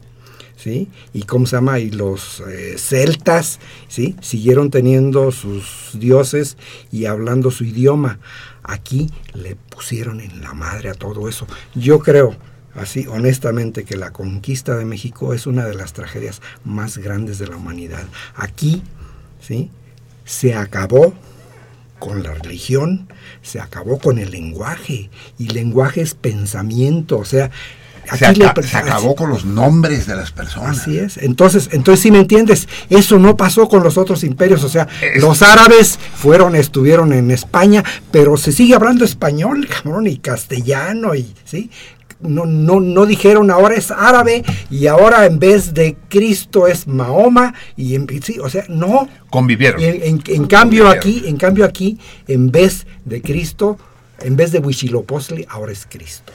¿sí? Y cómo se llama, y los eh, celtas, ¿sí? Siguieron teniendo sus dioses y hablando su idioma. Aquí le pusieron en la madre a todo eso. Yo creo, así honestamente, que la conquista de México es una de las tragedias más grandes de la humanidad. Aquí, ¿sí? Se acabó con la religión, se acabó con el lenguaje, y lenguaje es pensamiento, o sea, se, aquí aca- se acabó con los nombres de las personas. Así es. Entonces, entonces sí me entiendes, eso no pasó con los otros imperios, o sea, Es- los árabes fueron, estuvieron en España, pero se sigue hablando español, cabrón, y castellano, y sí. No, no, no dijeron ahora es árabe y ahora en vez de Cristo es Mahoma y en, sí, o sea, no, Convivieron. en- en cambio aquí, en cambio aquí, en vez de Cristo, en vez de Huichilopochtli, ahora es Cristo.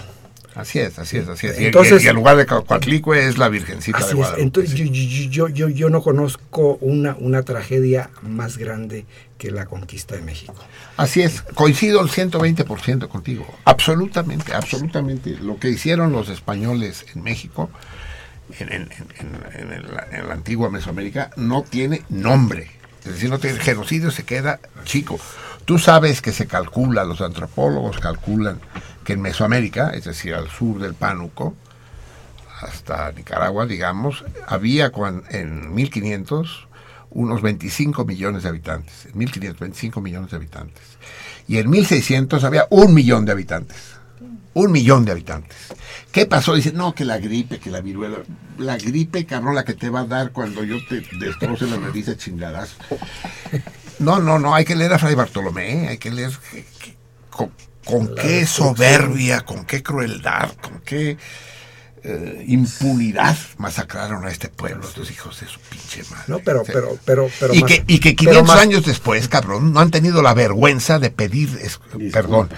Así es, así es, así es. Y- Entonces- y, en lugar de Coatlicue es la Virgencita de es. Guadalupe. Entonces, sí. yo, yo, yo, no conozco una, una tragedia más grande que la conquista de México. Así es, coincido el 120% contigo. Absolutamente, absolutamente. Lo que hicieron los españoles en México, en, en- en- en el- en la antigua Mesoamérica, no tiene nombre. Es decir, no tiene genocidio, se queda chico. Tú sabes que se calcula, los antropólogos calculan en Mesoamérica, es decir, al sur del Pánuco, hasta Nicaragua, digamos, había en 1500 unos 25 millones de habitantes. En 1500, 25 millones de habitantes. Y en 1600 había un millón de habitantes. Un millón de habitantes. ¿Qué pasó? Dice, no, que la gripe, que la viruela. La gripe, cabrón, la que te va a dar cuando yo te destroce la nariz a chingadas. No, no, no, hay que leer a Fray Bartolomé, hay que leer con, La qué soberbia, con qué crueldad, con qué eh, impunidad masacraron a este pueblo, estos hijos de su pinche madre. No, pero, Sí. pero, pero, pero y, más- que, y que pero 500 más- años después, cabrón, no han tenido la vergüenza de pedir perdón.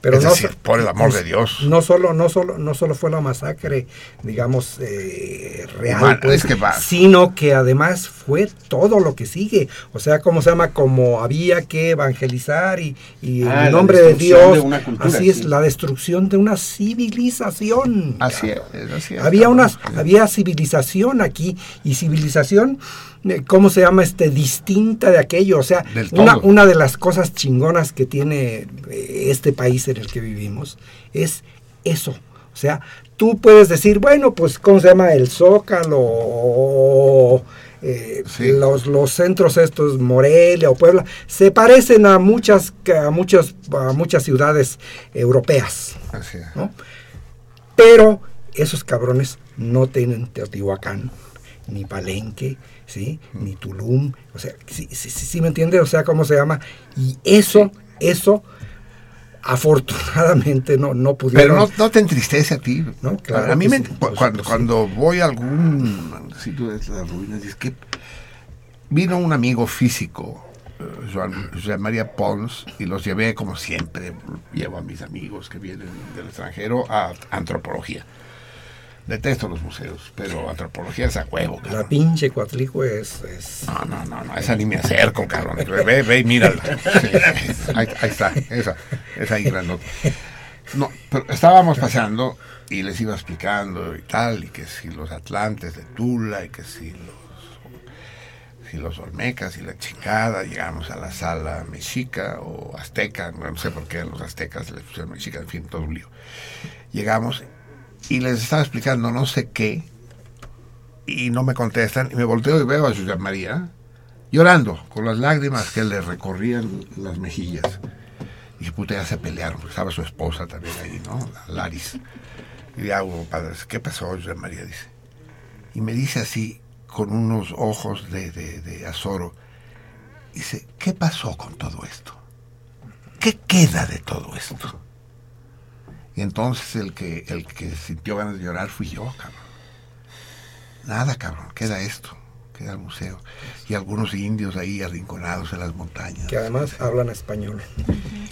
Pero es no decir, por el amor de Dios. No solo, no solo, no solo fue la masacre, digamos, eh, real, Humana, pues, es que va. sino que además fue todo lo que sigue. O sea, ¿cómo se llama? Como había que evangelizar y, y Ah, en nombre de destrucción Dios. de una cultura, así es, sí. la destrucción de una civilización. Así es, así es, Había una, había civilización aquí y civilización, ¿cómo se llama? Este, distinta de aquello. O sea, una, de las cosas chingonas que tiene eh, este país en el que vivimos es eso. O sea, tú puedes decir, bueno, pues, ¿cómo se llama? El Zócalo eh, Sí. los, los centros estos, Morelia o Puebla, se parecen a muchas, a muchas, a muchas ciudades europeas. Así es. ¿no? Pero esos cabrones no tienen Teotihuacán, ni Palenque, ¿sí? Ni Tulum, o sea, sí, sí, sí, sí me entiende, o sea, ¿cómo se llama? Y eso, eso, afortunadamente no, no pudieron. Pero no, no te entristece a ti. No, claro a mí me, sí, cu- por cuando, cuando voy a algún sitio de las ruinas, es que vino un amigo físico, eh, Joan, José María Pons, y los llevé como siempre, llevo a mis amigos que vienen del extranjero a antropología. Detesto los museos, pero antropología es a huevo. cabrón. La pinche Coatlicue es, es- No, no, no, no, esa ni me acerco, cabrón. Ve, ve y mírala. Sí, ahí, ahí está, esa, esa ahí grandota. No, pero estábamos pasando y les iba explicando y tal, y que si los atlantes de Tula, y que si los, si los olmecas y la chingada, llegamos a la sala mexica o azteca, no sé por qué los aztecas les pusieron mexica, en fin, todo un lío. Llegamos y les estaba explicando no sé qué, y no me contestan, y me volteo y veo a Susana María llorando, con las lágrimas que le recorrían las mejillas. Y dije, puta, ya se pelearon, porque estaba su esposa también ahí, ¿no? La Laris. Y le hago, padre, ¿qué pasó, Susana María? Dice. Y me dice así, con unos ojos de, de, dice, ¿qué pasó con todo esto? ¿Qué queda de todo esto? Y entonces el que, el que sintió ganas de llorar fui yo, cabrón. Nada, cabrón, queda esto, queda el museo. Y algunos indios ahí arrinconados en las montañas. que además hablan español.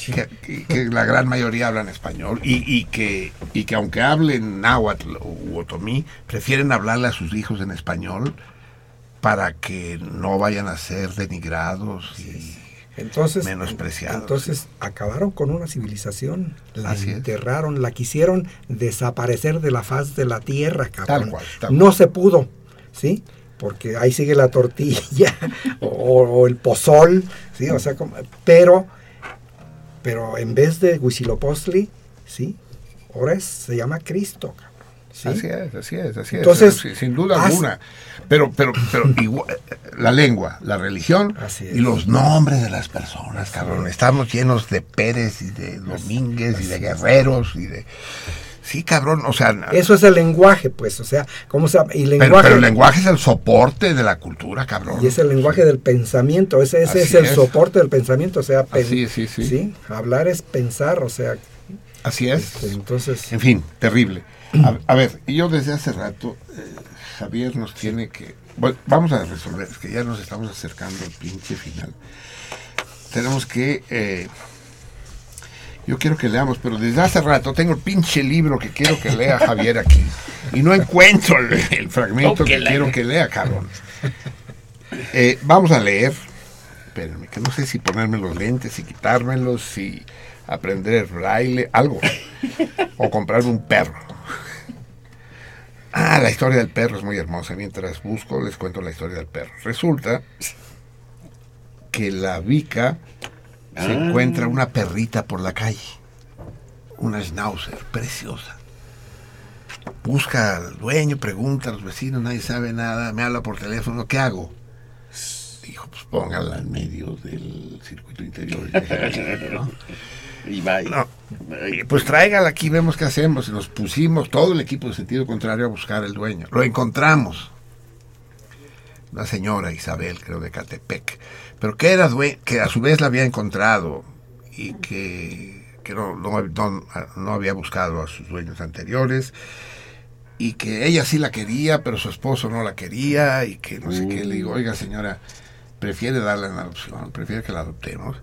Que, que- que la gran mayoría hablan español y, y que, y que aunque hablen náhuatl u otomí, prefieren hablarle a sus hijos en español para que no vayan a ser denigrados y Entonces, menospreciados. entonces acabaron con una civilización, la Así es. enterraron, la quisieron desaparecer de la faz de la tierra, cabrón. Tal cual, tal no se pudo, ¿sí? Porque ahí sigue la tortilla o, o el pozol, ¿sí? O sea, como- pero, pero en vez de Huitzilopochtli, ¿sí? Ahora es- se llama Cristo, cabrón. ¿Sí? Así es, así es, así es. Entonces, sin, sin duda alguna. Pero, pero, pero igual, la lengua, la religión es. y los nombres de las personas, cabrón. Estamos llenos de Pérez y de Domínguez y de Guerreros y de... Sí, cabrón, o sea... Eso es el lenguaje, pues, o sea, ¿cómo se llama? Y pero, lenguaje, pero el lenguaje es el soporte de la cultura, cabrón. Y es el lenguaje del pensamiento, ese, es el es. soporte del pensamiento, o sea, pen- Así es, sí, sí. hablar es pensar, o sea, Así es. este, entonces, En fin, terrible. A, a ver, y yo desde hace rato, eh, Javier nos tiene que... Bueno, vamos a resolver, es que ya nos estamos acercando al pinche final. Tenemos que... eh, yo quiero que leamos, pero desde hace rato tengo el pinche libro que quiero que lea Javier aquí. Y no encuentro el, el fragmento que quiero que lea, cabrón. Eh, vamos a leer. Espérenme, que no sé si ponerme los lentes y quitármelos, si aprender braille, algo. O comprarme un perro. Ah, la historia del perro es muy hermosa. Mientras busco, les cuento la historia del perro. Resulta que la Vica se Ah. encuentra una perrita por la calle. Una schnauzer, preciosa. Busca al dueño, pregunta a los vecinos, nadie sabe nada, me habla por teléfono, ¿qué hago? Dijo, pues póngala en medio del circuito interior. ¿no? Y va. No, pues tráigala aquí, vemos qué hacemos. Y nos pusimos todo el equipo de sentido contrario a buscar al dueño. Lo encontramos. Una señora, Isabel, creo, de Catepec. Pero que era due- que a su vez la había encontrado y que, que no, no, no- no había buscado a sus dueños anteriores. Y que ella sí la quería, pero su esposo no la quería. Y que no sé qué. Le digo, oiga, señora, prefiere darla en adopción, prefiere que la adoptemos.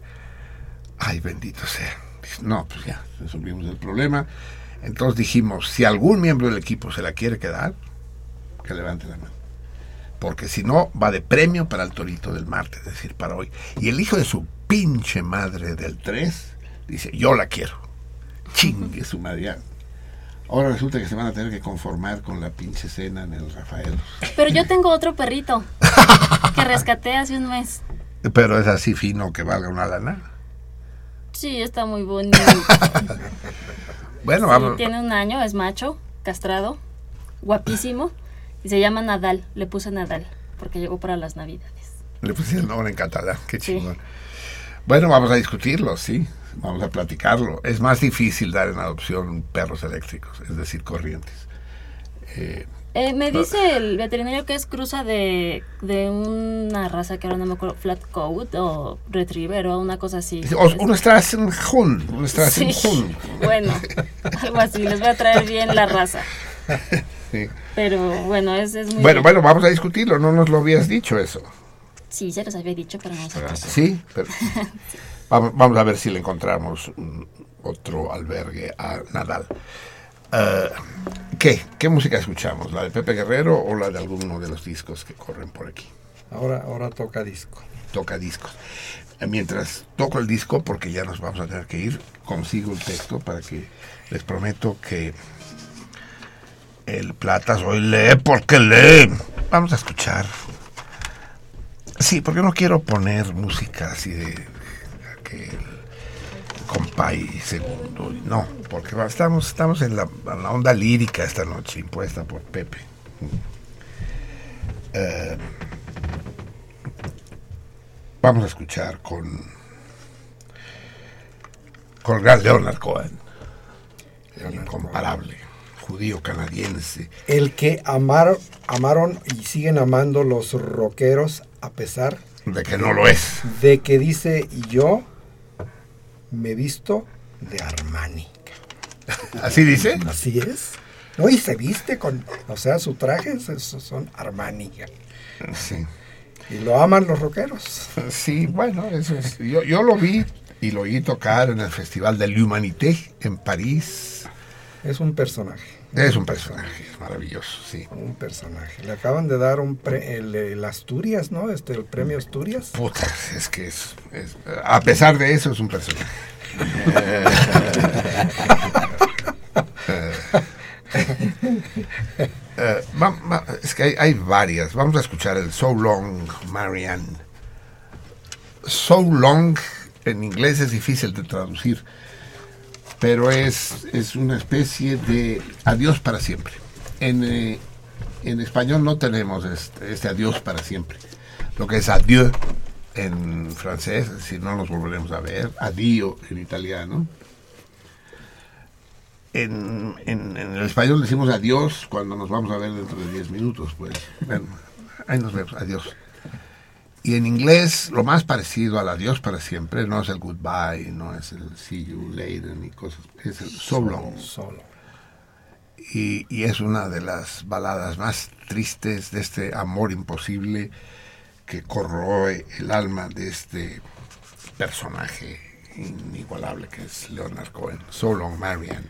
Ay, bendito sea. Dice, No, pues ya, resolvimos el problema. Entonces dijimos, si algún miembro del equipo se la quiere quedar, que levante la mano. Porque si no, va de premio para el torito del martes, es decir, para hoy. Y el hijo de su pinche madre del 3 dice, yo la quiero. Chingue su madre. ya. Ahora resulta que se van a tener que conformar con la pinche cena en el Rafael. Pero yo tengo otro perrito que rescaté hace un mes. Pero es así fino que valga una lana. Sí, está muy bonito. Bueno, Sí, vamos. tiene un año, es macho, castrado, guapísimo. Y se llama Nadal, le puse Nadal. porque llegó para las navidades. Le pusieron nombre en catalán, qué Sí. chingón. Bueno, vamos a discutirlo, sí. Vamos a platicarlo. Es más difícil dar en adopción perros eléctricos, es decir, corrientes. Eh, Eh, me dice el veterinario que es cruza de, de una raza que ahora no me acuerdo, Flat Coat o Retriever o una cosa así. o- un Straßenhund, un Straßenhund. Sí, bueno, algo así, les voy a traer bien la raza. Sí. Pero bueno, es, es muy... Bueno, bueno, vamos a discutirlo. No nos lo habías dicho eso. Sí, se los había dicho, pero no sé. Sí, pero vamos, vamos a ver si le encontramos un- otro albergue a Nadal. Eh, ¿Qué? ¿Qué música escuchamos? ¿La de Pepe Guerrero o la de alguno de los discos que corren por aquí? Ahora, ahora toca disco. Toca discos. Eh, Mientras toco el disco, porque ya nos vamos a tener que ir, consigo el texto para que les prometo que el Platas hoy lee porque lee. Vamos a escuchar. Sí, porque no quiero poner música así de aquel compay segundo. No, porque estamos, estamos en, la, en la onda lírica esta noche, impuesta por Pepe. Eh, vamos a escuchar con con el gran Leonard Cohen, el incomparable judío canadiense. El que amaron, amaron y siguen amando los rockeros a pesar De que no lo es. de que dice yo me visto de Armani. ¿Así dice? Así es. No, y se viste con, o sea, su traje son Armani. Sí. Y lo aman los rockeros. Sí, bueno, eso es. Yo, yo lo vi y lo oí tocar en el Festival de l'Humanité en París. Es un personaje. Es un personaje maravilloso, sí. Un personaje. Le acaban de dar un pre- el, Asturias, ¿no? Este, el premio Asturias. Puta, es que es, es- A pesar de eso, es un personaje. Eh, va- es que hay varias. Vamos a escuchar el So Long, Marianne. So Long en inglés es difícil de traducir, pero es, es una especie de adiós para siempre. En, eh, en español no tenemos este, este adiós para siempre. Lo que es adieu en francés, decir, no nos volveremos a ver. Adio en italiano. En, en- en el español decimos adiós cuando nos vamos a ver dentro de 10 minutos, pues. Bueno, ahí nos vemos, adiós. Y en inglés, lo más parecido al adiós para siempre no es el goodbye, no es el see you later, ni cosas. Es el so long. Solo. Y, y es una de las baladas más tristes de este amor imposible que corroe el alma de este personaje inigualable que es Leonard Cohen. So long, Marianne.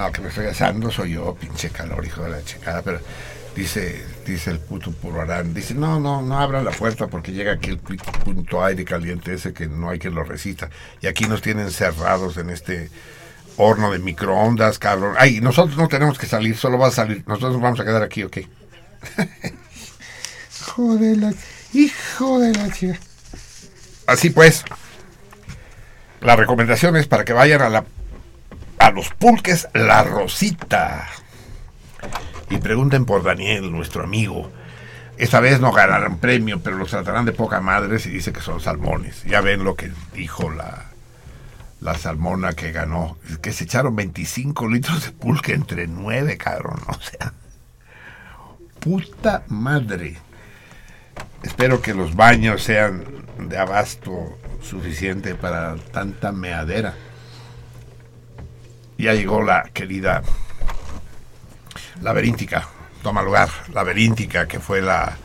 No, que me estoy asando soy yo, pinche calor, hijo de la checada, pero dice, dice el puto Purarán, dice, no, no, no abran la puerta porque llega aquí el pu- punto aire caliente ese que no hay quien lo resista. Y aquí nos tienen cerrados en este horno de microondas, cabrón. Ay, nosotros no tenemos que salir, solo va a salir, nosotros nos vamos a quedar aquí, ok. hijo de la, hijo de la chica. Así pues, la recomendación es para que vayan a la a los pulques La Rosita. Y pregunten por Daniel, nuestro amigo. Esta vez no ganarán premio, pero los tratarán de poca madre si dice que son salmones. Ya ven lo que dijo la, la salmona que ganó. Que se echaron 25 litros de pulque entre 9, cabrón. O sea, puta madre. Espero que los baños sean de abasto suficiente para tanta meadera. Ya llegó la querida Laberíntica, toma lugar, Laberíntica, que fue la,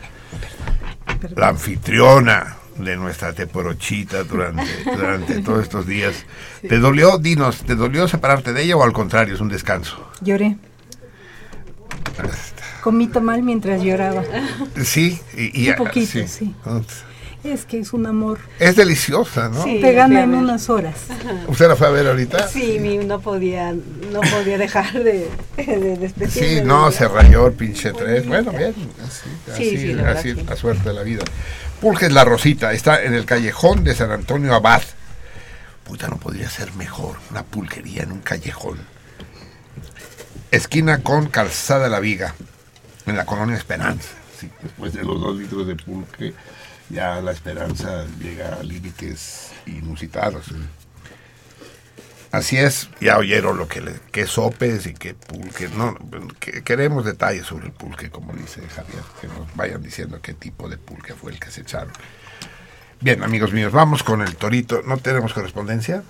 la anfitriona de nuestra teporochita durante, durante todos estos días. ¿Te dolió, dinos, te dolió separarte de ella o al contrario, es un descanso? Lloré. Comí mal mientras lloraba. Sí, y, y- Un poquito, sí. sí. Es que es un amor. Es deliciosa, ¿no? Sí, Te gana en unas horas. ¿Usted la fue a ver ahorita? Sí, mi- no podía, no podía dejar de, de despedirme Sí, no, se rayó el pinche tres. Bueno, bien, así, Sí, así, sí, la así sí. la suerte de la vida. Pulques La Rosita está en el callejón de San Antonio Abad. Puta, no podría ser mejor una pulquería en un callejón. Esquina con Calzada La Viga, en la colonia Esperanza. Sí, después de los dos litros de pulque, ya la esperanza llega a límites inusitados. Así es, ya oyeron lo que, le, que sopes y que pulque. No, que- queremos detalles sobre el pulque, como dice Javier, que nos vayan diciendo qué tipo de pulque fue el que se echaron. Bien, amigos míos, vamos con el torito. ¿No tenemos correspondencia?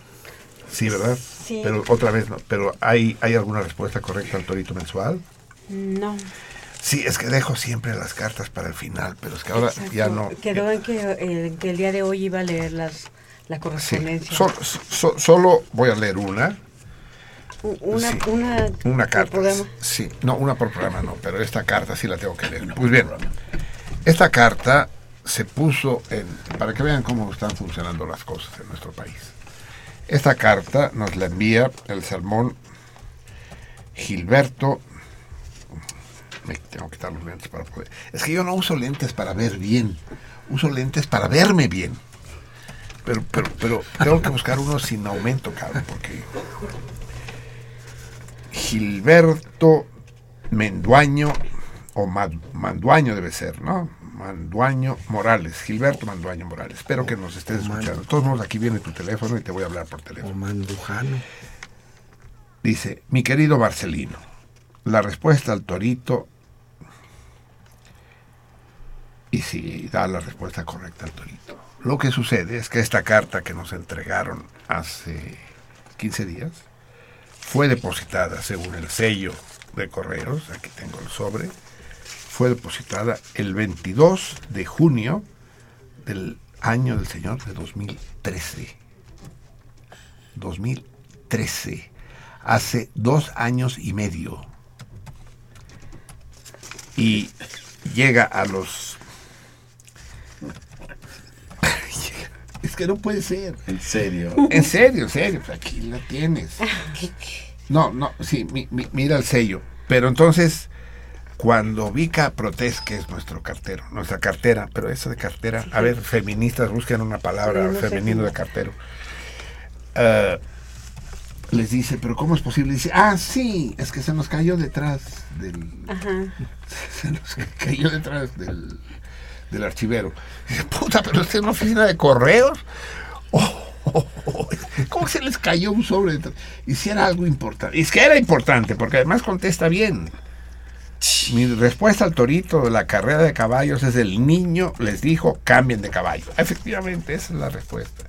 Sí, ¿verdad? Sí. Pero otra vez no. Pero ¿hay, ¿hay alguna respuesta correcta al torito mensual? No. Sí, es que dejo siempre las cartas para el final, pero es que ahora exacto. ya no. Quedó en que, eh, en que el día de hoy iba a leer las, la Sí, correspondencia. solo, so- solo voy a leer una. Una, sí. una, Una por carta. programa. Sí, no, una por programa no, pero esta carta sí la tengo que leer. Pues bien, esta carta se puso en, para que vean cómo están funcionando las cosas en nuestro país. Esta carta nos la envía el salmón Gilberto. Me tengo que quitar los lentes para poder. Es que yo no uso lentes para ver bien, uso lentes para verme bien. Pero, pero, pero tengo que buscar uno sin aumento, cabrón, porque Gilberto Menduaño, o Ma- Manduaño debe ser, ¿no? Manduaño Morales, Gilberto Manduaño Morales. Espero que nos estés escuchando. De todos modos, aquí viene tu teléfono y te voy a hablar por teléfono. O Mandujano. Dice, mi querido Marcelino, la respuesta al torito, y sí, da la respuesta correcta al torito. Lo que sucede es que esta carta que nos entregaron hace 15 días fue depositada según el sello de correos, aquí tengo el sobre, fue depositada el 22 de junio del año del Señor de 2013. 2013 hace dos años y medio. Y llega a los... Es que no puede ser. En serio. En serio, en serio. pues aquí la tienes. No, no, sí, mi- mi- mira el sello. Pero entonces, cuando Vika Protes, que es nuestro cartero, nuestra cartera, pero eso de cartera, a ver, feministas buscan una palabra Sí, no sé femenino de cartero. Eh, les dice, pero ¿cómo es posible? Dice, ah, sí, es que se nos cayó detrás del... Ajá. Se nos cayó detrás del, del archivero. Dice, puta, pero esta es una oficina de correos. Oh, oh, oh, ¿Cómo se les cayó un sobre? Y si era algo importante. Y es que era importante, porque además contesta bien. Mi respuesta al torito de la carrera de caballos es el niño les dijo cambien de caballo. Efectivamente, esa es la respuesta.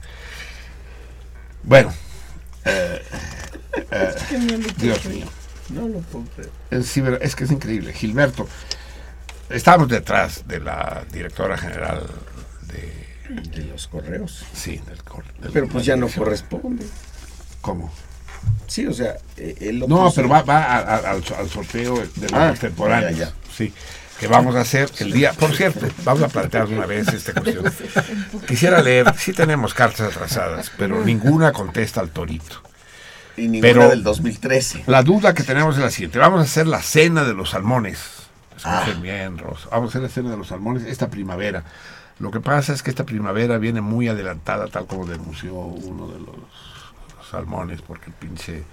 Bueno. eh, eh, Dios mío. No lo creer. Es, sí, pero es que es increíble. Gilberto, estamos detrás de la directora general de... De los correos. Sí, del, cor- del- Pero pues ya no corresponde. ¿Cómo? Sí, o sea, eh, él lo No, puso. pero va, va a- a- al, al sorteo de Ah, los ya, ya. Sí, que vamos a hacer el día. Por cierto, vamos a plantear una vez esta cuestión. Quisiera leer, sí tenemos cartas atrasadas, pero ninguna contesta al torito. Y ninguna Pero- del 2013. La duda que tenemos es la siguiente. Vamos a hacer la cena de los salmones. Escuchen Ah. bien, Rosa. Vamos a hacer la cena de los salmones esta primavera. Lo que pasa es que esta primavera viene muy adelantada, tal como denunció uno de los, los salmones, porque el pinche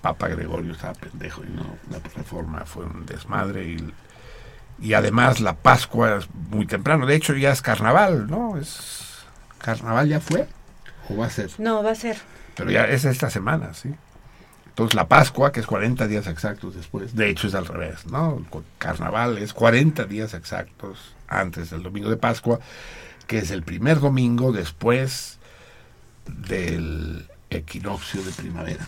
Papa Gregorio estaba pendejo y no, la reforma fue un desmadre. Y, y además la Pascua es muy temprano. De hecho, ya es carnaval, ¿no? Es ¿Carnaval ya fue? ¿O va a ser? No, va a ser. Pero ya es esta semana, ¿sí? Entonces la Pascua, que es 40 días exactos después, de hecho es al revés, ¿no? El Carnaval es 40 días exactos antes del domingo de Pascua, que es el primer domingo después del equinoccio de primavera.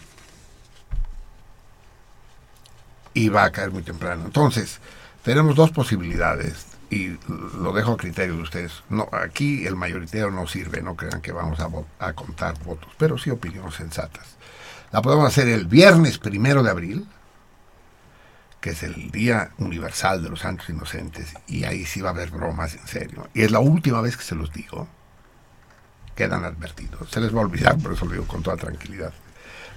Y va a caer muy temprano. Entonces, tenemos dos posibilidades y lo dejo a criterio de ustedes. No, aquí el mayoritario no sirve, no crean que vamos a, a contar votos, pero sí opiniones sensatas. La podemos hacer el viernes primero de abril, que es el Día Universal de los Santos Inocentes, y ahí sí va a haber bromas en serio. Y es la última vez que se los digo. Quedan advertidos. Se les va a olvidar, por eso lo digo con toda tranquilidad.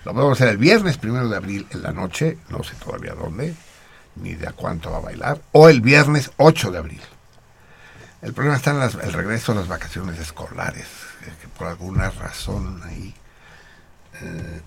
Lo podemos hacer el viernes primero de abril en la noche, no sé todavía dónde, ni de a cuánto va a bailar, o el viernes 8 de abril. El problema está en el regreso a las vacaciones escolares, eh, que por alguna razón ahí. eh,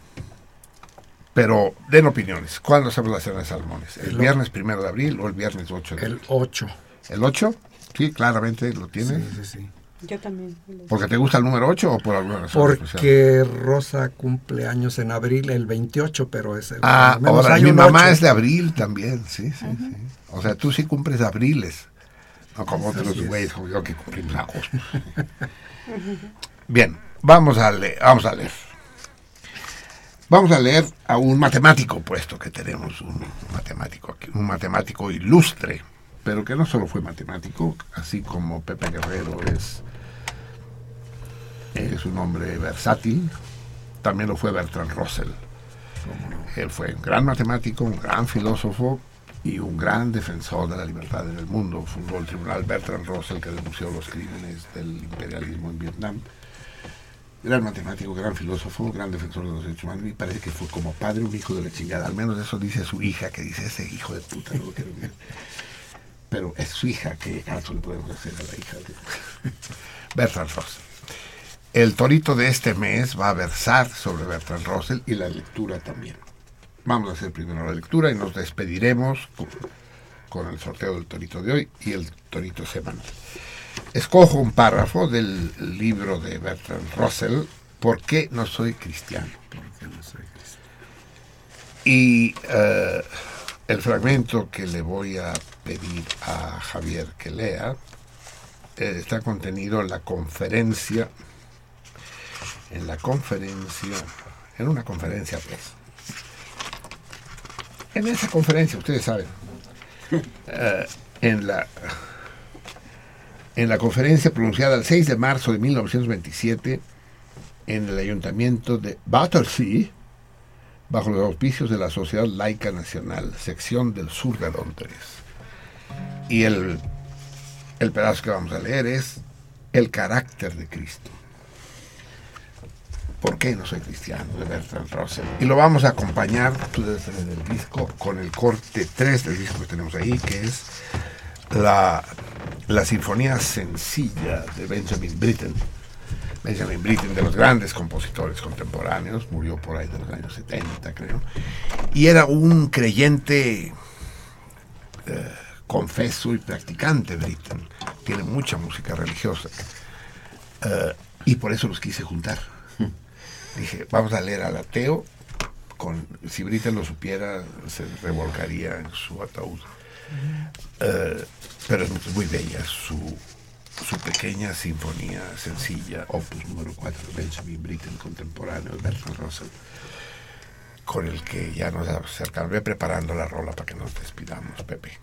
pero den opiniones. ¿Cuándo hacemos la cena de salmones? ¿El viernes primero de abril o el viernes 8 de abril? El 8. ¿El 8? Sí, claramente lo tienes. Sí, sí, sí. Yo también. ¿Porque te gusta el número 8 o por alguna razón? especial? Porque Rosa cumple años en abril, el 28, pero es el Ah, al menos ahora, hay mi un mamá 8. es de abril también, sí, sí, sí. O sea, tú sí cumples abriles, no como Así otros es. güeyes como yo que cumplimos agosto. Bien, vamos a leer, vamos a leer. Vamos a leer a un matemático, puesto que tenemos un matemático aquí, un matemático ilustre, pero que no solo fue matemático, así como Pepe Guerrero es, es un hombre versátil, también lo fue Bertrand Russell. Él fue un gran matemático, un gran filósofo y un gran defensor de la libertad en el mundo. Fundó el tribunal Bertrand Russell que denunció los crímenes del imperialismo en Vietnam. Gran matemático, gran filósofo, gran defensor de los derechos humanos y parece que fue como padre un hijo de la chingada. Al menos eso dice su hija, que dice ese hijo de puta, no lo quiero ver. Pero es su hija, ¿qué caso le podemos hacer a la hija de Bertrand Russell? El torito de este mes va a versar sobre Bertrand Russell y la lectura también. Vamos a hacer primero la lectura y nos despediremos con, con el sorteo del torito de hoy y el torito semanal. Escojo un párrafo del libro de Bertrand Russell, ¿Por qué no soy cristiano? Y eh, el fragmento que le voy a pedir a Javier que lea eh, está contenido en la conferencia, en la conferencia, en una conferencia pues. En esa conferencia, ustedes saben, eh, en la en la conferencia pronunciada el 6 de marzo de 1927 en el ayuntamiento de Battersea, bajo los auspicios de la Sociedad Laica Nacional, sección del sur de Londres. Y el, el pedazo que vamos a leer es El carácter de Cristo. ¿Por qué no soy cristiano? de Bertrand Russell. Y lo vamos a acompañar, debes tener el disco, con el corte 3 del disco que tenemos ahí, que es la, la Sinfonía Sencilla de Benjamin Britten. Benjamin Britten, de los grandes compositores contemporáneos, murió por ahí de los años 70, creo. Y era un creyente eh, confeso y practicante, Britten. Tiene mucha música religiosa. Eh, y por eso los quise juntar. Dije, vamos a leer al ateo. Con, si Britten lo supiera, se revolcaría en su ataúd. Eh, pero es muy bella su, su pequeña sinfonía sencilla, opus número 4 de Benjamin Britten, contemporáneo de Bertrand Russell, con el que ya nos acercamos. Ve preparando la rola para que nos despidamos, Pepe.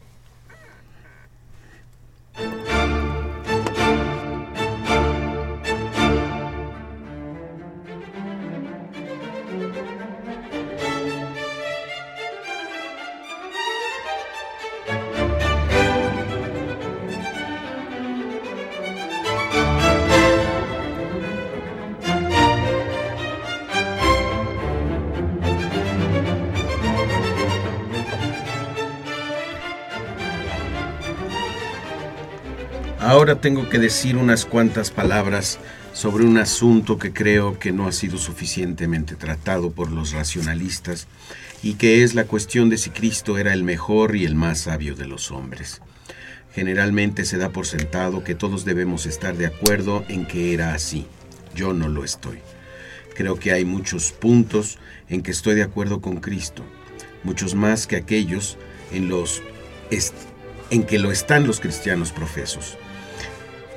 Ahora tengo que decir unas cuantas palabras sobre un asunto que creo que no ha sido suficientemente tratado por los racionalistas y que es la cuestión de si Cristo era el mejor y el más sabio de los hombres. Generalmente se da por sentado que todos debemos estar de acuerdo en que era así. Yo no lo estoy. Creo que hay muchos puntos en que estoy de acuerdo con Cristo, muchos más que aquellos en los en que lo están los cristianos profesos.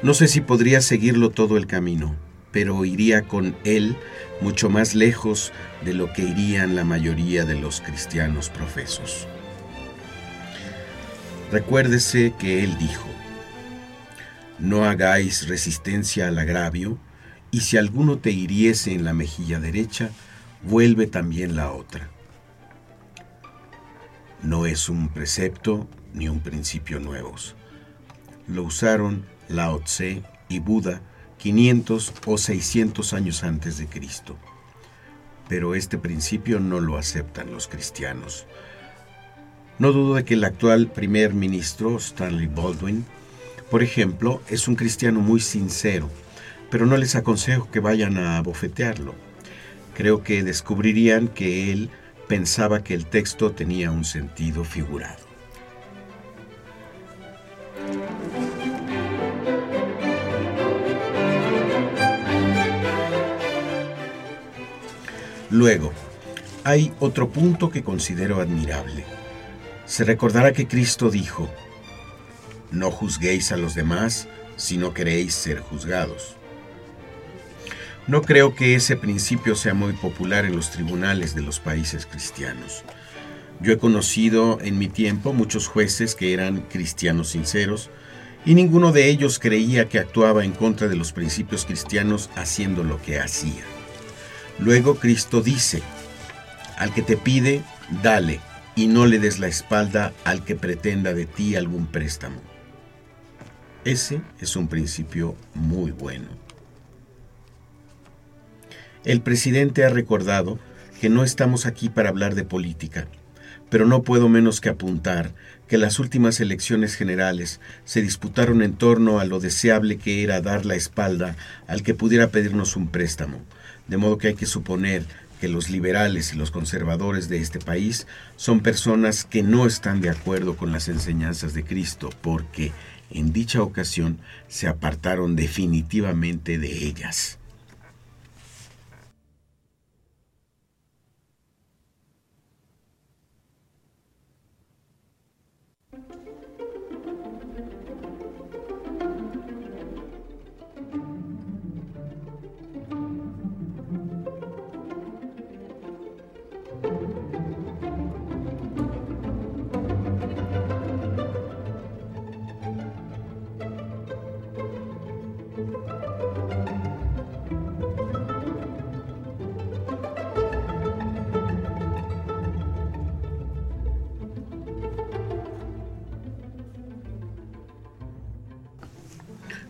No sé si podría seguirlo todo el camino, pero iría con él mucho más lejos de lo que irían la mayoría de los cristianos profesos. Recuérdese que él dijo, No hagáis resistencia al agravio, y si alguno te hiriese en la mejilla derecha, vuelve también la otra. No es un precepto ni un principio nuevos. Lo usaron Lao Tse y Buda 500 o 600 años antes de Cristo. Pero este principio no lo aceptan los cristianos. No dudo de que el actual primer ministro, Stanley Baldwin, por ejemplo, es un cristiano muy sincero, pero no les aconsejo que vayan a bofetearlo. Creo que descubrirían que él pensaba que el texto tenía un sentido figurado. Luego, hay otro punto que considero admirable. Se recordará que Cristo dijo, no juzguéis a los demás si no queréis ser juzgados. No creo que ese principio sea muy popular en los tribunales de los países cristianos. Yo he conocido en mi tiempo muchos jueces que eran cristianos sinceros y ninguno de ellos creía que actuaba en contra de los principios cristianos haciendo lo que hacía. Luego Cristo dice, al que te pide, dale, y no le des la espalda al que pretenda de ti algún préstamo. Ese es un principio muy bueno. El presidente ha recordado que no estamos aquí para hablar de política, pero no puedo menos que apuntar que las últimas elecciones generales se disputaron en torno a lo deseable que era dar la espalda al que pudiera pedirnos un préstamo, de modo que hay que suponer que los liberales y los conservadores de este país son personas que no están de acuerdo con las enseñanzas de Cristo, porque en dicha ocasión se apartaron definitivamente de ellas.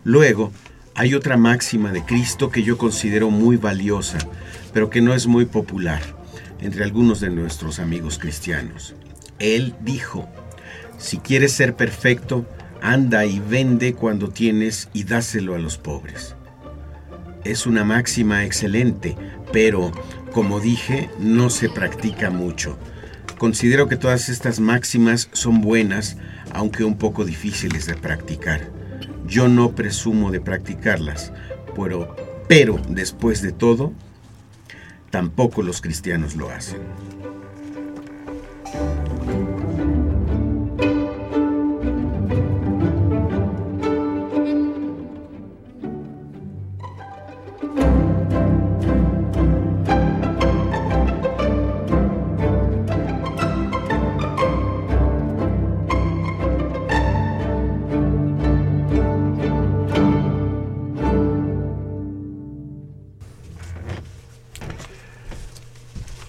Luego, hay otra máxima de Cristo que yo considero muy valiosa, pero que no es muy popular entre algunos de nuestros amigos cristianos. Él dijo, si quieres ser perfecto, anda y vende cuando tienes y dáselo a los pobres. Es una máxima excelente, pero, como dije, no se practica mucho. Considero que todas estas máximas son buenas, aunque un poco difíciles de practicar. Yo no presumo de practicarlas, pero, pero después de todo, tampoco los cristianos lo hacen.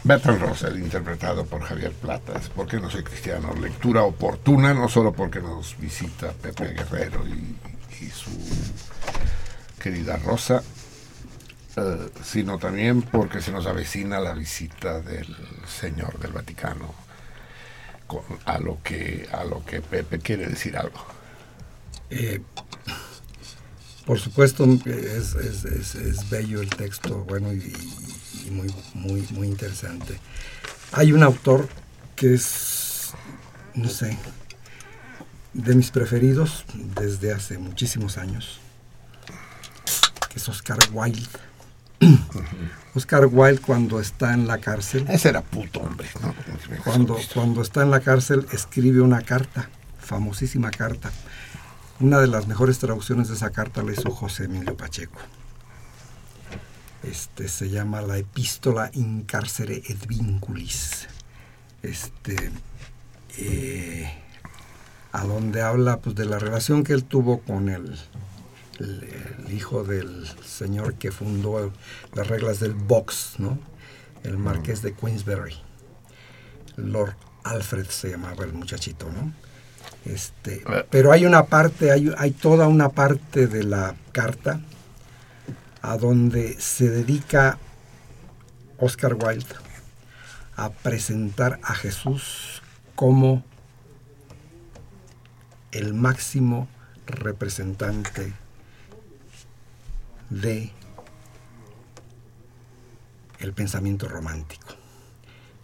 Bertrand Russell, interpretado por Javier Platas, ¿Por qué no soy cristiano? Lectura oportuna, no solo porque nos visita Pepe Guerrero y, su querida Rosa, eh, sino también porque se nos avecina la visita del Señor del Vaticano, a, lo que, a lo que Pepe quiere decir algo. Eh, por supuesto, es, bello el texto, bueno, y muy, muy, muy interesante. Hay un autor que es, no sé, de mis preferidos desde hace muchísimos años, que es Oscar Wilde. Oscar Wilde cuando está en la cárcel. Ese era puto, hombre. ¿no? Cuando, cuando está en la cárcel escribe una carta, famosísima carta. Una de las mejores traducciones de esa carta la hizo José Emilio Pacheco. Este se llama la Epístola in carcere et vinculis. Este eh, a donde habla pues de la relación que él tuvo con el el, el hijo del señor que fundó las reglas del box, ¿no? El marqués de Queensberry. Lord Alfred se llamaba el muchachito, ¿no? Este, pero hay una parte, hay, hay toda una parte de la carta a donde se dedica Oscar Wilde a presentar a Jesús como el máximo representante de el pensamiento romántico.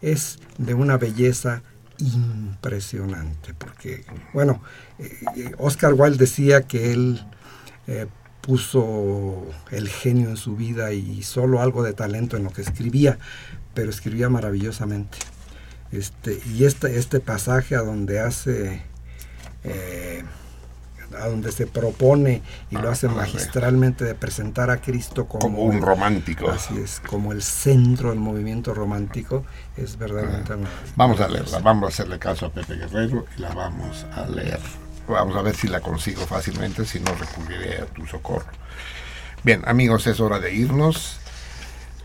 Es de una belleza impresionante, porque, bueno, eh, Oscar Wilde decía que él eh, puso el genio en su vida y solo algo de talento en lo que escribía, pero escribía maravillosamente. Este, y este, este pasaje a donde hace, eh, a donde se propone y lo hace magistralmente de presentar a Cristo como, Como un romántico. Así es, como el centro del movimiento romántico, es verdaderamente maravilloso. Vamos a leerla, vamos a hacerle caso a Pepe Guerrero y la vamos a leer. Vamos a ver si la consigo fácilmente, si no recurriré a tu socorro. Bien, amigos, es hora de irnos.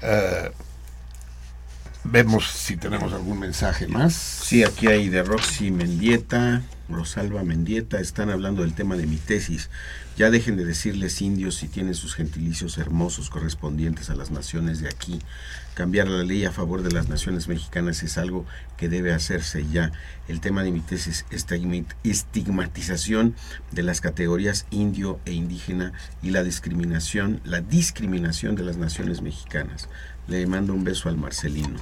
Eh, vemos si tenemos algún mensaje más. Sí, aquí hay de Roxy Mendieta, Rosalba Mendieta, están hablando del tema de mi tesis. Ya dejen de decirles indios si tienen sus gentilicios hermosos correspondientes a las naciones de aquí. Cambiar la ley a favor de las naciones mexicanas es algo que debe hacerse ya. El tema de mi tesis es estigmatización de las categorías indio e indígena y la discriminación, la discriminación de las naciones mexicanas. Le mando un beso al Marcelino.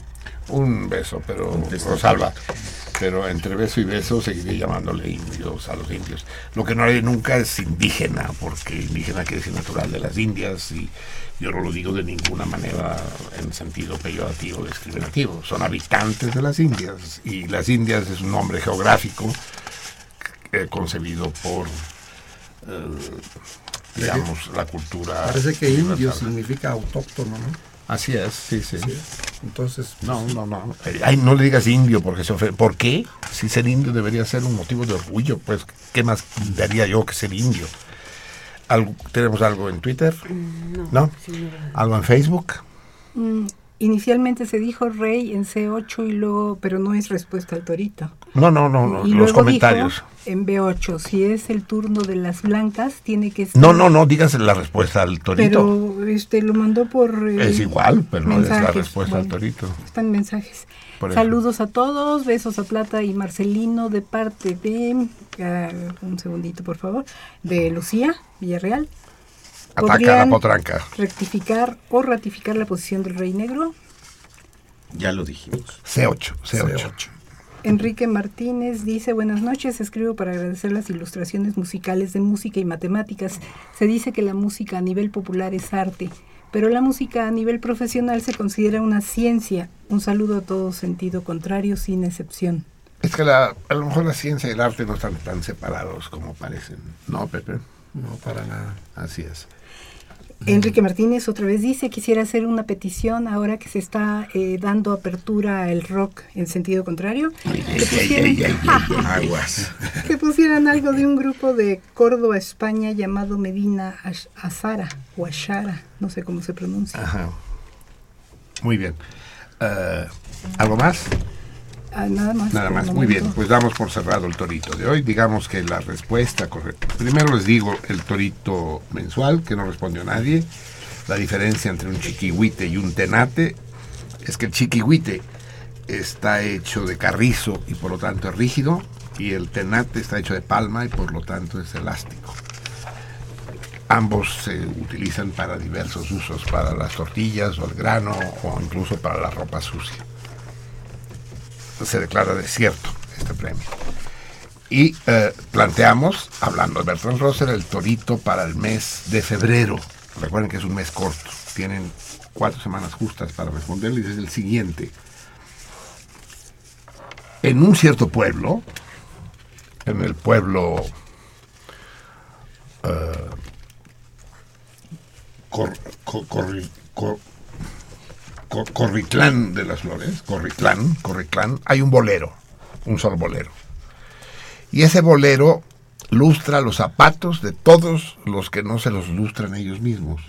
Un beso, pero Rosalba. Pero entre beso y beso seguiré llamándole indios a los indios. Lo que no haré nunca es indígena, porque indígena quiere decir natural de las Indias y yo no lo digo de ninguna manera en sentido peyorativo o discriminativo. Son habitantes de las Indias y las Indias es un nombre geográfico eh, concebido por, eh, digamos, la cultura. Parece que indio significa autóctono, ¿no? Así es, sí, sí. Entonces, No, no, no. Eh, Ay, no le digas indio porque se ofende. ¿Por qué? Si ser indio debería ser un motivo de orgullo, pues, ¿qué más daría yo que ser indio? ¿Algo- ¿Tenemos algo en Twitter? No. ¿No? sí, no. ¿Algo en Facebook? Mm, inicialmente se dijo rey en C8 y luego, pero no es respuesta al torito. No, no, no, no, y los luego comentarios. dijo en B8, si es el turno de las blancas, tiene que ser... No, no, no, dígase la respuesta al torito. Pero este lo mandó por... eh, es igual, pero no es la mensajes. respuesta al Bueno, torito. Están mensajes. Saludos a todos, besos a Plata y Marcelino de parte de, ah, un segundito por favor, de Lucía Villarreal. Ataca a la ¿Podrían potranca. rectificar o ratificar la posición del Rey Negro? Ya lo dijimos. C8, C8. Enrique Martínez dice, buenas noches, escribo para agradecer las ilustraciones musicales de música y matemáticas. Se dice que la música a nivel popular es arte, pero la música a nivel profesional se considera una ciencia. Un saludo a todos, sentido contrario, sin excepción. Es que la, a lo mejor la ciencia y el arte no están tan separados como parecen. ¿No, Pepe? no, para nada. Así es. Enrique Martínez otra vez dice, quisiera hacer una petición ahora que se está eh, dando apertura al rock en sentido contrario. Que pusieran, Aguas. que pusieran algo de un grupo de Córdoba, España, llamado Medina Ash- Azara o Ashara, no sé cómo se pronuncia. Ajá. Muy bien. Eh, ¿Algo más? Ah, nada más. Nada más, muy bien. Pues damos por cerrado el torito de hoy. Digamos que la respuesta correcta. Primero les digo el torito mensual, que no respondió nadie. La diferencia entre un chiquihuite y un tenate es que el chiquihuite está hecho de carrizo y por lo tanto es rígido, y el tenate está hecho de palma y por lo tanto es elástico. Ambos se utilizan para diversos usos, para las tortillas o el grano o incluso para la ropa sucia se declara desierto este premio. Y eh, planteamos, hablando de Bertrand Russell, el torito para el mes de febrero. Recuerden que es un mes corto, tienen cuatro semanas justas para responder y es el siguiente. En un cierto pueblo, en el pueblo eh, Cor- Corritlán de las Flores, Corritlán, Corritlán, hay un bolero, un solo bolero. Y ese bolero lustra los zapatos de todos los que no se los lustran ellos mismos.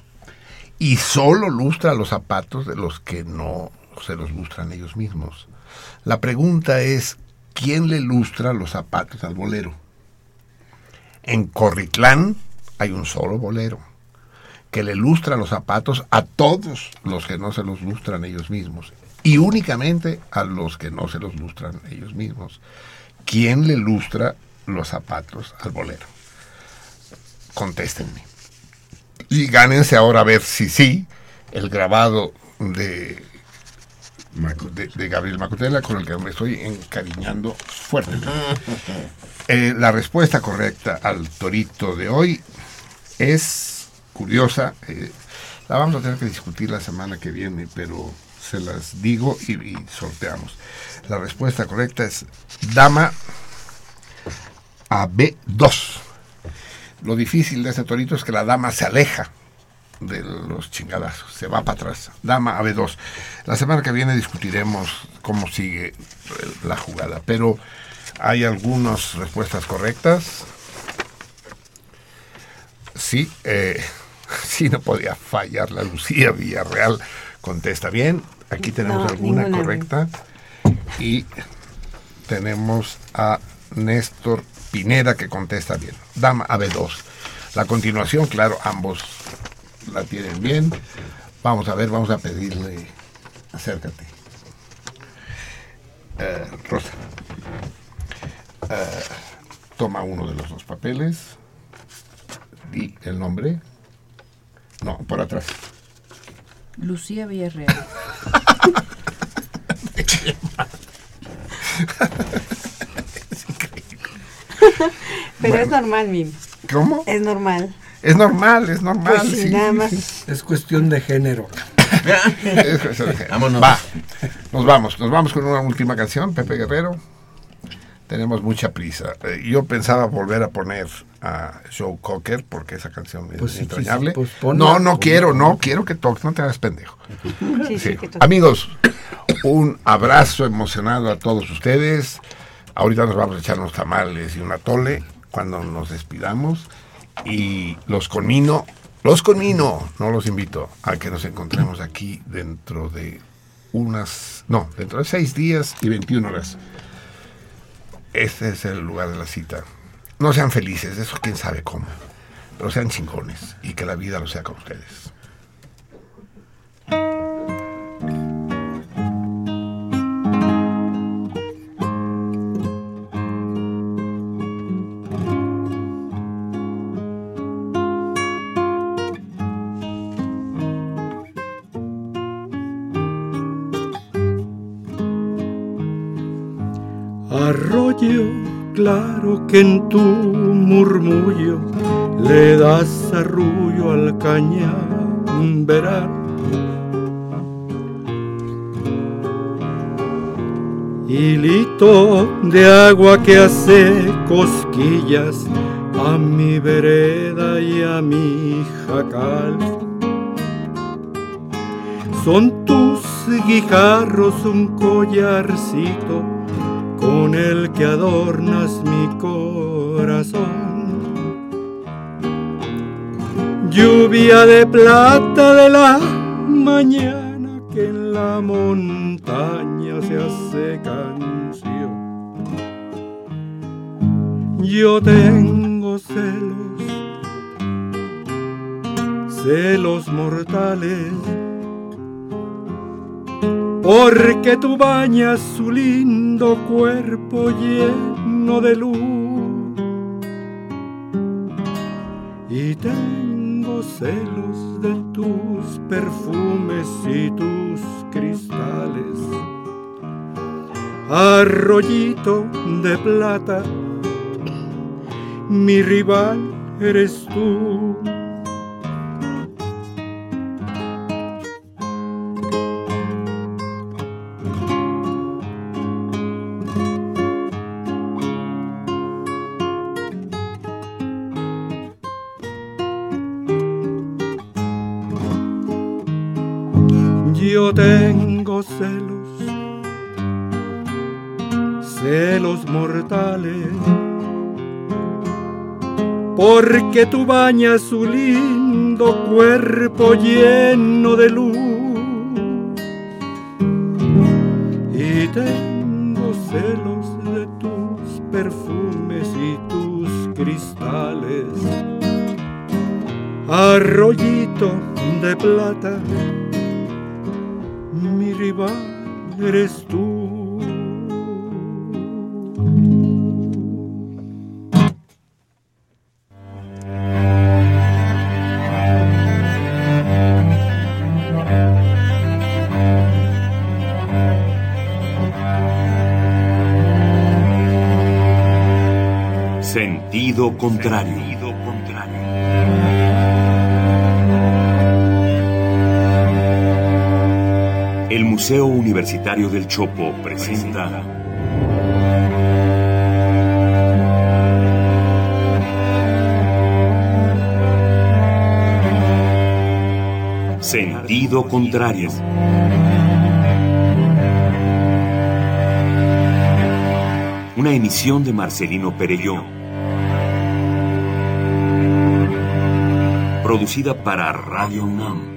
Y solo lustra los zapatos de los que no se los lustran ellos mismos. La pregunta es, ¿quién le lustra los zapatos al bolero? En Corritlán hay un solo bolero que le lustra los zapatos a todos los que no se los lustran ellos mismos y únicamente a los que no se los lustran ellos mismos. ¿Quién le lustra los zapatos al bolero? Contéstenme. Y gánense ahora a ver si sí el grabado de, de, de Gabriel Macotela con el que me estoy encariñando fuertemente. Eh, la respuesta correcta al torito de hoy es curiosa. eh, la vamos a tener que discutir la semana que viene, pero se las digo y, sorteamos. La respuesta correcta es dama a B2. Lo difícil de este torito es que la dama se aleja de los chingadazos, se va para atrás. Dama a B2. La semana que viene discutiremos cómo sigue la jugada, pero hay algunas respuestas correctas. Sí, eh, sí, no podía fallar. La Lucía Villarreal contesta bien. Aquí tenemos No, alguna ninguna. correcta. Y tenemos a Néstor Pineda que contesta bien. Dama a B2. La continuación, claro, ambos la tienen bien. Vamos a ver, vamos a pedirle. Acércate. Eh, Rosa. Eh, toma uno de los dos papeles. Di el nombre. No, por atrás. Lucía Villarreal. Pero Bueno. es normal, Mim. ¿Cómo? Es normal. Es normal, es normal. Pues sí, sí, nada más. sí. Es cuestión de género. Es cuestión de- Vámonos. Va, nos vamos, nos vamos con una última canción, Pepe Guerrero. Tenemos mucha prisa. Eh, yo pensaba volver a poner a Joe Cocker porque esa canción es Pues sí, entrañable. sí, pues ponla. no, no Ponla. quiero, no quiero que toques, no te hagas pendejo. Sí, sí, Sí. que toque. Amigos, un abrazo emocionado a todos ustedes. Ahorita nos vamos a echar unos tamales y una tole cuando nos despidamos. Y los conmino, los conmino, no los invito a que nos encontremos aquí dentro de unas, no, dentro de seis días y 21 horas. Este es el lugar de la cita. No sean felices, eso quién sabe cómo, pero sean chingones y que la vida lo sea con ustedes. Que en tu murmullo le das arrullo al cañaveral. Hilito de agua que hace cosquillas a mi vereda y a mi jacal. Son tus guijarros un collarcito con el que adornas mi corazón. Lluvia de plata de la mañana que en la montaña se hace canción. Yo tengo celos, celos mortales porque tú bañas su lindo cuerpo lleno de luz. Y tengo celos de tus perfumes y tus cristales. Arroyito de plata, mi rival eres tú. Tengo celos, celos mortales, porque tú bañas su lindo cuerpo lleno de luz. Y tengo celos de tus perfumes y tus cristales. Arroyito de plata, rival eres tú. Sentido contrario. Museo Universitario del Chopo presenta Sentido contrario. Una emisión de Marcelino Perelló. Producida para Radio UNAM,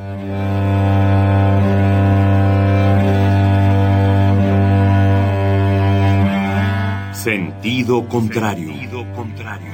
Sentido contrario. Sentido contrario.